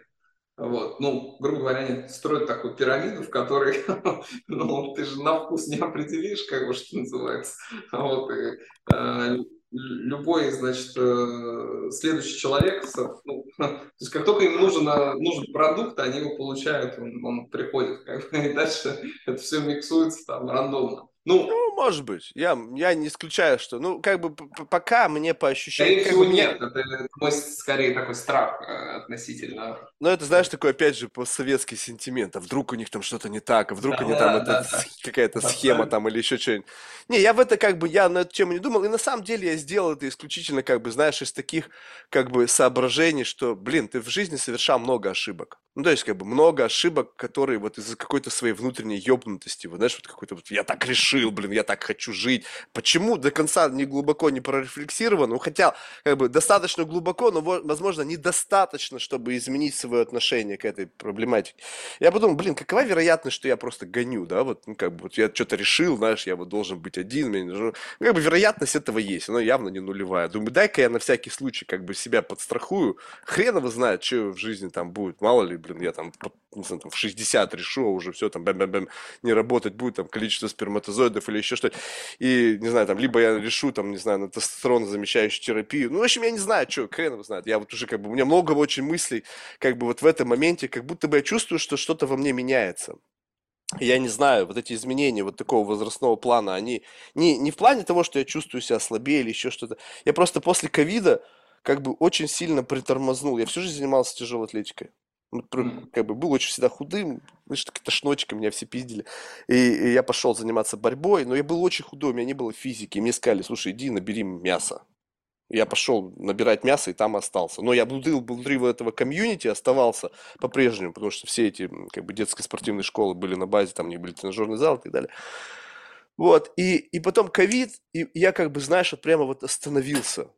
вот, ну, грубо говоря, они строят такую пирамиду, в которой, ну, ты же на вкус не определишь, как бы, что называется, вот, и, э, любой, значит, э, следующий человек, ну, то есть как только им нужен, э, нужен продукт, они его получают, он, он приходит, как бы, и дальше это все миксуется там рандомно. Ну, ну, может быть. Я, я не исключаю, что... Ну, как бы пока мне по ощущениям... Скорее всего, бы, нет. Это, это мой, скорее такой страх э, относительно... Ну, это, знаешь, такой, опять же, постсоветский сентимент. А вдруг у них там что-то не так, а вдруг да, они там... Да, это, да. Какая-то да, схема да. там или еще что-нибудь. Не, я в это как бы... Я на эту тему не думал. И на самом деле я сделал это исключительно, как бы, знаешь, из таких, как бы, соображений, что, блин, ты в жизни совершал много ошибок. Ну, то есть, как бы, много ошибок, которые вот из-за какой-то своей внутренней ёбнутости, вот, знаешь, вот какой-то вот, я так решил, блин, я так хочу жить. Почему до конца не глубоко не прорефлексировано? Ну, хотя, как бы, достаточно глубоко, но, возможно, недостаточно, чтобы изменить свое отношение к этой проблематике. Я подумал, блин, какова вероятность, что я просто гоню, да, вот, ну, как бы, вот я что-то решил, знаешь, я вот должен быть один, мне нужно... ну, как бы, вероятность этого есть, она явно не нулевая. Думаю, дай-ка я на всякий случай, как бы, себя подстрахую, хрен его знает, что в жизни там будет, мало ли, блин, я там, не знаю, там в 60 решу, а уже все там бэм-бэм-бэм не работать будет, там количество сперматозоидов или еще что-то. И, не знаю, там, либо я решу, там, не знаю, на тестостерон замещающую терапию. Ну, в общем, я не знаю, что, хрен его знает. Я вот уже как бы, у меня много очень мыслей, как бы вот в этом моменте, как будто бы я чувствую, что что-то во мне меняется. Я не знаю, вот эти изменения вот такого возрастного плана, они не, не в плане того, что я чувствую себя слабее или еще что-то. Я просто после ковида как бы очень сильно притормознул. Я всю жизнь занимался тяжелой атлетикой. Как бы был очень всегда худым, знаешь, тошночка, меня все пиздили. И, и я пошел заниматься борьбой, но я был очень худой, у меня не было физики. мне сказали, слушай, иди набери мясо. Я пошел набирать мясо и там остался. Но я внутри, внутри этого комьюнити оставался по-прежнему, потому что все эти как бы детские спортивные школы были на базе, там не были тренажерный зал и так далее. Вот, и, и потом ковид, и я как бы, знаешь, вот прямо вот остановился.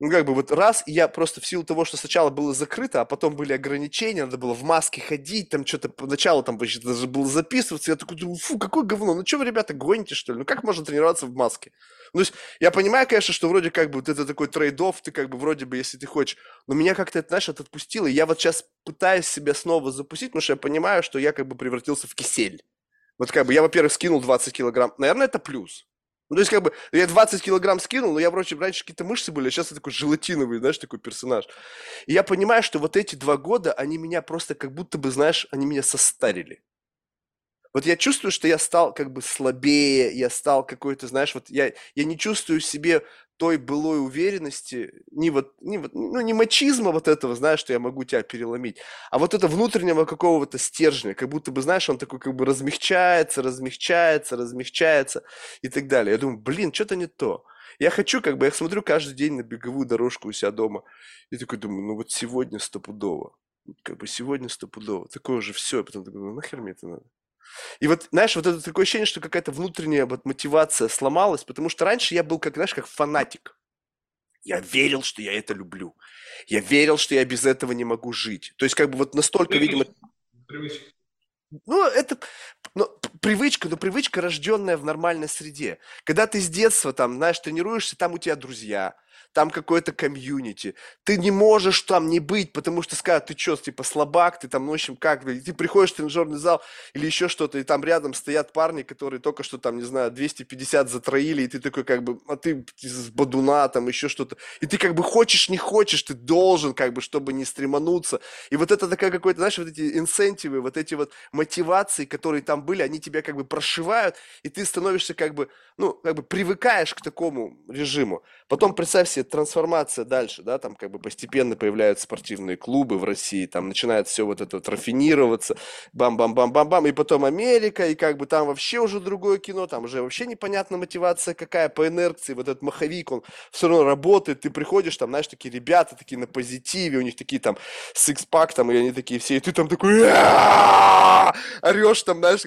Ну, как бы вот раз, и я просто в силу того, что сначала было закрыто, а потом были ограничения, надо было в маске ходить, там что-то поначалу там даже было записываться, я такой думаю, фу, какое говно, ну что вы, ребята, гоните, что ли? Ну как можно тренироваться в маске? Ну, то есть, я понимаю, конечно, что вроде как бы вот это такой trade-off, ты как бы вроде бы, если ты хочешь, но меня как-то это, знаешь, это отпустило, и я вот сейчас пытаюсь себя снова запустить, потому что я понимаю, что я как бы превратился в кисель. Вот как бы я, во-первых, скинул 20 килограмм, наверное, это плюс. Ну, то есть, как бы, я 20 килограмм скинул, но я, вроде, раньше какие-то мышцы были, а сейчас я такой желатиновый, знаешь, такой персонаж. И я понимаю, что вот эти два года, они меня просто как будто бы, знаешь, они меня состарили. Вот я чувствую, что я стал как бы слабее, я стал какой-то, знаешь, вот я, я не чувствую в себе той былой уверенности, не вот, не вот, ну, не мачизма вот этого, знаешь, что я могу тебя переломить, а вот это внутреннего какого-то стержня, как будто бы, знаешь, он такой как бы размягчается, размягчается, размягчается и так далее. Я думаю, блин, что-то не то. Я хочу, как бы, я смотрю каждый день на беговую дорожку у себя дома и такой думаю, ну вот сегодня стопудово, как бы сегодня стопудово, такое уже все, потом такой, ну нахер мне это надо? И вот, знаешь, вот это такое ощущение, что какая-то внутренняя вот мотивация сломалась, потому что раньше я был, как, знаешь, как фанатик. Я верил, что я это люблю. Я верил, что я без этого не могу жить. То есть, как бы вот настолько, видимо... Привычка. Ну, это ну, привычка, но привычка, рожденная в нормальной среде. Когда ты с детства, там, знаешь, тренируешься, там у тебя друзья, там какое-то комьюнити. Ты не можешь там не быть, потому что скажут, ты что, типа слабак, ты там, ну, в общем, как, и ты приходишь в тренажерный зал или еще что-то, и там рядом стоят парни, которые только что там, не знаю, 250 затроили, и ты такой как бы, а ты из бадуна, там еще что-то. И ты как бы хочешь, не хочешь, ты должен как бы, чтобы не стремануться. И вот это такая какой-то, знаешь, вот эти инсентивы, вот эти вот мотивации, которые там были, они тебя как бы прошивают, и ты становишься как бы, ну, как бы привыкаешь к такому режиму. Потом представь себе трансформация дальше, да, там как бы постепенно появляются спортивные клубы в России, там начинает все вот это вот рафинироваться, бам-бам-бам-бам-бам, и потом Америка, и как бы там вообще уже другое кино, там уже вообще непонятна мотивация какая по инерции, вот этот маховик, он все равно работает, ты приходишь, там, знаешь, такие ребята такие на позитиве, у них такие там сикспак, там, и они такие все, и ты там такой орешь, там, знаешь,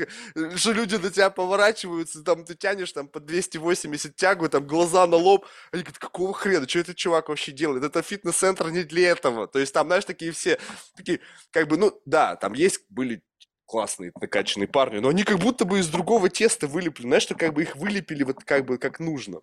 что люди на тебя поворачиваются, там, ты тянешь там по 280 тягу, там, глаза на лоб, они говорят, какого хрена, что этот чувак вообще делает? Это фитнес-центр не для этого. То есть там, знаешь, такие все, такие, как бы, ну, да, там есть, были классные накачанные парни, но они как будто бы из другого теста вылеплены, знаешь, что как бы их вылепили вот как бы как нужно.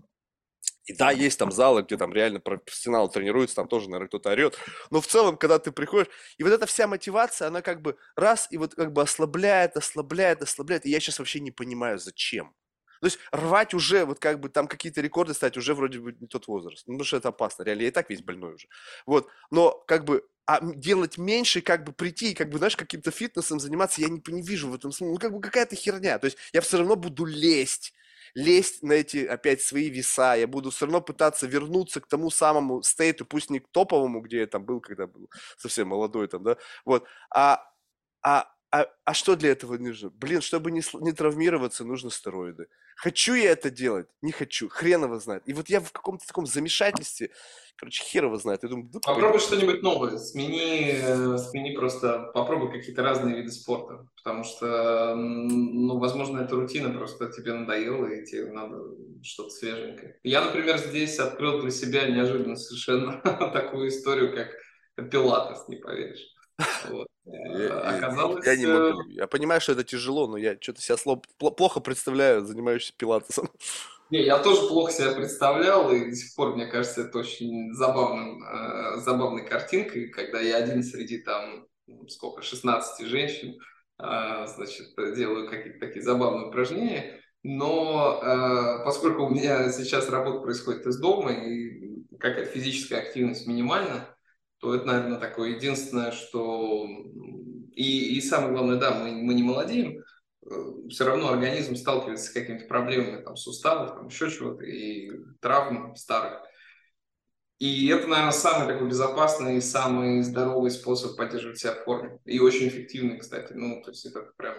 И да, есть там залы, где там реально профессионал тренируется, там тоже, наверное, кто-то орет. Но в целом, когда ты приходишь, и вот эта вся мотивация, она как бы раз и вот как бы ослабляет, ослабляет, ослабляет. И я сейчас вообще не понимаю, зачем. То есть рвать уже, вот как бы там какие-то рекорды стать уже вроде бы не тот возраст. Ну, потому что это опасно, реально. Я и так весь больной уже. Вот. Но как бы а делать меньше, как бы прийти и, как бы, знаешь, каким-то фитнесом заниматься, я не, не вижу в этом смысла. Ну, как бы какая-то херня. То есть я все равно буду лезть лезть на эти опять свои веса, я буду все равно пытаться вернуться к тому самому стейту, пусть не к топовому, где я там был, когда был совсем молодой там, да, вот, а, а, а, а что для этого нужно? Блин, чтобы не, не травмироваться, нужно стероиды. Хочу я это делать? Не хочу. Хрен его знает. И вот я в каком-то таком замешательстве, короче, хер его знает. Я думаю, попробуй что-нибудь новое. Смени, э, смени просто, попробуй какие-то разные виды спорта. Потому что, ну, возможно, эта рутина просто тебе надоела, и тебе надо что-то свеженькое. Я, например, здесь открыл для себя неожиданно совершенно такую историю, как пилатес, не поверишь. Вот. Оказалось... Я, не могу. Я понимаю, что это тяжело, но я что-то себя слаб... плохо представляю, занимающийся пилатесом. Не, я тоже плохо себя представлял, и до сих пор, мне кажется, это очень забавным, э, забавной картинкой, когда я один среди там, сколько, 16 женщин, э, значит, делаю какие-то такие забавные упражнения. Но э, поскольку у меня сейчас работа происходит из дома, и какая-то физическая активность минимальна, то это, наверное, такое единственное, что... И, и самое главное, да, мы, мы не молодеем, э, все равно организм сталкивается с какими-то проблемами, там, суставов, там, еще чего-то, и травм старых. И это, наверное, самый такой безопасный и самый здоровый способ поддерживать себя в форме. И очень эффективный, кстати. Ну, то есть это прям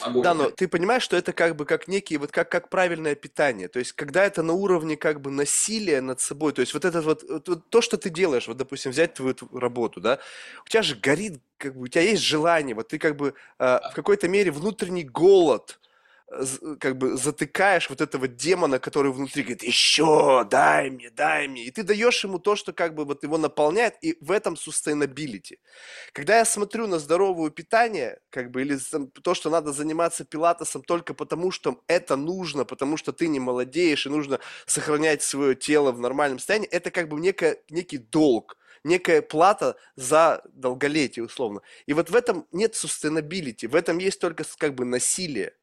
Огонь. Да, но ты понимаешь, что это как бы как некий, вот как, как правильное питание. То есть, когда это на уровне как бы насилия над собой, то есть вот это вот, вот то, что ты делаешь, вот, допустим, взять твою работу, да, у тебя же горит, как бы, у тебя есть желание, вот ты как бы э, в какой-то мере внутренний голод, как бы затыкаешь вот этого демона, который внутри говорит, еще, дай мне, дай мне. И ты даешь ему то, что как бы вот его наполняет, и в этом sustainability. Когда я смотрю на здоровое питание, как бы, или то, что надо заниматься пилатесом только потому, что это нужно, потому что ты не молодеешь, и нужно сохранять свое тело в нормальном состоянии, это как бы некое, некий долг некая плата за долголетие, условно. И вот в этом нет sustainability, в этом есть только как бы насилие.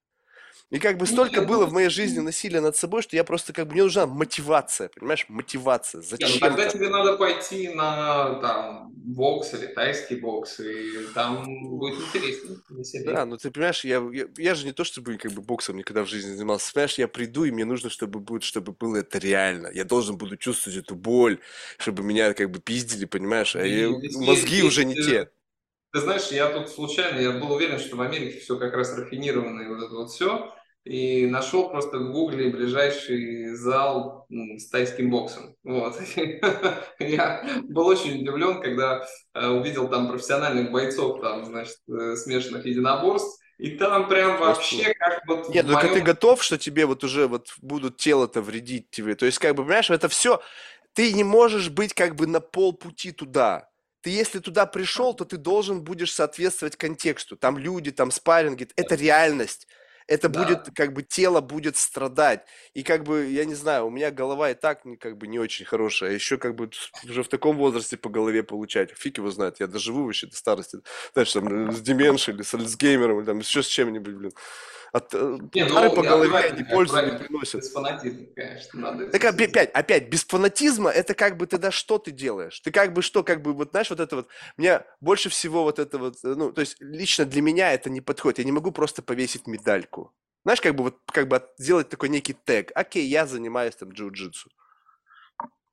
И как бы столько было в моей жизни насилия над собой, что я просто как бы мне нужна мотивация, понимаешь, мотивация. Зачем? Нет, ну, тогда тебе надо пойти на там бокс или тайский бокс, и там будет интереснее. Да, ну ты понимаешь, я, я, я же не то чтобы как бы боксом никогда в жизни занимался. Понимаешь, я приду, и мне нужно, чтобы будет, чтобы было это реально. Я должен буду чувствовать эту боль, чтобы меня как бы пиздили, понимаешь, а я, мозги есть, уже не те. Ты знаешь, я тут случайно, я был уверен, что в Америке все как раз рафинировано и вот это вот все и нашел просто в гугле ближайший зал с тайским боксом. Вот. Я был очень удивлен, когда э, увидел там профессиональных бойцов, там, значит, э, смешанных единоборств, и там прям вообще как вот... Нет, ну моем... ты готов, что тебе вот уже вот будут тело-то вредить тебе? То есть, как бы, понимаешь, это все... Ты не можешь быть как бы на полпути туда. Ты если туда пришел, то ты должен будешь соответствовать контексту. Там люди, там спарринги, это реальность это да. будет, как бы, тело будет страдать. И, как бы, я не знаю, у меня голова и так, как бы, не очень хорошая. А еще, как бы, уже в таком возрасте по голове получать. Фиг его знает, я доживу вообще до старости. Знаешь, там, с деменшей или с Альцгеймером, или там, еще с чем-нибудь, блин от э, не, ну, по голове они пользу не приносят. Без фанатизма, конечно, надо. Так опять, опять, без фанатизма это как бы тогда что ты делаешь? Ты как бы что, как бы вот знаешь, вот это вот, мне больше всего вот это вот, э, ну, то есть лично для меня это не подходит. Я не могу просто повесить медальку. Знаешь, как бы вот, как бы сделать такой некий тег. Окей, я занимаюсь там джиу-джитсу.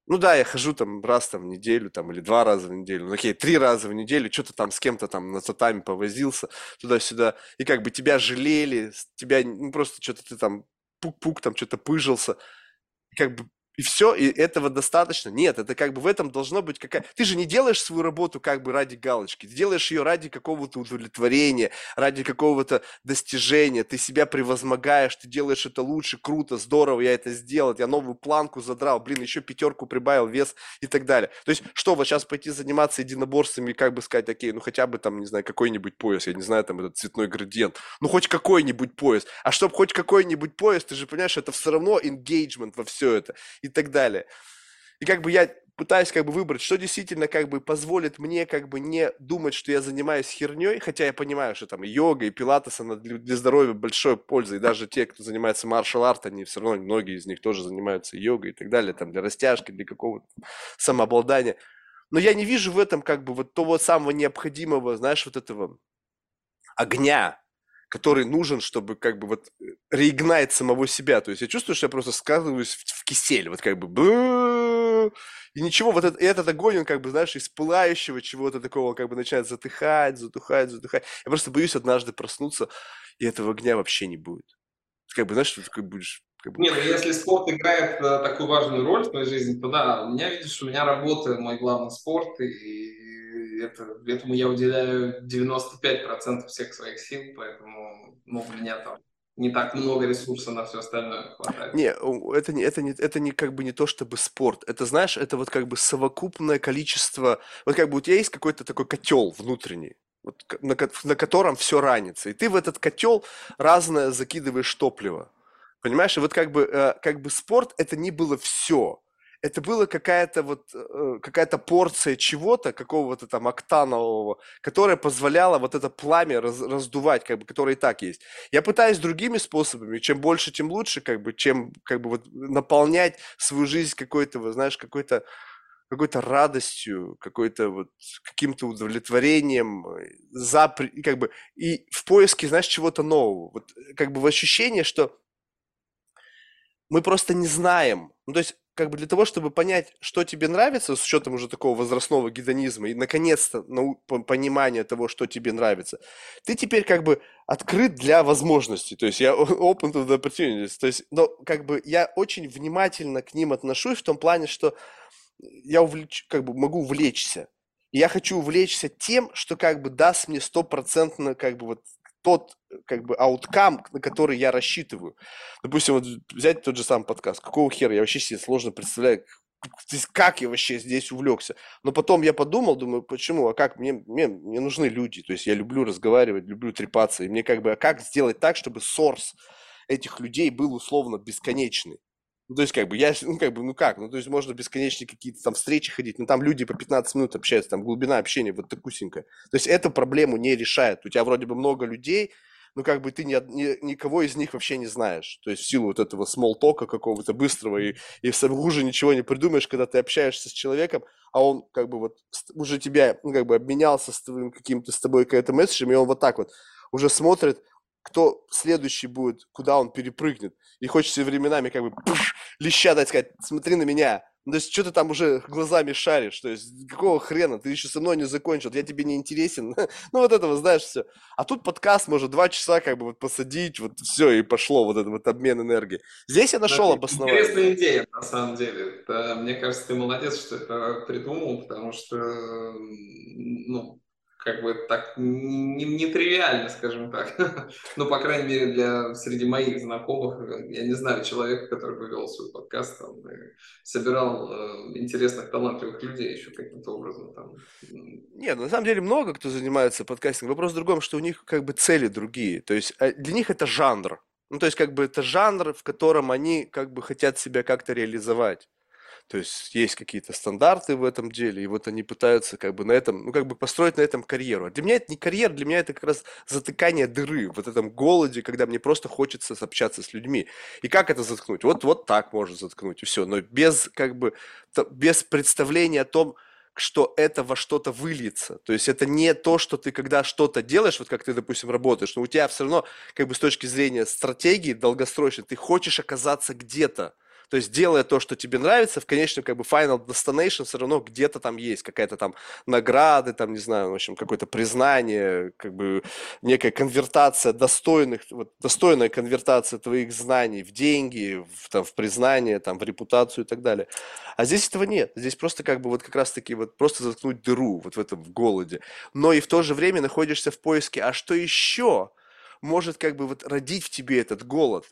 Ну да, я хожу там раз там в неделю, там, или два раза в неделю, ну окей, три раза в неделю, что-то там с кем-то там на татами повозился, туда-сюда, и как бы тебя жалели, тебя, ну просто что-то ты там пук-пук, там что-то пыжился, как бы и все, и этого достаточно. Нет, это как бы в этом должно быть какая... Ты же не делаешь свою работу как бы ради галочки, ты делаешь ее ради какого-то удовлетворения, ради какого-то достижения, ты себя превозмогаешь, ты делаешь это лучше, круто, здорово, я это сделал, я новую планку задрал, блин, еще пятерку прибавил, вес и так далее. То есть, что, вот сейчас пойти заниматься единоборствами, как бы сказать, окей, ну хотя бы там, не знаю, какой-нибудь пояс, я не знаю, там этот цветной градиент, ну хоть какой-нибудь пояс, а чтобы хоть какой-нибудь пояс, ты же понимаешь, это все равно engagement во все это и так далее. И как бы я пытаюсь как бы выбрать, что действительно как бы позволит мне как бы не думать, что я занимаюсь херней, хотя я понимаю, что там йога и пилатес, она для, здоровья большой пользы, и даже те, кто занимается маршал-арт, они все равно, многие из них тоже занимаются йогой и так далее, там для растяжки, для какого-то самообладания. Но я не вижу в этом как бы вот того самого необходимого, знаешь, вот этого огня, который нужен, чтобы как бы вот реигнать самого себя. То есть я чувствую, что я просто скатываюсь в, в кисель, вот как бы и ничего, вот этот, этот огонь, он как бы, знаешь, из пылающего чего-то такого как бы начинает затыхать, затухать, затухать. Я просто боюсь однажды проснуться, и этого огня вообще не будет. Как бы, знаешь, ты такой будешь как бы... Не, ну если спорт играет э, такую важную роль в твоей жизни, то да, у меня, видишь, у меня работа, мой главный спорт, и это, этому я уделяю 95% всех своих сил, поэтому ну, у меня там не так много ресурсов на все остальное хватает. Не, это не, это не, это не как бы не то чтобы спорт. Это, знаешь, это вот как бы совокупное количество. Вот как бы у тебя есть какой-то такой котел внутренний, вот, на, на котором все ранится. И ты в этот котел разное закидываешь топливо. Понимаешь? И вот как бы, э, как бы спорт это не было все это была какая-то вот э, какая-то порция чего-то, какого-то там октанового, которая позволяла вот это пламя раз, раздувать, как бы, которое и так есть. Я пытаюсь другими способами, чем больше, тем лучше, как бы, чем как бы вот наполнять свою жизнь какой-то, знаешь, какой-то какой-то радостью, какой-то вот каким-то удовлетворением, э, за, как бы, и в поиске, знаешь, чего-то нового. Вот как бы в ощущение, что мы просто не знаем. Ну, то есть как бы для того, чтобы понять, что тебе нравится, с учетом уже такого возрастного гедонизма и, наконец-то, нау- понимания того, что тебе нравится, ты теперь как бы открыт для возможностей. То есть я open to the opportunities. То есть, но как бы я очень внимательно к ним отношусь в том плане, что я увлеч, как бы могу увлечься. И я хочу увлечься тем, что как бы даст мне стопроцентно как бы вот тот как бы ауткам, на который я рассчитываю. Допустим, вот взять тот же самый подкаст. Какого хера? Я вообще себе сложно представляю, как я вообще здесь увлекся. Но потом я подумал, думаю, почему, а как, мне, мне, мне нужны люди, то есть я люблю разговаривать, люблю трепаться, и мне как бы, а как сделать так, чтобы сорс этих людей был условно бесконечный? Ну, то есть, как бы, я, ну, как бы, ну как, ну, то есть, можно бесконечные какие-то там встречи ходить, но там люди по 15 минут общаются, там глубина общения вот такусенькая. То есть, эту проблему не решает. У тебя вроде бы много людей, но как бы ты ни, ни, никого из них вообще не знаешь. То есть, в силу вот этого смолтока какого-то быстрого, и, и хуже ничего не придумаешь, когда ты общаешься с человеком, а он как бы вот уже тебя, ну, как бы обменялся с твоим каким-то с тобой каким-то месседжем, и он вот так вот уже смотрит, кто следующий будет, куда он перепрыгнет. И хочется временами как бы пуш, леща дать сказать, смотри на меня. Ну, то есть, что ты там уже глазами шаришь? То есть, какого хрена? Ты еще со мной не закончил, я тебе не интересен. ну, вот этого, знаешь, все. А тут подкаст может два часа как бы вот посадить, вот все, и пошло вот этот вот обмен энергии. Здесь я нашел обоснование. Интересная идея, на самом деле. Это, мне кажется, ты молодец, что это придумал, потому что, ну, как бы так нетривиально, не скажем так. ну, по крайней мере, для среди моих знакомых, я не знаю человека, который бы вел свой подкаст там, и собирал э, интересных, талантливых людей еще каким-то образом. Там. Нет, на самом деле много кто занимается подкастингом. Вопрос в другом, что у них как бы цели другие. То есть э, для них это жанр. Ну, то есть как бы это жанр, в котором они как бы хотят себя как-то реализовать. То есть есть какие-то стандарты в этом деле, и вот они пытаются как бы на этом, ну как бы построить на этом карьеру. А для меня это не карьера, для меня это как раз затыкание дыры в вот этом голоде, когда мне просто хочется общаться с людьми. И как это заткнуть? Вот, вот так можно заткнуть, и все. Но без как бы, без представления о том, что это во что-то выльется. То есть это не то, что ты когда что-то делаешь, вот как ты, допустим, работаешь, но у тебя все равно, как бы с точки зрения стратегии долгосрочной, ты хочешь оказаться где-то. То есть, делая то, что тебе нравится, в конечном, как бы, final destination все равно где-то там есть какая-то там награды, там, не знаю, в общем, какое-то признание, как бы, некая конвертация достойных, вот, достойная конвертация твоих знаний в деньги, в, там, в признание, там, в репутацию и так далее. А здесь этого нет. Здесь просто, как бы, вот как раз-таки, вот, просто заткнуть дыру вот в этом в голоде. Но и в то же время находишься в поиске, а что еще может, как бы, вот родить в тебе этот голод?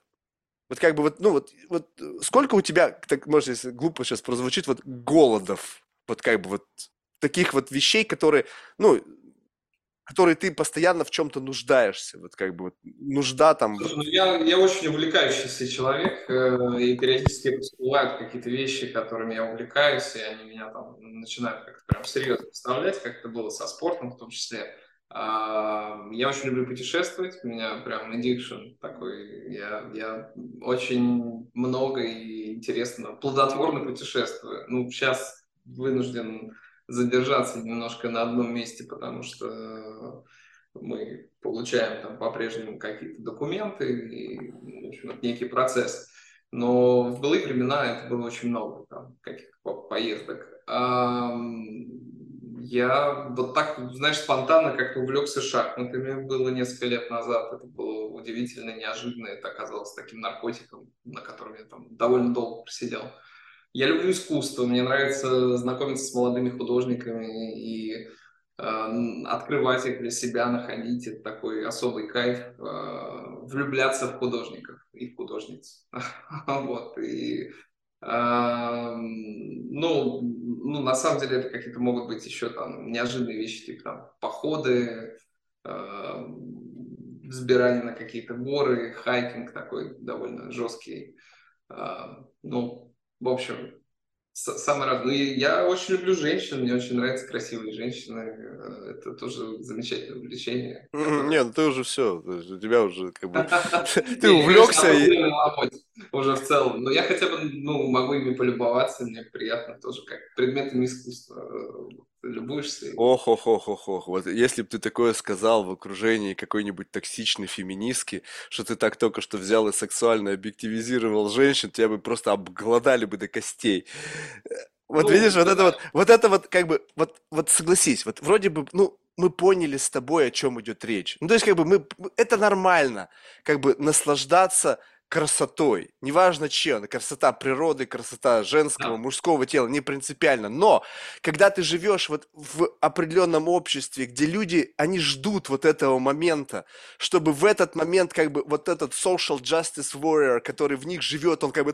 Вот как бы вот, ну вот, вот сколько у тебя, так, может, если глупо сейчас прозвучит, вот голодов, вот как бы вот таких вот вещей, которые, ну, который ты постоянно в чем-то нуждаешься, вот как бы вот нужда там. Слушай, ну я, я очень увлекающийся человек, э, и периодически всплывают какие-то вещи, которыми я увлекаюсь, и они меня там начинают как-то прям серьезно представлять, как это было со спортом в том числе. Я очень люблю путешествовать, у меня прям addiction такой. Я, я очень много и интересно, плодотворно путешествую. Ну, сейчас вынужден задержаться немножко на одном месте, потому что мы получаем там по-прежнему какие-то документы, и, в общем, это некий процесс. Но в былые времена это было очень много там, каких-то поездок я вот так, знаешь, спонтанно как-то увлекся шахматами. Было несколько лет назад. Это было удивительно, неожиданно. Это оказалось таким наркотиком, на котором я там довольно долго просидел. Я люблю искусство. Мне нравится знакомиться с молодыми художниками и э, открывать их для себя, находить. Это такой особый кайф. Э, влюбляться в художников и в художниц. вот. И ну, ну, на самом деле это какие-то могут быть еще там неожиданные вещи, типа там походы, взбирание на какие-то горы, хайкинг такой довольно жесткий. Ну, в общем, разное. Ну, я очень люблю женщин, мне очень нравятся красивые женщины. Э, это тоже замечательное увлечение. Нет, ну ты уже все, у тебя уже как бы... Ты увлекся и... Уже в целом. Но я хотя бы ну, могу ими полюбоваться, мне приятно тоже, как предметами искусства э, любуешься. Ох, ох, ох, ох, ох. Вот если бы ты такое сказал в окружении какой-нибудь токсичной феминистки, что ты так только что взял и сексуально объективизировал женщин, тебя бы просто обглодали бы до костей. Вот ну, видишь, вот да. это вот, вот это вот, как бы, вот, вот согласись, вот вроде бы, ну, мы поняли с тобой, о чем идет речь. Ну, то есть, как бы, мы, это нормально, как бы, наслаждаться красотой. Неважно чем, красота природы, красота женского, да. мужского тела, не принципиально. Но когда ты живешь вот в определенном обществе, где люди, они ждут вот этого момента, чтобы в этот момент как бы вот этот social justice warrior, который в них живет, он как бы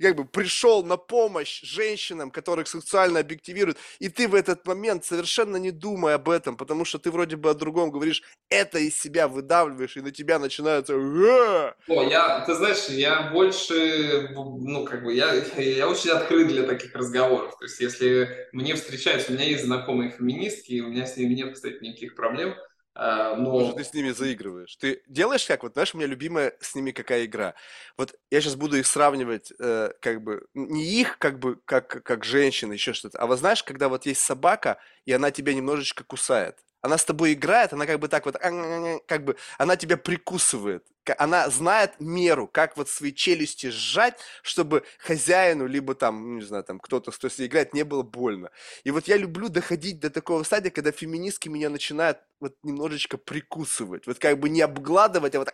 как бы пришел на помощь женщинам, которых сексуально объективируют, и ты в этот момент совершенно не думая об этом, потому что ты вроде бы о другом говоришь, это из себя выдавливаешь, и на тебя начинается о, я, ты знаешь, я больше, ну, как бы, я, я очень открыт для таких разговоров. То есть, если мне встречаются, у меня есть знакомые феминистки, и у меня с ними нет, кстати, никаких проблем. А, но... Может, ты с ними заигрываешь. Ты делаешь как? Вот, знаешь, у меня любимая с ними какая игра. Вот я сейчас буду их сравнивать, э, как бы, не их, как бы, как, как женщины, еще что-то. А вот знаешь, когда вот есть собака, и она тебя немножечко кусает. Она с тобой играет, она как бы так вот, как бы, она тебя прикусывает она знает меру, как вот свои челюсти сжать, чтобы хозяину, либо там, ну, не знаю, там кто-то, кто с ней играет, не было больно. И вот я люблю доходить до такого стадия, когда феминистки меня начинают вот немножечко прикусывать, вот как бы не обгладывать, а вот.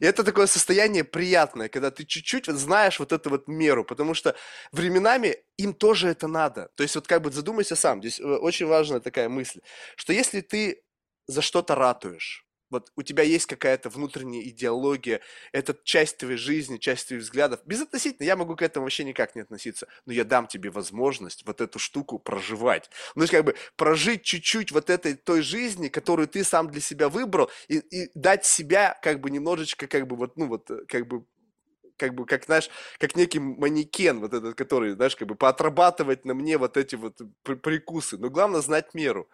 И это такое состояние приятное, когда ты чуть-чуть вот знаешь вот эту вот меру, потому что временами им тоже это надо. То есть вот как бы задумайся сам, здесь э, очень важная такая мысль, что если ты за что-то ратуешь, вот у тебя есть какая-то внутренняя идеология, это часть твоей жизни, часть твоих взглядов. Безотносительно, я могу к этому вообще никак не относиться, но я дам тебе возможность вот эту штуку проживать. Ну, то есть как бы прожить чуть-чуть вот этой той жизни, которую ты сам для себя выбрал, и, и дать себя как бы немножечко как бы вот, ну вот, э, как бы как бы, как, знаешь, как некий манекен, вот этот, который, знаешь, как бы поотрабатывать на мне вот эти вот прикусы. Но главное знать меру.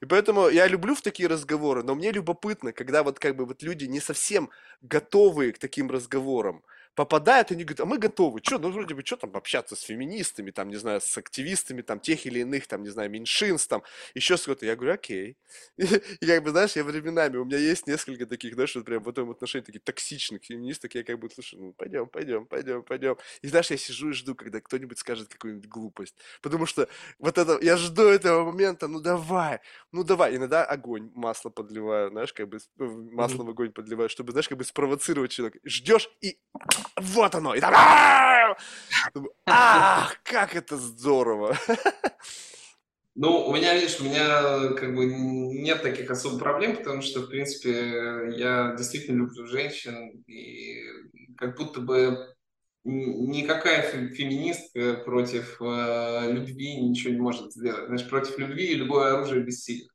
И поэтому я люблю в такие разговоры, но мне любопытно, когда вот как бы вот люди не совсем готовые к таким разговорам попадают, и они говорят, а мы готовы, что, ну, вроде бы, что там общаться с феминистами, там, не знаю, с активистами, там, тех или иных, там, не знаю, меньшинств, там, еще с кого-то. Я говорю, окей. И, и как бы, знаешь, я временами, у меня есть несколько таких, знаешь, вот прям в этом отношении таких токсичных феминисток, я как бы, слушай, ну, пойдем, пойдем, пойдем, пойдем. И знаешь, я сижу и жду, когда кто-нибудь скажет какую-нибудь глупость. Потому что вот это, я жду этого момента, ну, давай, ну, давай. Иногда огонь, масло подливаю, знаешь, как бы масло в огонь подливаю, чтобы, знаешь, как бы спровоцировать человека. Ждешь и вот оно, и там, ах, как это здорово. Ну, у меня, видишь, у меня как бы нет таких особых проблем, потому что, в принципе, я действительно люблю женщин, и как будто бы никакая феминистка против э, любви ничего не может сделать. Значит, против любви любое оружие бессильно.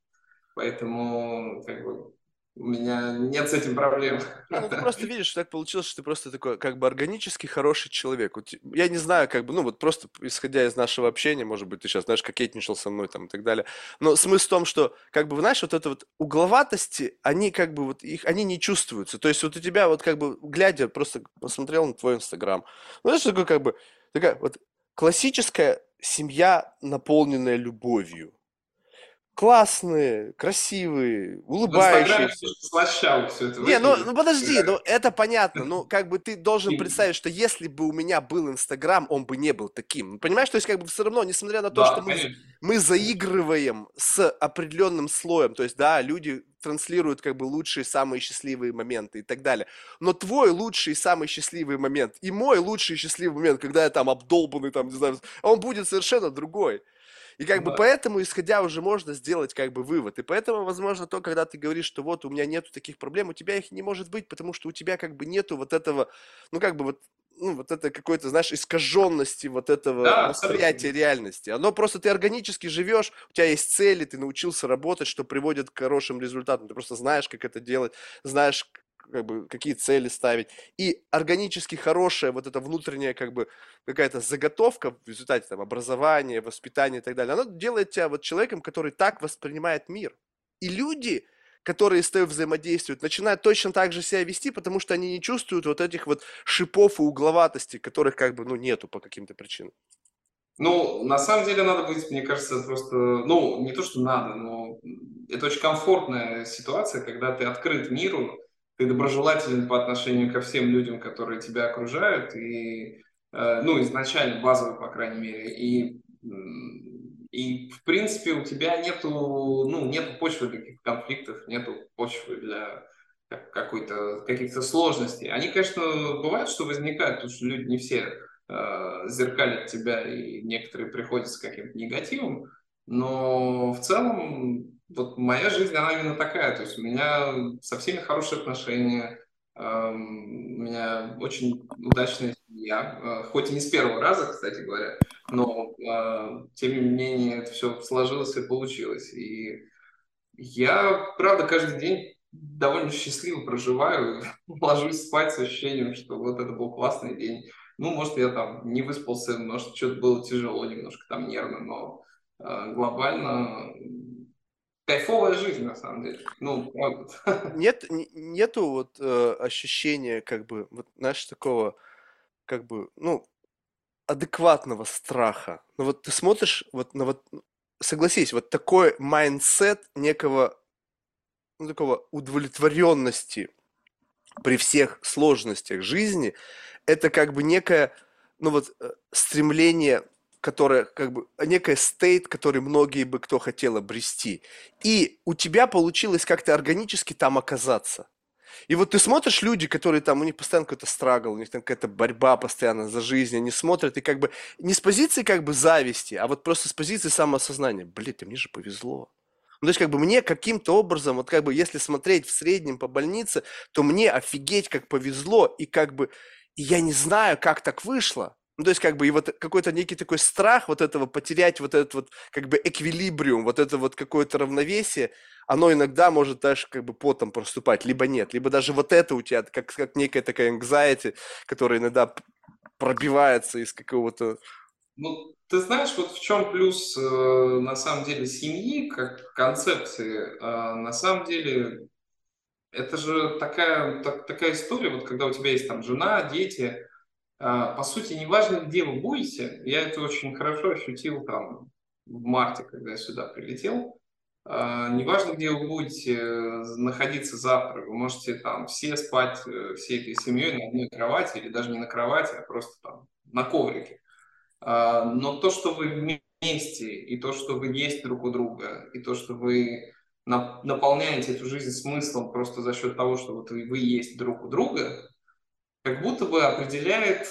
Поэтому как бы, у меня нет с этим проблем. Ну ты просто видишь, так получилось, что ты просто такой, как бы, органически хороший человек. Я не знаю, как бы, ну, вот просто исходя из нашего общения, может быть, ты сейчас, знаешь, кокетничал со мной там и так далее. Но смысл в том, что, как бы, знаешь, вот это вот угловатости, они как бы вот их, они не чувствуются. То есть вот у тебя вот как бы, глядя, просто посмотрел на твой Инстаграм. Ну, знаешь, такой как бы, такая вот классическая семья, наполненная любовью. Классные, красивые, улыбающиеся. слащаво все это Не, ну, ну подожди, ну это понятно. Ну, как бы ты должен представить, что если бы у меня был Инстаграм, он бы не был таким. Понимаешь, то есть как бы все равно, несмотря на то, что Да, мы, конечно. мы заигрываем с определенным слоем, то есть, да, люди транслируют как бы лучшие, самые счастливые моменты и так далее. Но твой лучший, самый счастливый момент и мой лучший и счастливый момент, когда я там обдолбанный, там, не знаю, он будет совершенно другой. И как бы Да. поэтому, исходя, уже можно сделать как бы вывод. И поэтому, возможно, то, когда ты говоришь, что вот у меня нету таких проблем, у тебя их не может быть, потому что у тебя как бы нету вот этого, ну как бы вот, ну вот это какой-то, знаешь, искаженности вот этого Да, восприятия абсолютно. реальности. Оно просто ты органически живешь, у тебя есть цели, ты научился работать, что приводит к хорошим результатам. Ты просто знаешь, как это делать, знаешь, как бы, какие цели ставить. И органически хорошая вот эта внутренняя как бы какая-то заготовка в результате там образования, воспитания и так далее, она делает тебя вот человеком, который так воспринимает мир. И люди, которые с тобой взаимодействуют, начинают точно так же себя вести, потому что они не чувствуют вот этих вот шипов и угловатостей, которых как бы, ну, нету по каким-то причинам. Ну, на самом деле надо быть, мне кажется, просто, ну, не то, что надо, но это очень комфортная ситуация, когда ты открыт миру, ты доброжелателен по отношению ко всем людям, которые тебя окружают, и, э, ну, изначально, базово, по крайней мере, и, и, в принципе, у тебя нету, ну, нету почвы для каких-то конфликтов, нету почвы для как- какой-то, каких-то сложностей. Они, конечно, бывают, что возникают, потому что люди не все э, зеркалят тебя, и некоторые приходят с каким-то негативом. Но в целом, вот моя жизнь, она именно такая. То есть у меня со всеми хорошие отношения, эм, у меня очень удачная семья, э, хоть и не с первого раза, кстати говоря, но э, тем не менее это все сложилось и получилось. И я, правда, каждый день довольно счастливо проживаю, ложусь спать с ощущением, что вот это был классный день. Ну, может, я там не выспался, может, что-то было тяжело, немножко там нервно, но э, глобально кайфовая жизнь, на самом деле. Ну. Нет, не- нету вот э, ощущения, как бы, вот, знаешь, такого, как бы, ну, адекватного страха. Ну вот ты смотришь вот на вот, ну, согласись, вот такой mindset некого, ну, такого удовлетворенности при всех сложностях жизни, это как бы некое, ну вот, э, стремление, которое, как бы, некое стейт, который многие бы кто хотел обрести. И у тебя получилось как-то органически там оказаться. И вот ты смотришь люди, которые там, у них постоянно какой-то страгл, у них там какая-то борьба постоянно за жизнь, они смотрят и как бы не с позиции как бы зависти, а вот просто с позиции самоосознания. Блин, мне же повезло. Ну, то есть, как бы мне каким-то образом, вот как бы если смотреть в среднем по больнице, то мне офигеть как повезло, и как бы и я не знаю, как так вышло. Ну, то есть, как бы, и вот какой-то некий такой страх вот этого потерять вот этот вот, как бы, эквилибриум, вот это вот какое-то равновесие, оно иногда может даже как бы потом проступать, либо нет, либо даже вот это у тебя как, как некая такая anxiety, которая иногда пробивается из какого-то... Ну, ты знаешь, вот в чем плюс э, на самом деле семьи как концепции. Э, на самом деле это же такая, так- такая история, вот когда у тебя есть там жена, дети, По сути, неважно, где вы будете, я это очень хорошо ощутил там в марте, когда я сюда прилетел. А, Неважно, где вы будете находиться завтра, вы можете там все спать э, всей этой семьей на одной кровати или даже не на кровати, а просто там на коврике. А, Но то, что вы вместе, и то, что вы есть друг у друга, и то, что вы на- наполняете эту жизнь смыслом просто за счет того, что вот вы есть друг у друга, как будто бы определяет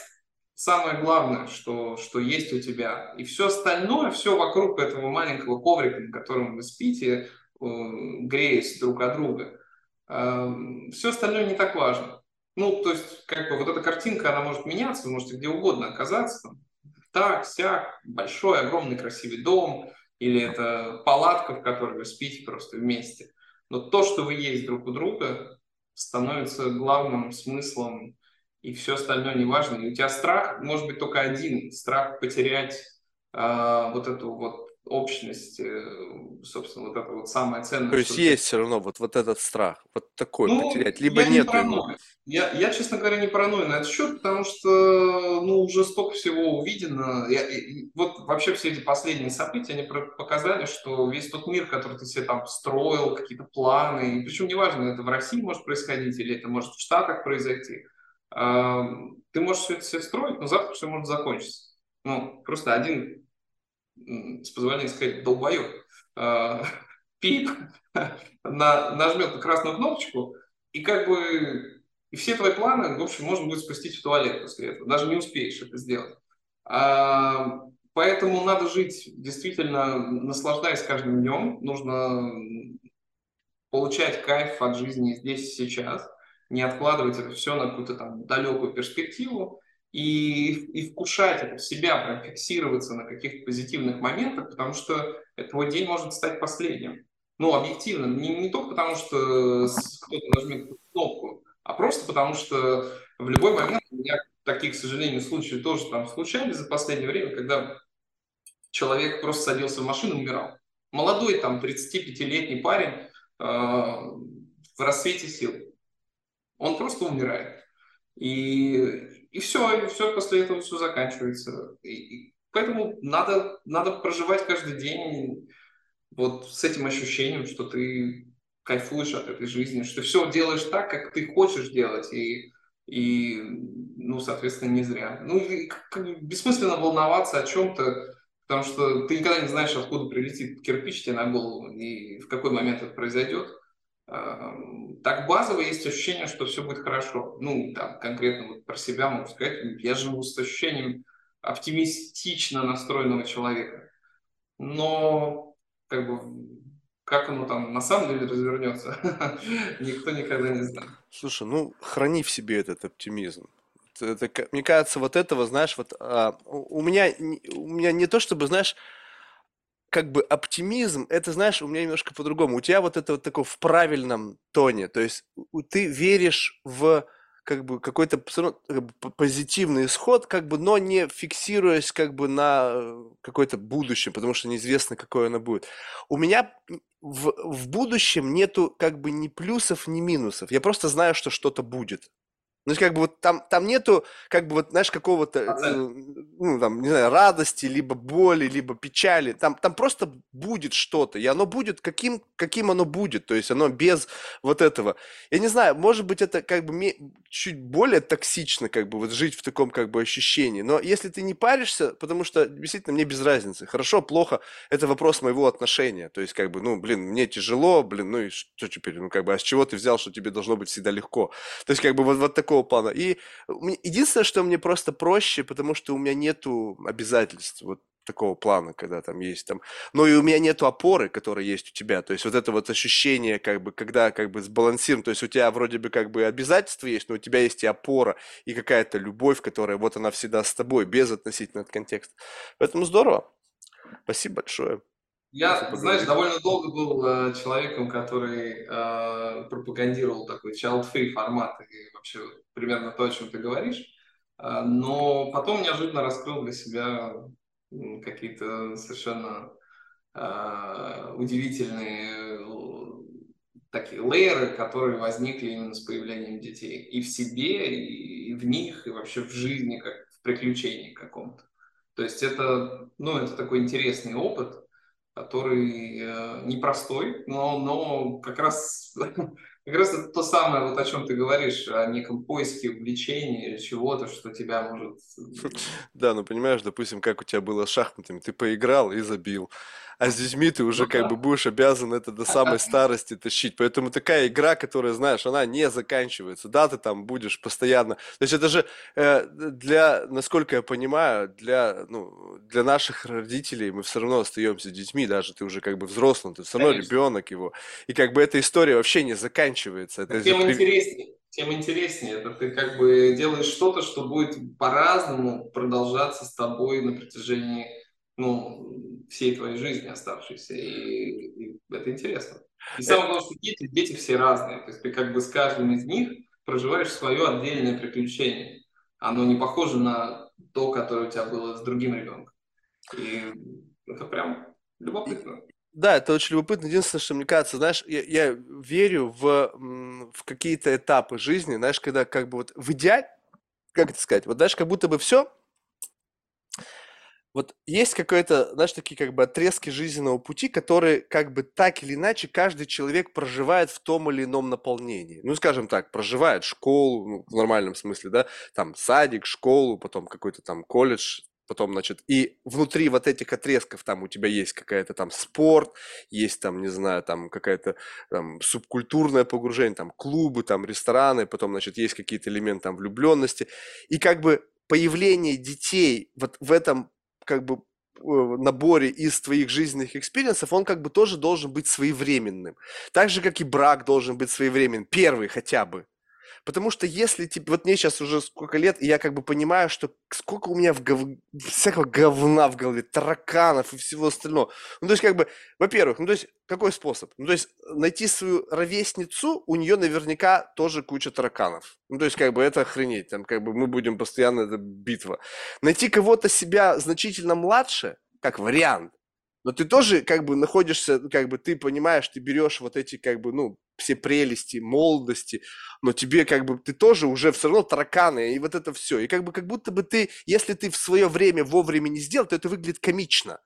самое главное, что, что есть у тебя. И все остальное, все вокруг этого маленького коврика, на котором вы спите, э, греясь друг от друга, все остальное не так важно. Ну, то есть, как бы вот эта картинка, она может меняться, вы можете где угодно оказаться, там, так, сяк, большой, огромный, красивый дом, или это палатка, в которой вы спите просто вместе. Но то, что вы есть друг у друга, становится главным смыслом, и все остальное не важно. И у тебя страх, может быть, только один, страх потерять э, вот эту вот общность, э, собственно, вот это вот самое ценное. То есть есть все равно вот, вот этот страх, вот такой ну, потерять, либо я нет не его. Я, я, честно говоря, не паранойю на этот счет, потому что, ну, уже столько всего увидено. Я, вот вообще все эти последние события, они показали, что весь тот мир, который ты себе там строил, какие-то планы, и причем неважно, это в России может происходить или это может в Штатах произойти, ты можешь все это себе строить, но завтра все может закончиться. Ну, просто один с позволения сказать, долбоеб, э, пип, на, нажмет на красную кнопочку, и как бы и все твои планы, в общем, можно будет спустить в туалет после этого. Даже не успеешь это сделать. А, поэтому надо жить действительно, наслаждаясь каждым днем. Нужно получать кайф от жизни здесь и сейчас, не откладывать это все на какую-то там далекую перспективу и, и вкушать это в себя, прям фиксироваться на каких-то позитивных моментах, потому что твой день может стать последним. Ну, объективно, не, не только потому, что кто-то нажмет кнопку, а просто потому, что в любой момент, у меня такие, к сожалению, случаи тоже там случались за последнее время, когда человек просто садился в машину и умирал. Молодой, там, 35-летний парень э, в рассвете сил. Он просто умирает. И и все, и все после этого все заканчивается. И, и поэтому надо, надо проживать каждый день вот с этим ощущением, что ты кайфуешь от этой жизни, что все делаешь так, как ты хочешь делать, и, и ну, соответственно, не зря. Ну, и как, бессмысленно волноваться о чем-то, потому что ты никогда не знаешь, откуда прилетит кирпич тебе на голову, и в какой момент это произойдет. Так базово есть ощущение, что все будет хорошо. Ну, там, конкретно вот про себя могу сказать, я живу с ощущением оптимистично настроенного человека. Но, как бы, как оно там на самом деле развернется, никто никогда не знает. Слушай, ну, храни в себе этот оптимизм. Это, мне кажется, вот этого, знаешь, вот а, у меня, у меня не то чтобы, знаешь, как бы оптимизм, это, знаешь, у меня немножко по-другому. У тебя вот это вот такое в правильном тоне. То есть ты веришь в как бы какой-то как бы, позитивный исход, как бы, но не фиксируясь как бы на какое-то будущее, потому что неизвестно, какое оно будет. У меня в, в будущем нету как бы ни плюсов, ни минусов. Я просто знаю, что что-то будет. Ну, как бы вот там, там нету, как бы вот, знаешь, какого-то, э, ну, там, не знаю, радости, либо боли, либо печали. Там, там просто будет что-то, и оно будет каким, каким оно будет, то есть оно без вот этого. Я не знаю, может быть, это как бы чуть более токсично, как бы вот жить в таком как бы ощущении, но если ты не паришься, потому что действительно мне без разницы, хорошо, плохо, это вопрос моего отношения, то есть как бы, ну, блин, мне тяжело, блин, ну и что теперь, ну, как бы, а с чего ты взял, что тебе должно быть всегда легко? То есть как бы вот, вот такой такого плана. И единственное, что мне просто проще, потому что у меня нету обязательств вот такого плана, когда там есть там, но и у меня нету опоры, которая есть у тебя, то есть вот это вот ощущение, как бы, когда как бы сбалансирован, то есть у тебя вроде бы как бы обязательства есть, но у тебя есть и опора, и какая-то любовь, которая вот она всегда с тобой, без относительно от контекста. Поэтому здорово. Спасибо большое. Я, знаешь, довольно долго был э, человеком, который э, пропагандировал такой child-free формат и вообще примерно то, о чем ты говоришь. Э, но потом неожиданно раскрыл для себя какие-то совершенно э, удивительные э, такие лейеры, которые возникли именно с появлением детей. И в себе, и в них, и вообще в жизни, как в приключении каком-то. То есть это, ну, это такой интересный опыт – который э, непростой, но, но как раз как раз это то самое, вот о чем ты говоришь, о неком поиске увлечения или чего-то, что тебя может... Да, ну понимаешь, допустим, как у тебя было с шахматами, ты поиграл и забил а с детьми ты уже ну, как да. бы будешь обязан это до самой старости тащить. Поэтому такая игра, которая, знаешь, она не заканчивается. Да, ты там будешь постоянно. То есть это же э, для, насколько я понимаю, для, ну, для наших родителей мы все равно остаемся детьми, даже ты уже как бы взрослым, ты все равно Конечно. ребенок его. И как бы эта история вообще не заканчивается. Это тем же... интереснее тем интереснее. Это ты как бы делаешь что-то, что будет по-разному продолжаться с тобой на протяжении ну, всей твоей жизни оставшейся, и, и это интересно. И самое главное, что дети, дети все разные, то есть ты как бы с каждым из них проживаешь свое отдельное приключение. Оно не похоже на то, которое у тебя было с другим ребенком. И это прям любопытно. Да, это очень любопытно. Единственное, что мне кажется, знаешь, я, я верю в, в какие-то этапы жизни, знаешь, когда как бы вот в идеале, как это сказать, вот знаешь, как будто бы все, вот есть какой-то, знаешь, такие как бы отрезки жизненного пути, которые как бы так или иначе каждый человек проживает в том или ином наполнении. Ну, скажем так, проживает школу, ну, в нормальном смысле, да, там садик, школу, потом какой-то там колледж, потом, значит, и внутри вот этих отрезков там у тебя есть какая-то там спорт, есть там, не знаю, там какая-то там субкультурное погружение, там клубы, там рестораны, потом, значит, есть какие-то элементы там влюбленности, и как бы появление детей вот в этом как бы э, наборе из твоих жизненных experience ов, он как бы тоже должен быть своевременным. Так же, как и брак должен быть своевременным. Первый хотя бы. Потому что если, типа, вот мне сейчас уже сколько лет, и я как бы понимаю, что сколько у меня в гов... всякого говна в голове, тараканов и всего остального. Ну, то есть, как бы, во-первых, ну, то есть, какой способ? Ну, то есть, найти свою ровесницу, у нее наверняка тоже куча тараканов. Ну, то есть, как бы, это охренеть, там, как бы, мы будем постоянно, это битва. Найти кого-то себя значительно младше, как вариант, но ты тоже как бы находишься, как бы ты понимаешь, ты берешь вот эти как бы, ну, все прелести молодости, но тебе как бы, ты тоже уже все равно тараканы, и вот это все. И как бы как будто бы ты, если ты в свое время вовремя не сделал, то это выглядит комично.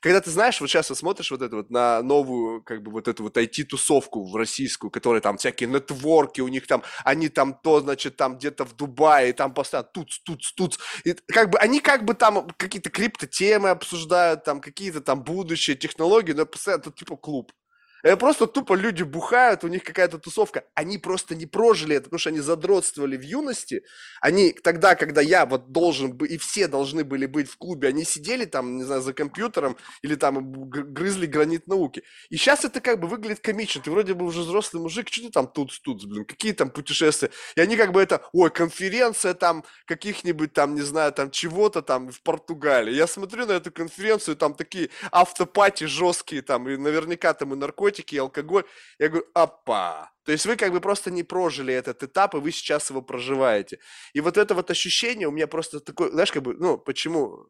Когда ты знаешь, вот сейчас вот смотришь вот это вот на новую, как бы вот эту вот IT-тусовку в российскую, которая там всякие нетворки, у них там, они там то, значит, там где-то в Дубае, там постоянно тут, тут, тут. И как бы они как бы там какие-то криптотемы обсуждают, там какие-то там будущие технологии, но постоянно тут типа клуб. Это просто тупо люди бухают, у них какая-то тусовка. Они просто не прожили это, потому что они задротствовали в юности. Они тогда, когда я вот должен бы, и все должны были быть в клубе, они сидели там, не знаю, за компьютером или там грызли гранит науки. И сейчас это как бы выглядит комично. Ты вроде бы уже взрослый мужик, что ты там тут, тут, блин, какие там путешествия? И они как бы это, ой, конференция там каких-нибудь там, не знаю, там чего-то там в Португалии. Я смотрю на эту конференцию, там такие автопати жесткие там, и наверняка там и наркотики наркотики, алкоголь. Я говорю, опа. То есть вы как бы просто не прожили этот этап, и вы сейчас его проживаете. И вот это вот ощущение у меня просто такое, знаешь, как бы, ну, почему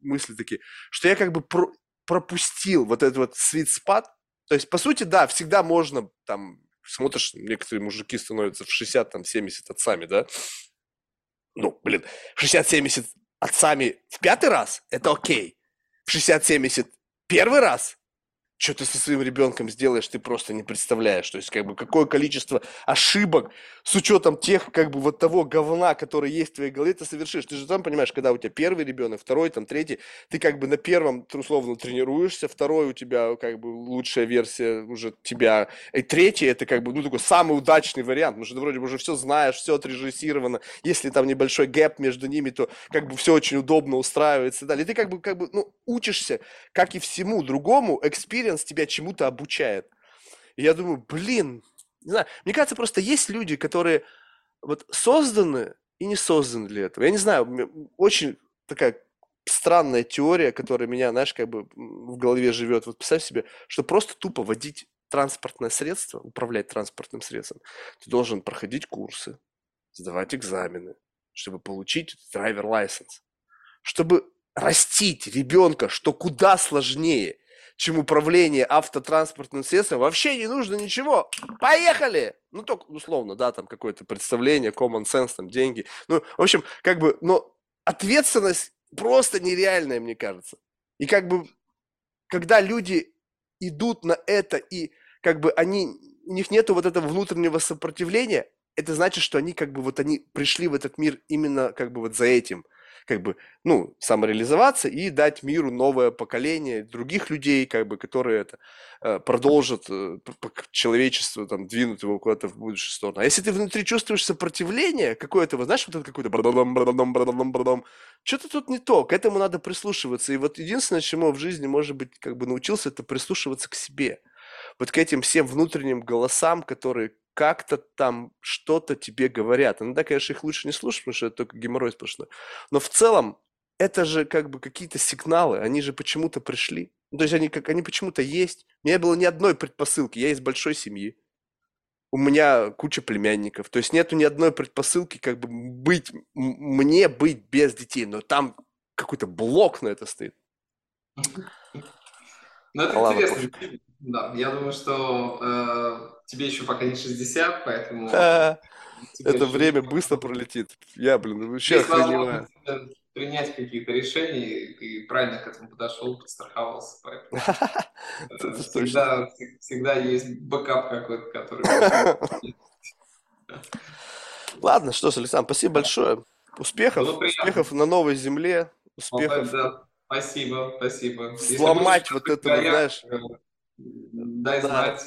мысли такие, что я как бы про пропустил вот этот вот sweet spot. То есть, по сути, да, всегда можно, там, смотришь, некоторые мужики становятся в 60, там, 70 отцами, да? Ну, блин, 60-70 отцами в пятый раз – это окей. В 60-70 первый раз что ты со своим ребенком сделаешь, ты просто не представляешь. То есть, как бы, какое количество ошибок с учетом тех, как бы, вот того говна, который есть в твоей голове, ты совершишь. Ты же сам понимаешь, когда у тебя первый ребенок, второй, там, третий, ты как бы на первом, условно, тренируешься, второй у тебя, как бы, лучшая версия уже тебя, и третий, это, как бы, ну, такой самый удачный вариант, потому что ты вроде бы уже все знаешь, все отрежиссировано. Если там небольшой гэп между ними, то, как бы, все очень удобно устраивается и далее. И ты, как бы, как бы, ну, учишься, как и всему другому, experience experience тебя чему-то обучает. И я думаю, блин, не знаю, мне кажется, просто есть люди, которые вот созданы и не созданы для этого. Я не знаю, очень такая странная теория, которая меня, знаешь, как бы в голове живет. Вот представь себе, что просто тупо водить транспортное средство, управлять транспортным средством, ты должен проходить курсы, сдавать экзамены, чтобы получить driver license. Чтобы растить ребенка, что куда сложнее, чем управление автотранспортным средством, вообще не нужно ничего. Поехали! Ну, только условно, да, там какое-то представление, common sense, там деньги. Ну, в общем, как бы, но ответственность просто нереальная, мне кажется. И как бы, когда люди идут на это, и как бы они, у них нету вот этого внутреннего сопротивления, это значит, что они как бы вот они пришли в этот мир именно как бы вот за этим – как бы, ну, самореализоваться и дать миру новое поколение других людей, как бы, которые это э, продолжат э, человечество, там, двинут его куда-то в будущую сторону. А если ты внутри чувствуешь сопротивление какое-то, вот знаешь, вот это какое-то что-то тут не то, к этому надо прислушиваться. И вот единственное, чему в жизни, может быть, как бы научился, это прислушиваться к себе. Вот к этим всем внутренним голосам, которые как-то там что-то тебе говорят. Иногда, конечно, их лучше не слушать, потому что это только геморрой сплошной. Но в целом это же как бы какие-то сигналы, они же почему-то пришли. Ну, то есть они как они почему-то есть. У меня было ни одной предпосылки, я из большой семьи. У меня куча племянников. То есть нету ни одной предпосылки как бы быть, мне быть без детей. Но там какой-то блок на это стоит. Ну, это Ладно, интересно. Пофиг. Да, я думаю, что э, тебе еще пока не 60, поэтому... Это время быстро пролетит. Я, блин, вообще охреневаю. Принять какие-то решения и правильно к этому подошел, подстраховался. Поэтому э, всегда, всегда есть бэкап какой-то, который... Ладно, что ж, Александр, спасибо большое. Успехов, успехов на новой земле, успехов. Спасибо, спасибо. Взломать вот это, знаешь. Э, дай знать,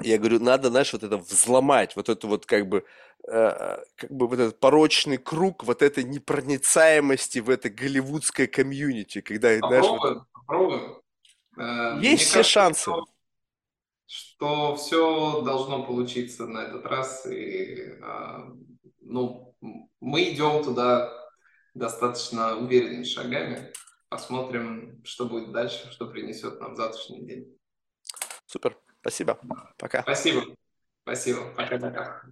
Я говорю, надо, знаешь, вот это взломать, вот это вот как бы, э, как бы вот этот порочный круг вот этой непроницаемости в этой голливудской комьюнити, когда, попробуем, знаешь, вот... попробуем. Э, Есть все кажется, шансы. Что, что все должно получиться на этот раз, и, э, ну, мы идем туда достаточно уверенными шагами. Посмотрим, что будет дальше, что принесет нам завтрашний день. Супер. Спасибо. Пока. Спасибо. Спасибо. Пока-пока.